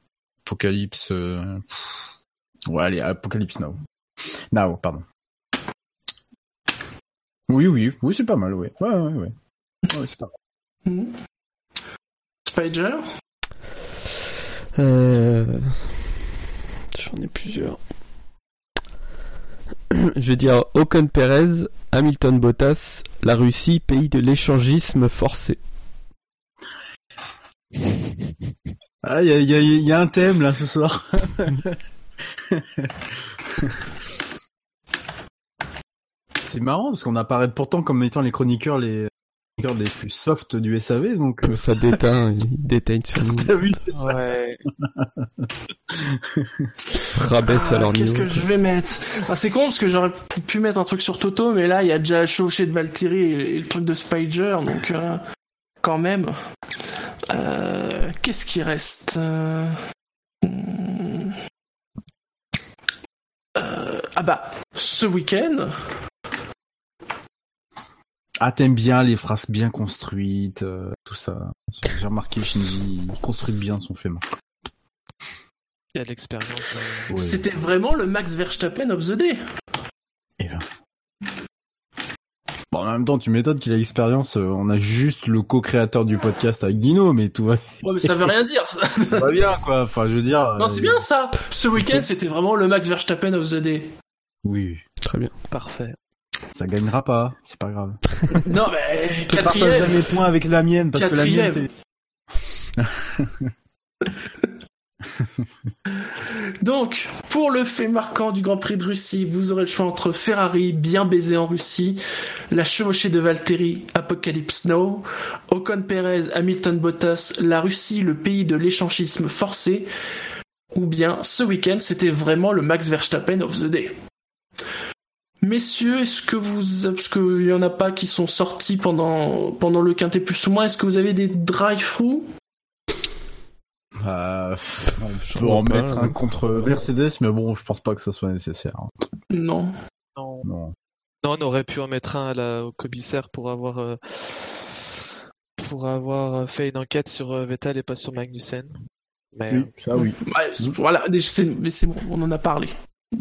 Apocalypse, euh, pff, ouais, allez, Apocalypse Now. Now, pardon. Oui, oui, oui, c'est pas mal, ouais, ouais, ouais, ouais, ouais c'est pas mal. Spider? Euh... J'en ai plusieurs. Je vais dire Ocon Perez, Hamilton Bottas, la Russie, pays de l'échangisme forcé. Ah, il y a un thème là ce soir. c'est marrant parce qu'on apparaît pourtant comme étant les chroniqueurs les, chroniqueurs les plus soft du SAV donc. euh, Ça déteint, il déteigne sur nous. T'as vu c'est ça. Ouais. Ils se rabaisse à Ah, leur Qu'est-ce que je vais mettre? Ah, C'est con parce que j'aurais pu mettre un truc sur Toto, mais là il y a déjà le chevauché de Valtteri et, et le truc de Spider, donc euh, quand même. Euh, Qu'est-ce qui reste Euh, hmm. Euh, Ah bah, ce week-end, Ah t'aimes bien les phrases bien construites, euh, tout ça. J'ai remarqué Shinji, il construit bien son film. Il y a de l'expérience. euh. Ouais. c'était vraiment le Max Verstappen of the day. Et ben. Bon, en même temps, tu m'étonnes qu'il a l'expérience. euh, on a juste le co-créateur du podcast avec Dino, mais tout va, Ouais, mais ça veut rien dire. Ça. tout va bien, quoi. Enfin, je veux dire. Non, euh, c'est bien ça. Ce week-end, c'était vraiment le Max Verstappen of the day. Oui, Très bien. Parfait. ça gagnera pas, c'est pas grave. Non, mais Je te partage quatrième. jamais points avec la mienne parce que la mienne. Donc, pour le fait marquant du Grand Prix de Russie, vous aurez le choix entre Ferrari, bien baisé en Russie, la chevauchée de Valtteri, Apocalypse Now, Ocon Perez, Hamilton Bottas, la Russie, le pays de l'échanchisme forcé, ou bien ce week-end, c'était vraiment le Max Verstappen of the day. Messieurs, est-ce que vous, parce qu'il y en a pas qui sont sortis pendant, pendant le quintet plus ou moins, est-ce que vous avez des drive-through? Euh, je peux en pas, mettre là. un contre Mercedes, mais bon, je pense pas que ça soit nécessaire. Non. Non. Non. Non, on aurait pu en mettre un à la, au commissaire pour avoir euh, pour avoir fait une enquête sur euh, Vettel et pas sur Magnussen. Mais, Oui, ça oui. Ouais, voilà, mais c'est bon, on en a parlé.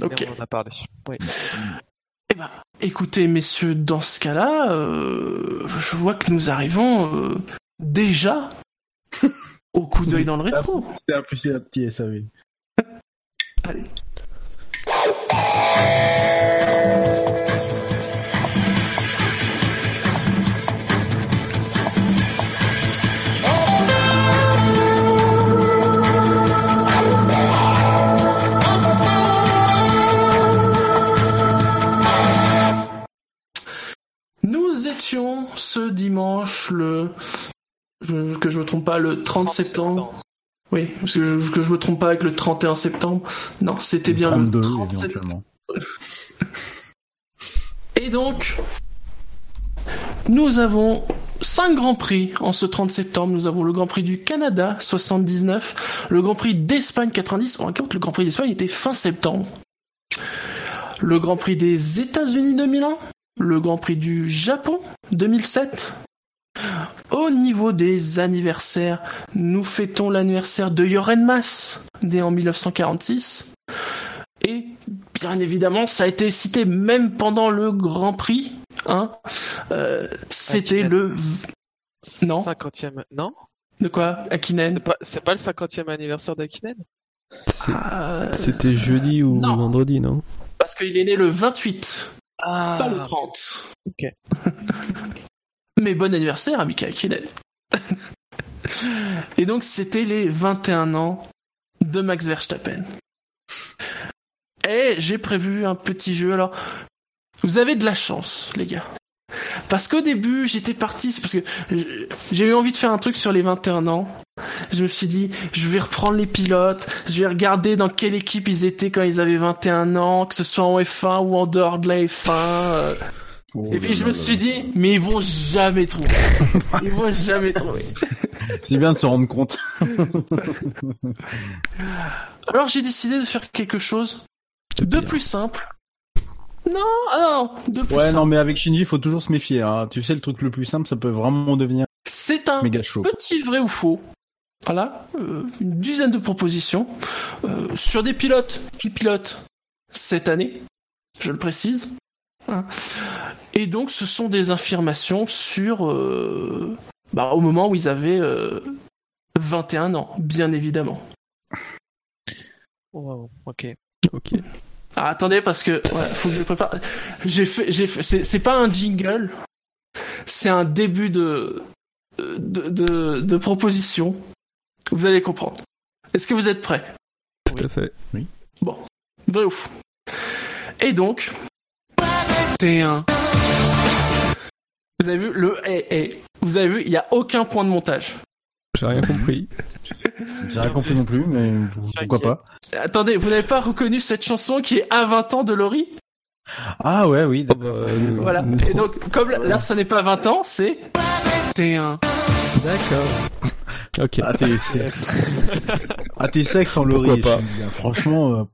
on en a parlé. Oui. Eh ben, écoutez, messieurs, dans ce cas-là, euh, je vois que nous arrivons euh, déjà au coup d'œil dans le rétro. C'est un plus c'est un petit SAV. Allez. Ce dimanche le je- que je me trompe pas le 30 septembre. Oui, parce que je, que je me trompe pas avec le 31 septembre. Non, c'était bien 32 le 30 septembre. éventuellement. Et donc, nous avons 5 grands prix en ce 30 septembre. Nous avons le Grand Prix du Canada 79, le Grand Prix d'Espagne 90. On raconte le Grand Prix d'Espagne était fin septembre. Le Grand Prix des États-Unis 2001, le Grand Prix du Japon 2007. Au niveau des anniversaires, nous fêtons l'anniversaire de Joren Mas, né en 1946. Et bien évidemment, ça a été cité même pendant le Grand Prix, Hein Euh, C'était le... Non? 50e. Non? De quoi? Akinen? C'est pas, le 50e anniversaire d'Akinen? Ah, C'était jeudi ou non. vendredi, non? Parce qu'il est né le 28, Ah pas le 30. Ok. Mais bon anniversaire à Akinen. Et donc c'était les 21 ans de Max Verstappen. Et j'ai prévu un petit jeu. Alors, vous avez de la chance, les gars. Parce qu'au début, j'étais parti, c'est parce que j'ai eu envie de faire un truc sur les 21 ans. Je me suis dit, je vais reprendre les pilotes, je vais regarder dans quelle équipe ils étaient quand ils avaient 21 ans, que ce soit en F1 ou en dehors de la F1. euh. Et puis je me suis dit, mais ils vont jamais trouver. Ils vont jamais trouver. C'est bien de se rendre compte. Alors j'ai décidé de faire quelque chose de plus simple. Non, ah non, de plus Ouais, simple. non, mais avec Shinji, faut toujours se méfier. Hein. Tu sais, le truc le plus simple, ça peut vraiment devenir C'est un méga chaud. petit vrai ou faux. Voilà, euh, une dizaine de propositions euh, sur des pilotes qui pilotent cette année, je le précise. Hein. Et donc, ce sont des affirmations sur euh, bah, au moment où ils avaient euh, 21 ans, bien évidemment. Wow, ok. Ok. Ah, attendez, parce que ouais, faut que je prépare. J'ai fait, j'ai fait. C'est, c'est pas un jingle, c'est un début de de, de de proposition. Vous allez comprendre. Est-ce que vous êtes prêts? Tout à fait. Oui. Bon, vrai ou faux? Et donc, T1. Vous avez vu le eh, eh, Vous avez vu, il y a aucun point de montage. J'ai rien compris. J'ai rien compris non plus, mais pourquoi pas. Attendez, vous n'avez pas reconnu cette chanson qui est à 20 ans de Laurie? Ah ouais, oui. Euh, Voilà. Et donc, comme là, là, ça n'est pas 20 ans, c'est T1. D'accord. Ok. Ah, t'es, c'est- ah, t'es sexe en Pourquoi Laurie. pas. Shinji, hein. Franchement,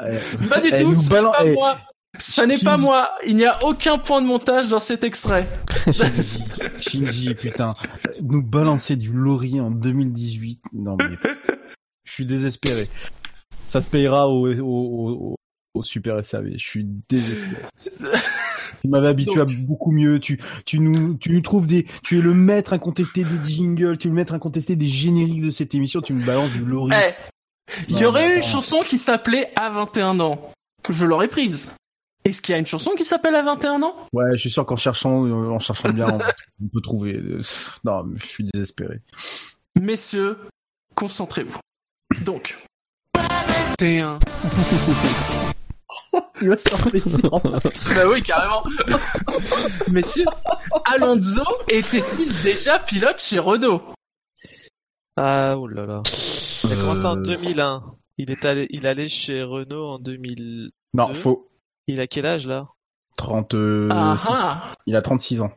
euh, Pas du elle tout, nous pas eh, moi. Ça n'est pas moi. Il n'y a aucun point de montage dans cet extrait. Shinji, Shinji, putain, nous balancer du Laurie en 2018. Non mais, je suis désespéré. Ça se payera au, au, au, au Super SAV. Je suis désespéré. Tu m'avais habitué à beaucoup mieux. Tu, tu nous, tu nous trouves des, tu es le maître incontesté des jingles, tu es le maître incontesté des génériques de cette émission. Tu me balances du Laurie. Eh, il y aurait eu une chanson qui s'appelait À 21 ans. Je l'aurais prise. Est-ce qu'il y a une chanson qui s'appelle À 21 ans? Ouais, je suis sûr qu'en cherchant, euh, en cherchant bien, on, peut trouver. euh, Non, mais je suis désespéré. Messieurs, concentrez-vous. Donc, T1. Il va se faire plaisir. bah oui, carrément. Messieurs, Alonso était-il déjà pilote chez Renault? Ah, oh là là. Il a commencé en Euh, 2001. Il est allé, il allait chez Renault en 2000. Non, faux. Il a quel âge là? 36. Ah ah. Il a 36 ans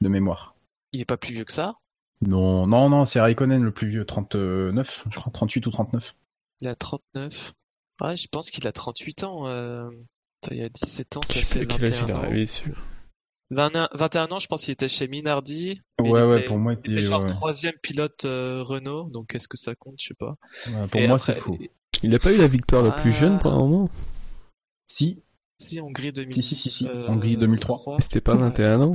de mémoire. Il est pas plus vieux que ça? Non, non, non, c'est Raikkonen le plus vieux, 39, je crois 38 ou 39. Il a 39. Ouais, je pense qu'il a 38 ans. Euh... Attends, il a 17 ans, ça Je sais fait pas quel âge il est 21 ans. arrivé dessus. 21, 21 ans, je pense qu'il était chez Minardi. Ouais, ouais, était- pour moi, il était, était genre ouais. troisième pilote euh, Renault, donc est-ce que ça compte, je sais pas. Ouais, pour Et moi, c'est faux. Il a pas eu la victoire la plus Ah. jeune pendant un moment? Si, Si, Hongrie 2000. si, si, si, si, euh, Hongrie 2003. trois. C'était pas 21 ans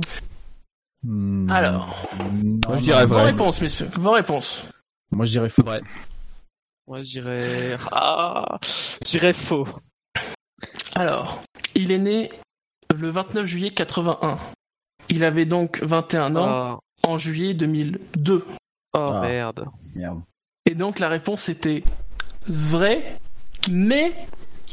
Hmm, Alors. non, Moi, je dirais non, Vos vrai. réponses, messieurs. Vos réponses. Moi, je dirais faux. Vrai. Moi, je dirais. Ah, je dirais faux. Alors, il est né le 29 juillet 81. Il avait donc 21 ans Ah, en juillet 2002. oh Ah. merde. Merde. Et donc la réponse était vraie, mais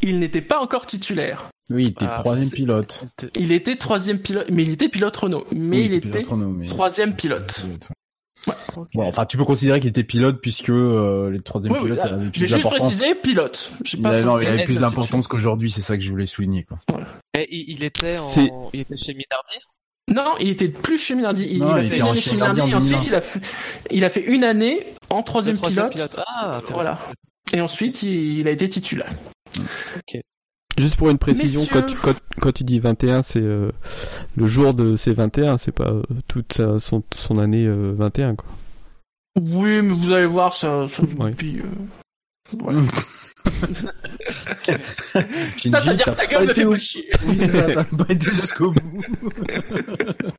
il n'était pas encore titulaire. Oui, il était Ah, troisième pilote. Il était troisième pilote, mais il était pilote Renault. Mais Oui, il était pilote Renault, mais- troisième pilote. Bon, enfin, tu peux considérer qu'il était pilote puisque euh, les troisième oui, pilotes là, avaient J'ai plus juste d'importance. précisé pilote. J'ai Il pas non, il avait plus d'importance qu'aujourd'hui, c'est ça que je voulais souligner, quoi. Il, il était en... C'est- il était chez Minardi? Non, il était plus chez Minardi. Il, Non, il a fait une en année chez chez Minardi Minardi et en ensuite 2001. il a, fait, il a fait une année en troisième pilote. Ah. Voilà. Et ensuite il, il a été titulaire. Juste pour une précision, Messieurs. quand tu, quand, quand tu dis 21, c'est euh, le jour de ses 21, c'est pas euh, toute sa- son, son année euh, 21, quoi. Oui, mais vous allez voir, ça, ça joue Ouais. depuis. euh, voilà. Ça, ça veut dire que ta gueule me fait pas chier. Oui, c'est ça, t'as pas été jusqu'au bout.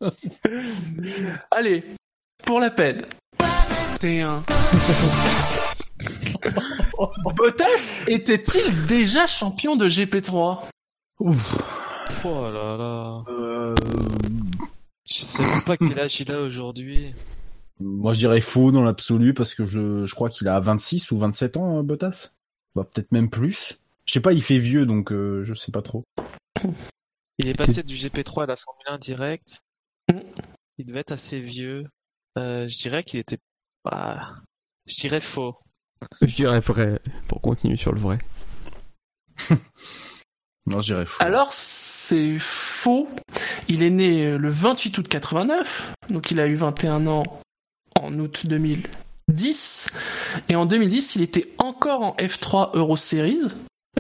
Allez, pour la peine. T'es un. Bottas était-il déjà champion de GP3 Ouf. Oh là là. Euh, Je sais même pas quel âge il a aujourd'hui. moi, je dirais faux dans l'absolu parce que je, je crois qu'il a 26 ou 27 ans, euh, Bottas. Bah, peut-être même plus. Je sais pas, il fait vieux, donc euh, je sais pas trop. Il est passé du GP3 à la Formule 1 direct. Il devait être assez vieux. Euh, je dirais qu'il était. Bah, je dirais faux. Je dirais vrai, pour continuer sur le vrai. Non, je dirais faux. Alors, c'est faux. Il est né euh, le 28 août 89, donc il a eu 21 ans en août 2010. Et en 2010, il était encore en F3 Euro Series,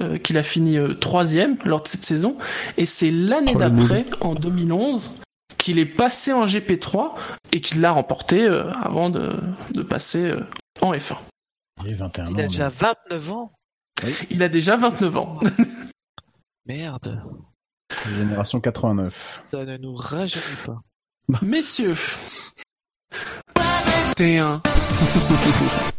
euh, qu'il a fini euh, troisième lors de cette saison. Et c'est l'année Oh, d'après, en 2011, qu'il est passé en GP3 et qu'il l'a remporté euh, avant de, de passer euh, en F1. Il a 21 Il a ans. déjà 29 ans. Il a déjà 29 ans. Merde. donc, Génération 89. Ça ne nous rajeunit pas. Messieurs, T1.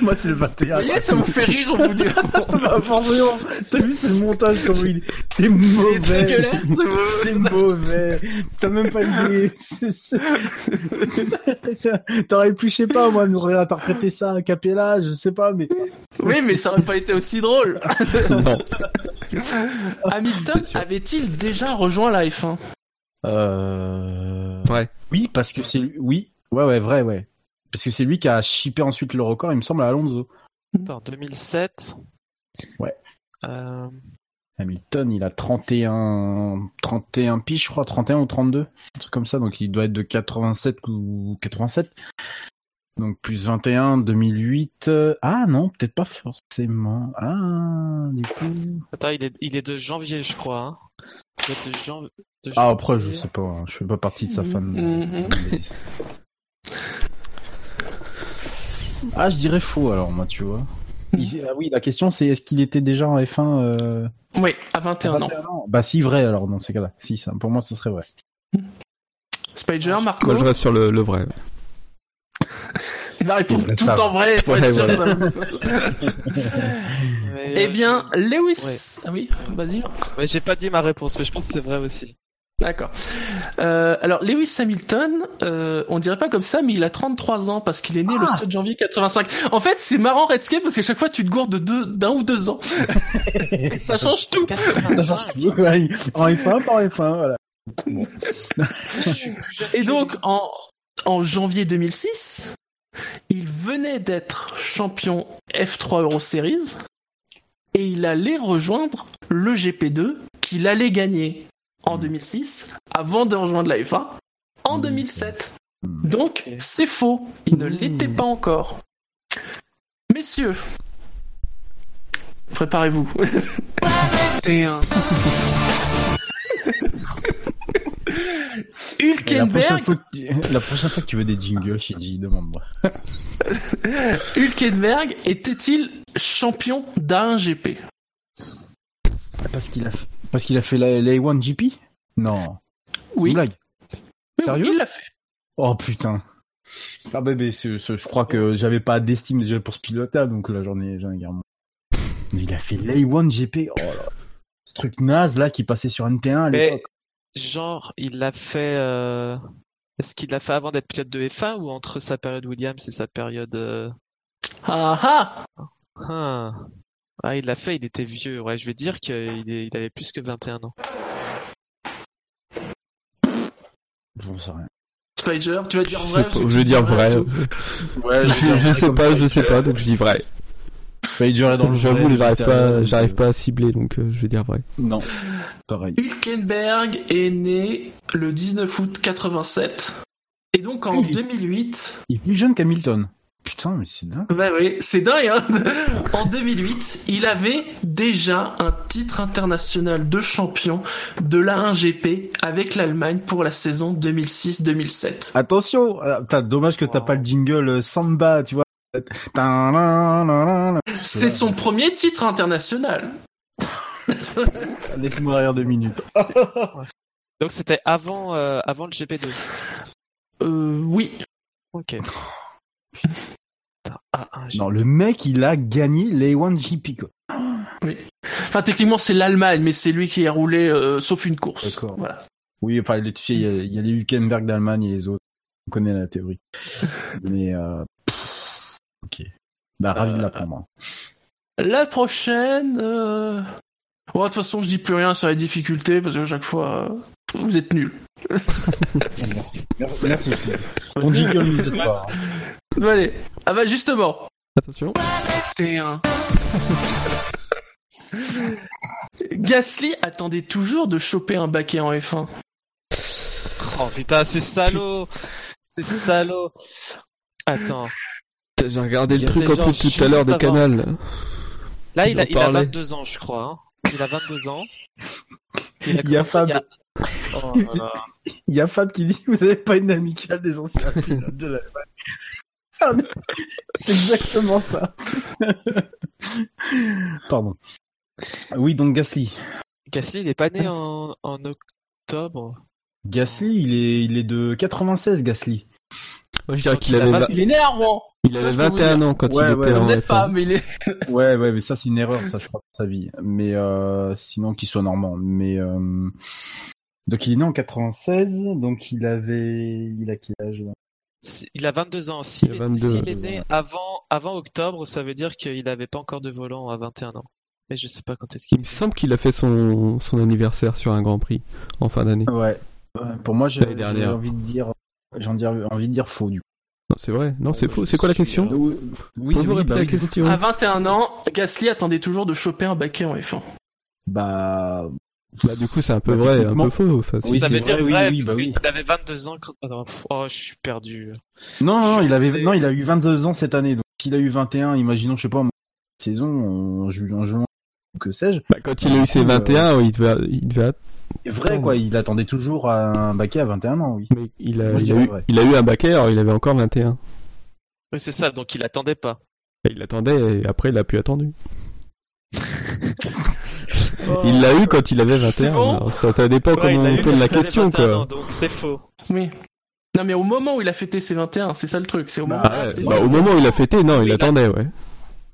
Moi, c'est le 21. Vous voyez, ça vous fait rire au bout du Bah, forcément. T'as vu, c'est le montage comme il C'est mauvais. C'est mauvais. T'as même pas idée. T'aurais pu, je sais pas, moi, nous réinterpréter ça à Capella, je sais pas, mais. Oui, mais ça aurait pas été aussi drôle. non. Hamilton avait-il déjà rejoint la F1 Euh... Vrai. Oui, parce que c'est lui. Oui. Ouais, ouais, vrai, ouais. Parce que c'est lui qui a chippé ensuite le record, il me semble, à Alonso. Attends, 2007. Ouais. Euh, Hamilton, il a 31, 31 piges, je crois, 31 ou 32, un truc comme ça, donc il doit être de 87 ou 87. Donc plus 21, 2008. euh, Ah non, peut-être pas forcément. Ah, du coup. Attends, il est, il est de janvier, je crois. Hein. Il doit être de, jan- de Ah après, je sais pas, hein, je fais pas partie de sa fan. Mhm. Ah, je dirais faux alors, moi, tu vois. Il- ah oui, la question c'est est-ce qu'il était déjà en F1 euh... Oui, à 21 ans. 21 ans Bah si, vrai alors dans ces cas-là. Si, ça, pour moi, ce serait vrai. Spider, Marco Moi, je reste sur le, le vrai. Il va répondre tout en vrai. pour Ouais, être sûr que voilà. ça- Mais, Eh bien, Lewis. Ouais. Ah oui, vas-y. j'ai pas dit ma réponse, mais je pense que c'est vrai aussi. D'accord. Euh, alors, Lewis Hamilton, euh, on dirait pas comme ça, mais il a 33 ans parce qu'il est né le Ah. 7 janvier 85. En fait, c'est marrant Redscape parce qu'à chaque fois, tu te gourdes de deux, d'un ou deux ans. ça change tout. Ça change tout. En F1, pas en F1, voilà. Et donc, en, en janvier 2006, il venait d'être champion F3 Euro Series et il allait rejoindre le GP2 qu'il allait gagner en 2006 avant de rejoindre la F1 en 2007. Donc, c'est faux. Il ne l'était pas encore. Messieurs, préparez-vous. T1. Et La prochaine, Hülkenberg, fois que tu... la prochaine fois que tu veux des jingles, Shinji, demande-moi. Hülkenberg était-il champion d'A1GP Parce qu'il a, parce qu'il a fait la, la A1 GP Non. Oui. Une blague. Sérieux oui, Il l'a fait. Oh putain. Ah c'est- c'est- je crois que j'avais pas d'estime déjà pour ce pilotage, donc là j'en ai, j'en ai également. Mais il a fait l'A1 GP. Oh là. Ce truc naze là qui passait sur NT1 à Mais, l'époque. genre, il l'a fait. euh, Est-ce qu'il l'a fait avant d'être pilote de F1 ou entre sa période Williams et sa période. euh, Ah ah Ah, Ah, il l'a fait, il était vieux. Ouais, je vais dire qu'il est- il avait plus que 21 ans. J'en sais rien. Spider, tu vas dire vrai je vais dire vrai. Ouais, Je, je sais pas, je sais pas, donc je dis vrai. Pager est dans le J'avoue, j'arrive pas, j'arrive pas à cibler, donc euh, je vais dire vrai. Non. Pareil. Hülkenberg est né le 19 août 87. Et donc en il est- 2008, Il est plus jeune qu'Hamilton. Putain, mais c'est dingue. ouais, ouais, c'est dingue, hein En 2008, il avait déjà un titre international de champion de la 1GP avec l'Allemagne pour la saison 2006-2007. Attention, euh, putain, dommage que t'as pas le jingle euh, Samba, tu vois. C'est son premier titre international. Laisse-moi rire deux minutes. Donc c'était avant, euh, avant le GP2. Euh, oui. Ok. Non, le mec, il a gagné les One GP, quoi. Oui. Enfin, techniquement, c'est l'Allemagne, mais c'est lui qui a roulé, euh, sauf une course. D'accord. Voilà. Oui, enfin, tu sais, il y a, il y a les Hülkenberg d'Allemagne et les autres. On connaît la théorie. Mais, euh, pff, ok. Bah, ravi de l'apprendre. La prochaine. Euh... Bon, de toute façon, je dis plus rien sur les difficultés parce que chaque fois, euh, vous êtes nuls. Merci. Merci. On dit comme vous êtes pas. Bon, allez. Ah bah justement. Attention. Un. Gasly attendait toujours de choper un baquet en F1. Oh putain, c'est salaud C'est salaud Attends. J'ai regardé le truc gens plus tout à l'heure de avant. Canal. là. Il a, il a parlaient. 22 ans, je crois. hein. Il a 22 ans. Il a Il y a Fab. il y a- Oh. Il y a Fab qui dit vous avez pas une amicale des anciens pilotes de l'Allemagne. C'est exactement ça. Pardon. Oui, donc Gasly. Gasly, il est pas né en, en octobre. Gasly, il est, il est de 96, Gasly. Moi, je dirais qu'il avait, vingt- Il est né avant. il avait Ça, je peux vous 21 dire. ans quand Ouais, il ouais, était en Vous êtes F1. pas, mais il est. Ouais, ouais, mais ça c'est une erreur, ça je crois, de sa vie. Mais euh, sinon qu'il soit normand. Mais euh... donc il est né en 96, donc il avait, il a quel âge là? Il a 22 ans. S'il est, 22, s'il est 22 né avant, avant octobre, ça veut dire qu'il avait pas encore de volant à 21 ans. Mais je sais pas quand est-ce qu'il Il me semble qu'il a fait son, son anniversaire sur un Grand Prix en fin d'année. Ouais. Ouais, Pour moi, j'ai envie de dire, j'ai envie de dire faux du coup. Non, c'est vrai. Non, c'est faux. C'est quoi la question Oui, oui, Pouvez-vous oui, bah la question À 21 ans, Gasly attendait toujours de choper un baquet en F1. Bah, Bah, du coup, c'est un peu Bah, vrai, un peu faux. Enfin, Oui, Ça c'est veut dire vrai, oui, vrai, oui, parce bah qu'il avait 22 ans quand... Oh, pff, oh, je suis perdu. non, non, il avait, non, il a eu 22 ans cette année. Donc s'il a eu 21, imaginons, je sais pas, saison en juin, en juin, ou que sais-je. bah, quand il a eu ses Du coup, 21, il devait, il devait, C'est vrai quoi, il attendait toujours un baquet à 21 ans, oui. mais il a, Moi, il a eu, il a eu un baquet, alors il avait encore 21. Oui, c'est ça, donc il attendait pas. Et il attendait, et après, il a plus attendu. Il l'a eu quand il avait 21. C'est bon alors ça, ça dépend Ouais, comment on tourne la question, 21 quoi. ans, donc c'est faux. Oui. Non, mais au moment où il a fêté ses 21, c'est ça le truc. C'est au moment. Bah, Ah ouais, bah, au moment où il a fêté, non, Oui, il attendait, ouais.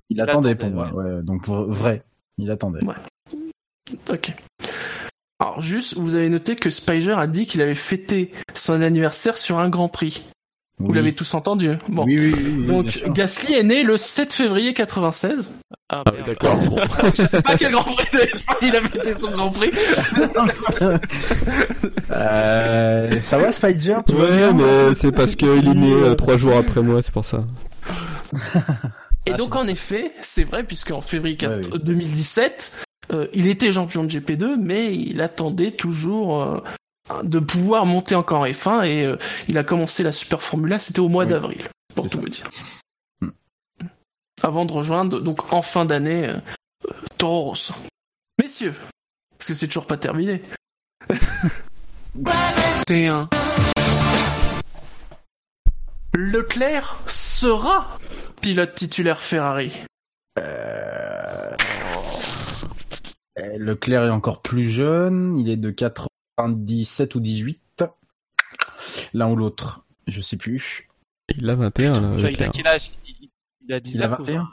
Il Il attendait attendait, pour moi, ouais. Donc vrai, il attendait. Ok. Alors juste, vous avez noté que Spiger a dit qu'il avait fêté son anniversaire sur un Grand Prix. Vous Oui. l'avez tous entendu. Bon. Oui, oui, Donc. Gasly est né le 7 février 96. Ah, Ah, d'accord. Bon. Je sais pas quel Grand Prix de F1 il a fêté son Grand Prix. Euh, ça va, Spider? Ouais, mais c'est parce qu'il est né euh, trois jours après moi, c'est pour ça. Et Ah, donc en effet, c'est vrai puisque en février 4 Ouais, oui. 2017, euh, il était champion de GP2, mais il attendait toujours euh, de pouvoir monter encore en F1 et euh, il a commencé la Super Formula, c'était au mois Oui. d'avril, pour tout ça. me dire. Hmm. Avant de rejoindre donc en fin d'année euh, euh, Toro Rosso. Messieurs, parce que c'est toujours pas terminé. c'est un. Leclerc sera pilote titulaire Ferrari. Euh, Leclerc est encore plus jeune, il est de 97 ou 18. L'un ou l'autre, je sais plus. Il a 21, là. Enfin, il a quel âge? Il, il a 19 Il a ou 21 20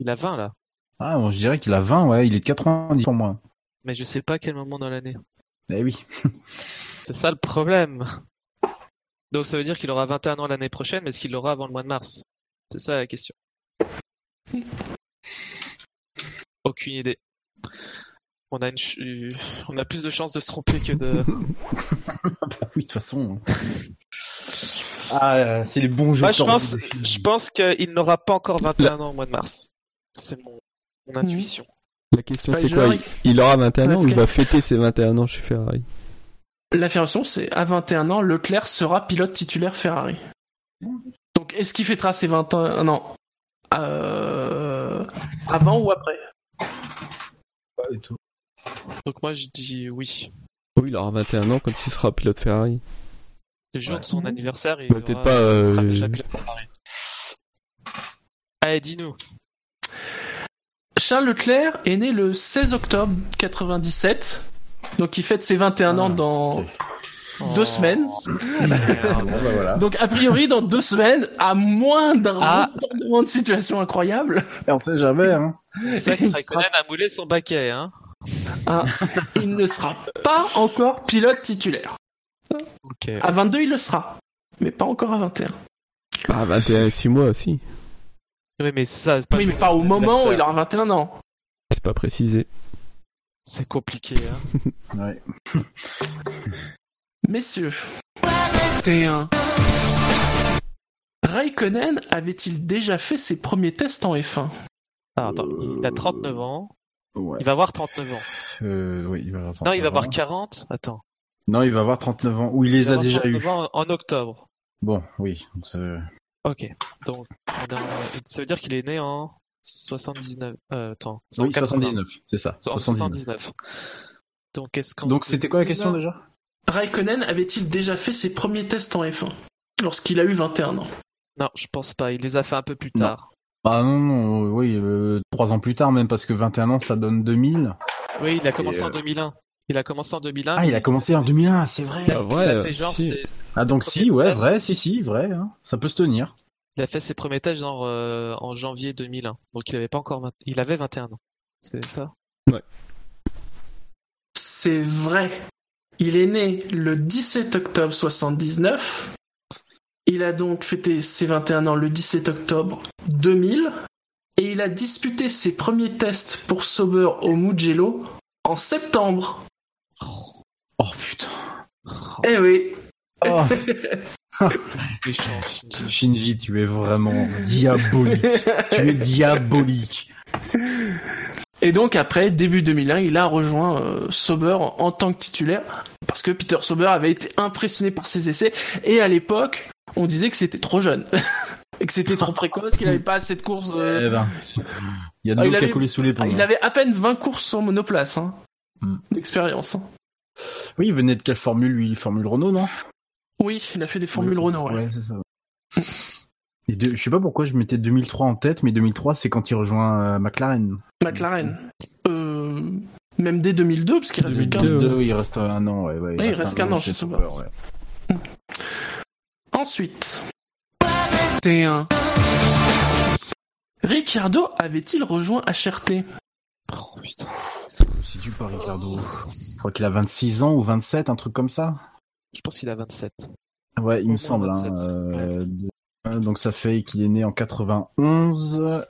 Il a 20 là. Ah, bon, je dirais qu'il a 20, ouais, il est de 90 pour moi. Mais je sais pas à quel moment dans l'année. Eh oui. C'est ça le problème. Donc ça veut dire qu'il aura 21 ans l'année prochaine, mais est-ce qu'il l'aura avant le mois de mars? C'est ça la question. Aucune idée. On a, une ch- euh, on a plus de chances de se tromper que de... Bah oui, de toute façon. Ah, euh, c'est les bons jeux. Moi, je pense, je pense qu'il n'aura pas encore 21 ans au mois de mars. C'est mon, mon intuition. La question c'est quoi il, il aura 21 ans ou il va fêter ses 21 ans chez Ferrari? L'affirmation, c'est à 21 ans, Leclerc sera pilote titulaire Ferrari. Donc, est-ce qu'il fêtera ses 21 ans euh, avant ou après? Pas du tout. Donc moi, je dis oui. Oui, il aura 21 ans quand il sera pilote Ferrari. Le jour Ouais. de son anniversaire, il Bah, aura- peut-être pas, il sera euh, déjà pilote Ferrari. Allez, dis-nous. Charles Leclerc est né le 16 octobre 97, donc il fête ses 21 ans dans deux semaines. Donc a priori dans deux semaines, à moins d'un Ah. de situation incroyable, Et on sait jamais, hein. C'est ça que Raikkonen a moulé son baquet, hein. Hein, il ne sera pas encore pilote titulaire. Ok. À 22 il le sera, mais pas encore à 21. Ah, 21, 6 mois aussi. Oui, mais ça. c'est Oui, mais pas au moment où il aura 21 ans. C'est pas précisé. C'est compliqué, hein. Ouais. Messieurs, T1. Raikkonen avait-il déjà fait ses premiers tests en F1 Ah, attends, il a 39 ans. Ouais. Il va avoir 39 ans. Euh, oui, il va avoir Non, il 39 va avoir ans. 40. Attends. Non, il va avoir 39 ans. Ou il les va a déjà 39 eu. ans en, en octobre. Bon, oui. donc Ok. Donc, on a- ça veut dire qu'il est né en 79. Euh, attends. Oui, 80. 79, c'est ça. En 79. 79. Donc, est-ce qu'on. Donc c'était quoi la question déjà? Raikkonen avait-il déjà fait ses premiers tests en F1 lorsqu'il a eu 21 ans? Non, je pense pas. Il les a fait un peu plus Non. tard. Ah non, non, euh, oui, euh, trois ans plus tard même, parce que 21 ans, ça donne 2000. Oui, il a commencé euh, en 2001. Il a commencé en 2001. Ah, il a commencé en 2001, c'est vrai. Il a, Ah, il a ouais, fait genre si. ses- Ah donc si, ouais, vrai, si, si, vrai, hein. ça peut se tenir. Il a fait ses premiers tests genre euh, en janvier 2001. Donc il avait pas encore 20... il avait 21 ans. C'est ça? C'est vrai. Il est né le 17 octobre 79. Il a donc fêté ses 21 ans le 17 octobre 2000. Et il a disputé ses premiers tests pour Sauber au Mugello en septembre. Oh putain. Eh oui. Oh, Shinji. Shinji, tu es vraiment diabolique. tu es diabolique. Et donc après, début 2001, il a rejoint euh, Sauber en, en tant que titulaire parce que Peter Sauber avait été impressionné par ses essais et à l'époque, on disait que c'était trop jeune et que c'était trop précoce, qu'il avait pas assez de courses. euh, Eh ben, il y a de Ah, l'eau qui a avait- coulé sous les ponts. Ah, il hein. avait à peine 20 courses en monoplace hein, Hmm. d'expérience. hein. Oui, il venait de quelle formule lui Formule Renault, non? Oui, il a fait des formules Renault. Ouais. Ouais, c'est ça. Et de- je sais pas pourquoi je mettais 2003 en tête, mais 2003 c'est quand il rejoint euh, McLaren. McLaren. Euh, même dès 2002, parce qu'il reste 2002, qu'un. 2002, il reste un an, ouais. il reste qu'un an chez Sauber. ouais. Ensuite, T1. Ricciardo avait-il rejoint HRT Oh putain. C'est du pas Ricardo. Je crois qu'il a 26 ans ou 27, un truc comme ça. Je pense qu'il a 27. Ouais, il me semble. hein, 27, euh, de- euh, Donc ça fait qu'il est né en 91.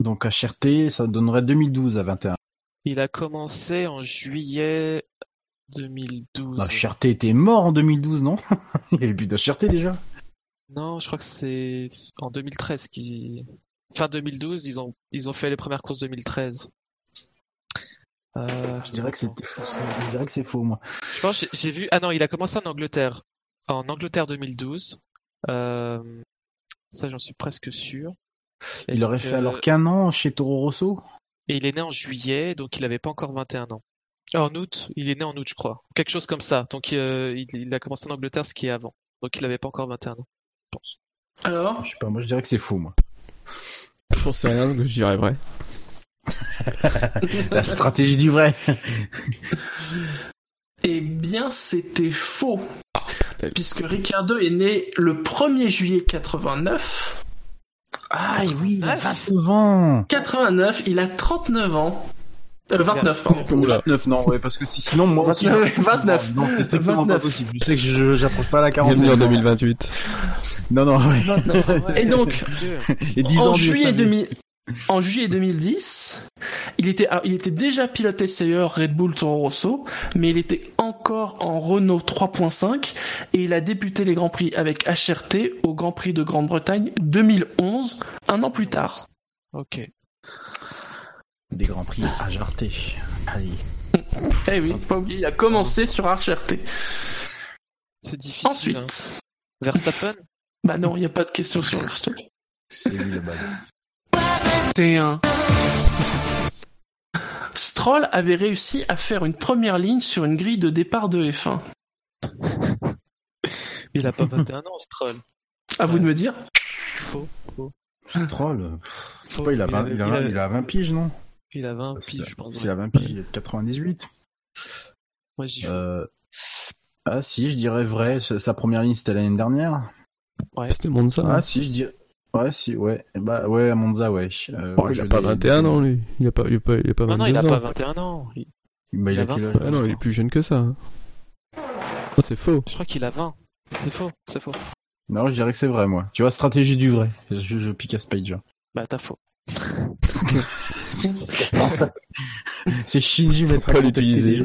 Donc HRT, ça donnerait 2012 à 21. Il a commencé en juillet 2012. HRT était mort en 2012, non? Il y avait plus d'HRT déjà. Non, je crois que c'est en 2013 qui fin 2012, ils ont ils ont fait les premières courses 2013. Euh, Je dirais que c'est, je dirais que c'est faux, moi. Je pense que j'ai vu ah non, il a commencé en Angleterre. En Angleterre 2012. Euh, ça j'en suis presque sûr. Il aurait que- fait alors qu'un an chez Toro Rosso? Et il est né en juillet, donc il avait pas encore 21 ans. Ah, En août, il est né en août, je crois. Quelque chose comme ça. Donc euh, il, il a commencé en Angleterre, ce qui est avant. Donc il avait pas encore 21 ans, je pense. Alors Je sais pas, moi je dirais que c'est faux, moi. J'en sais rien, donc je dirais vrai. La stratégie du vrai. Eh bien, c'était faux. putain. Puisque Ricciardo est né le 1er juillet 89. Ah oui, il a 29 ans. 89, il a 39 ans. Euh, 29, pardon. Oula. 29, non, ouais, parce que si- sinon, moi aussi. 29, 29. Non, c'est strictement 29. pas possible. Je sais que je, j'approche pas la Bienvenue 40. en 2028. Non, non, ouais. 29. Et donc, Et 10 en ans juillet, SAV. 2000 en juillet 2010, il était, alors, il était déjà pilote essayeur Red Bull Toro Rosso, mais il était encore en Renault 3.5 et il a débuté les Grands Prix avec HRT au Grand Prix de Grande-Bretagne 2011, un an plus tard. Ok. Des grands prix à jarter. Allez. Eh oui, pas oublier, il a commencé sur HRT. C'est difficile. Ensuite, hein. Verstappen bah non, il n'y a pas de question sur Verstappen. C'est lui le bad. T1. Stroll avait réussi à faire une première ligne sur une grille de départ de F1. Il a pas 21 ans, Stroll. À vous de me dire. Faux. faux. Stroll, pas, il a 20, il a, il a 20 piges, non? Il a 20 Parce piges, que- je pense. S'il a 20 piges, il est de 98. Moi, j'y Euh... Ah si, je dirais vrai. Sa première ligne, c'était l'année dernière. Ouais. C'était Monza. Ah hein. si, je dirais... Ouais, si, ouais. Bah ouais, Monza, ouais. Euh, Oh, ouais, il a pas l'ai- 21 ans, lui. Il a pas, il a pas, il a pas Non, 22 non, il a ans. pas 21 ans. Il- Bah, il, il a a quel 20 âge Ah non, il est plus jeune que ça. hein. Oh, c'est faux. Je crois qu'il a 20. C'est faux, c'est faux. Non, je dirais que c'est vrai, moi. Tu vois, stratégie du vrai. Je, je pique à Spage. Bah, t'as faux. C'est Shinji mettra Pas l'utiliser.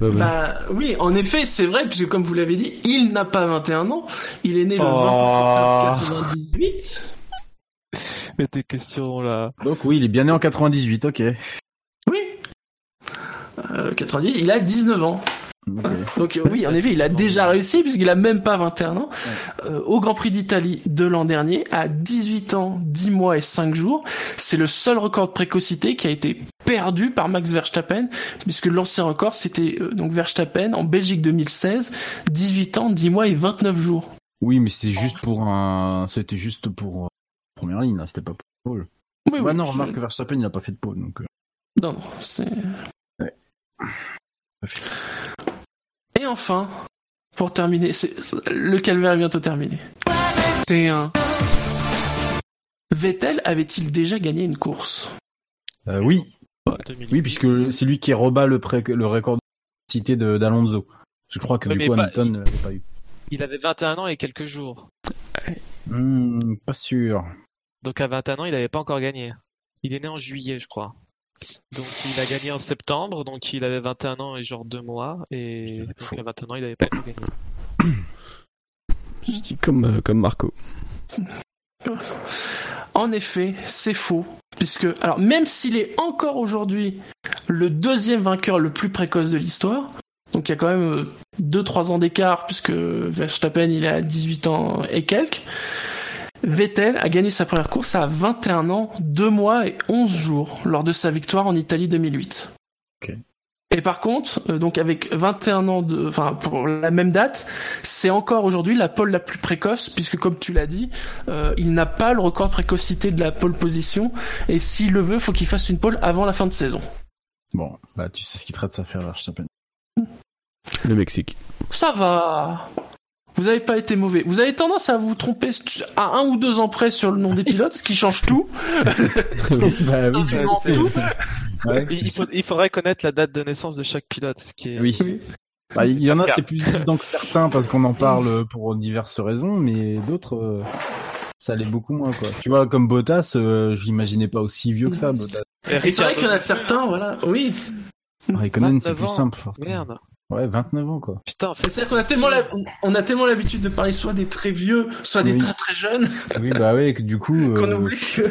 Bah oui, en effet, c'est vrai, puisque comme vous l'avez dit, il n'a pas 21 ans. Il est né le 20 Oh. octobre 98. Mais tes questions, là. Donc oui, il est bien né en 98, ok. Oui. Euh, 98, il a 19 ans. Donc oui, en effet, il a déjà réussi puisqu'il a même pas 21 ans. Euh, au Grand Prix d'Italie de l'an dernier, à 18 ans, 10 mois et 5 jours, c'est le seul record de précocité qui a été perdu par Max Verstappen puisque l'ancien record c'était euh, donc Verstappen en Belgique 2016, 18 ans, 10 mois et 29 jours. Oui, mais c'était juste pour un... C'était juste pour... euh, Première ligne, là. C'était pas pour pole. Oui, bah oui, non, remarque que Verstappen, il a pas fait de pole, donc... Non, non, c'est... Ouais. Et enfin, pour terminer, c'est le calvaire est bientôt terminé. C'est un... Vettel avait-il déjà gagné une course? Euh, oui. 2008. Oui, puisque c'est lui qui rebat le, pré- le record de cité de d'Alonso. Je crois que Ouais, du mais coup, pas- Hamilton ne l'avait pas eu. Il avait 21 ans et quelques jours. Hmm, pas sûr. Donc à 21 ans, il n'avait pas encore gagné. Il est né en juillet, je crois. Donc il a gagné en septembre, donc il avait 21 ans et genre deux mois, et donc à 21 ans, il n'avait pas encore gagné. Je dis comme, euh, comme Marco. En effet, c'est faux. Puisque, alors, même s'il est encore aujourd'hui le deuxième vainqueur le plus précoce de l'histoire, donc il y a quand même 2-3 ans d'écart, puisque Verstappen il est à 18 ans et quelques, Vettel a gagné sa première course à 21 ans, 2 mois et 11 jours, lors de sa victoire en Italie 2008. Ok. Et par contre, euh, donc avec 21 ans de, enfin pour la même date, c'est encore aujourd'hui la pole la plus précoce puisque comme tu l'as dit, euh, il n'a pas le record de précocité de la pole position et s'il le veut, faut qu'il fasse une pole avant la fin de saison. Bon, bah tu sais ce qu'il traite sa faire Verstappen. Le Mexique. Ça va. Vous avez pas été mauvais. Vous avez tendance à vous tromper à un ou deux ans près sur le nom des pilotes, ce qui change tout. bah oui, Absolument tout. Ouais. Il, il faut- il faudrait connaître la date de naissance de chaque pilote, ce qui est... Oui. Bah, il y en a, c'est plus évident que certains parce qu'on en parle pour diverses raisons, mais d'autres, euh, ça l'est beaucoup moins, quoi. Tu vois, comme Bottas, euh, je l'imaginais pas aussi vieux que ça, Bottas. Et c'est vrai qu'il y en a certains, voilà. Oui. Raikkonen, c'est 29 plus simple, forcément. Merde. Ouais, 29 ans, quoi. Putain, en fait, C'est-à-dire qu'on a tellement la- on a tellement l'habitude de parler soit des très vieux, soit des Oui. très très jeunes, Oui, bah ouais, que du coup, qu'on euh, oublie que.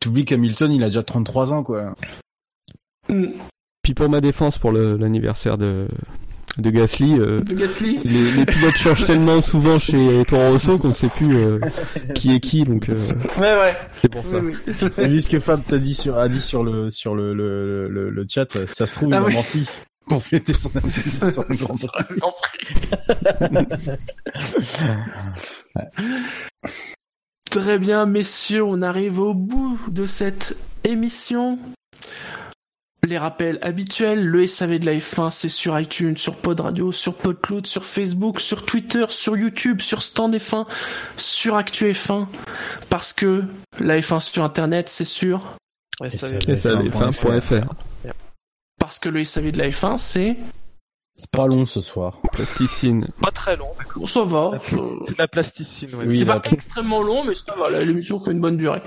t'oublies qu'Hamilton, il a déjà 33 ans, quoi. Hmm. Puis pour ma défense, pour le- l'anniversaire de, de Gasly, euh, De Gasly. les, les pilotes changent tellement souvent chez Toro Rosso qu'on ne sait plus euh, qui est qui, donc euh, Ouais, ouais. c'est pour ça. Oui, oui. Vu ce que Fab t'a dit sur, a dit sur le, sur le, le, le, le chat, ça se trouve, Ah il a oui. menti son. Très bien, messieurs, on arrive au bout de cette émission. Les rappels habituels, le SAV de la F1, c'est sur iTunes, sur Pod Radio, sur PodCloud, sur Facebook, sur Twitter, sur YouTube, sur Stand F1, sur Actu F1, parce que la F1 sur Internet, c'est sur savf1.fr parce que le SAV de la F1, c'est... c'est Pas long ce soir. Plasticine. pas très long. Ça va, euh, C'est de la plasticine, ouais. Oui, c'est pas extrêmement long, mais ça va, l'émission fait une bonne durée.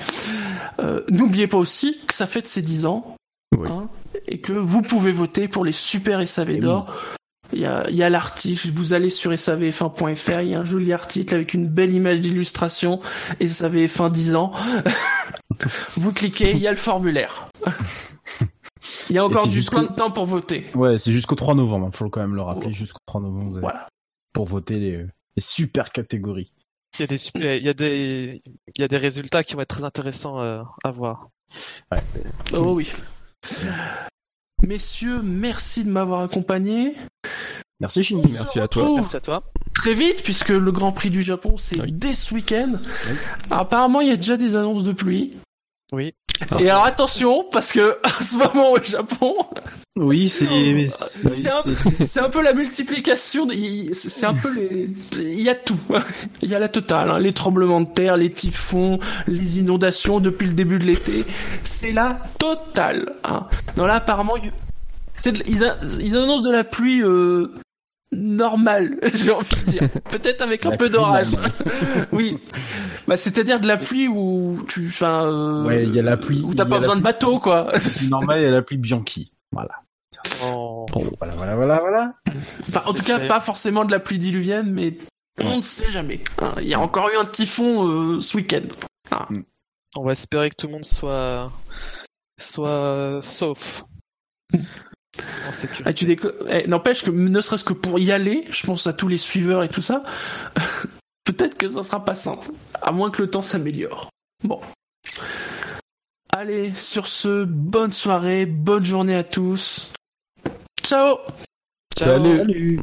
Euh, N'oubliez pas aussi que ça fête ses 10 ans, Oui. hein, et que vous pouvez voter pour les super SAV Eh d'or. Il y a, il y a l'article, vous allez sur savf1.fr, il y a un joli article avec une belle image d'illustration, SAVF1 10 ans. vous cliquez, il y a le formulaire. Il y a encore du plein de temps pour voter. Ouais, c'est jusqu'au 3 novembre, faut quand même le rappeler, jusqu'au 3 novembre, vous avez- Voilà. pour voter les, les super catégories. Il y a des, super- il y a des, il y a des résultats qui vont être très intéressants euh, à voir. Oh oui. Messieurs, merci de m'avoir accompagné. Merci Shinji. Merci à toi. Merci à toi. très vite puisque le Grand Prix du Japon c'est dès ce week-end. Apparemment, il y a déjà des annonces de pluie. Oui. Et alors attention parce que en ce moment au Japon, Oui, c'est c'est un, c'est un peu la multiplication. C'est un peu les. Il y a tout. Il y a la totale. hein. Les tremblements de terre, les typhons, les inondations depuis le début de l'été. C'est la totale. Hein. Non là apparemment de- ils, a- ils annoncent de la pluie euh, normale. J'ai envie de dire. Peut-être avec un La peu d'orage. oui. Bah c'est-à-dire de la pluie où tu. Enfin. euh, Ouais, il y a la pluie. Où t'as pas besoin de bateau quoi. C'est normal, il y a la pluie Bianchi. Voilà. Oh. Voilà, voilà, voilà, voilà. Enfin, en tout cas, pas forcément de la pluie diluvienne, mais on ne sait jamais. hein. Il y a encore eu un typhon euh, ce week-end. Ah. On va espérer que tout le monde soit soit sauf. Ah, tu déco- eh, N'empêche que ne serait-ce que pour y aller, je pense à tous les suiveurs et tout ça, peut-être que ça sera pas simple, à moins que le temps s'améliore. Bon. Allez, sur ce, bonne soirée, bonne journée à tous. Ciao Salut. Salut.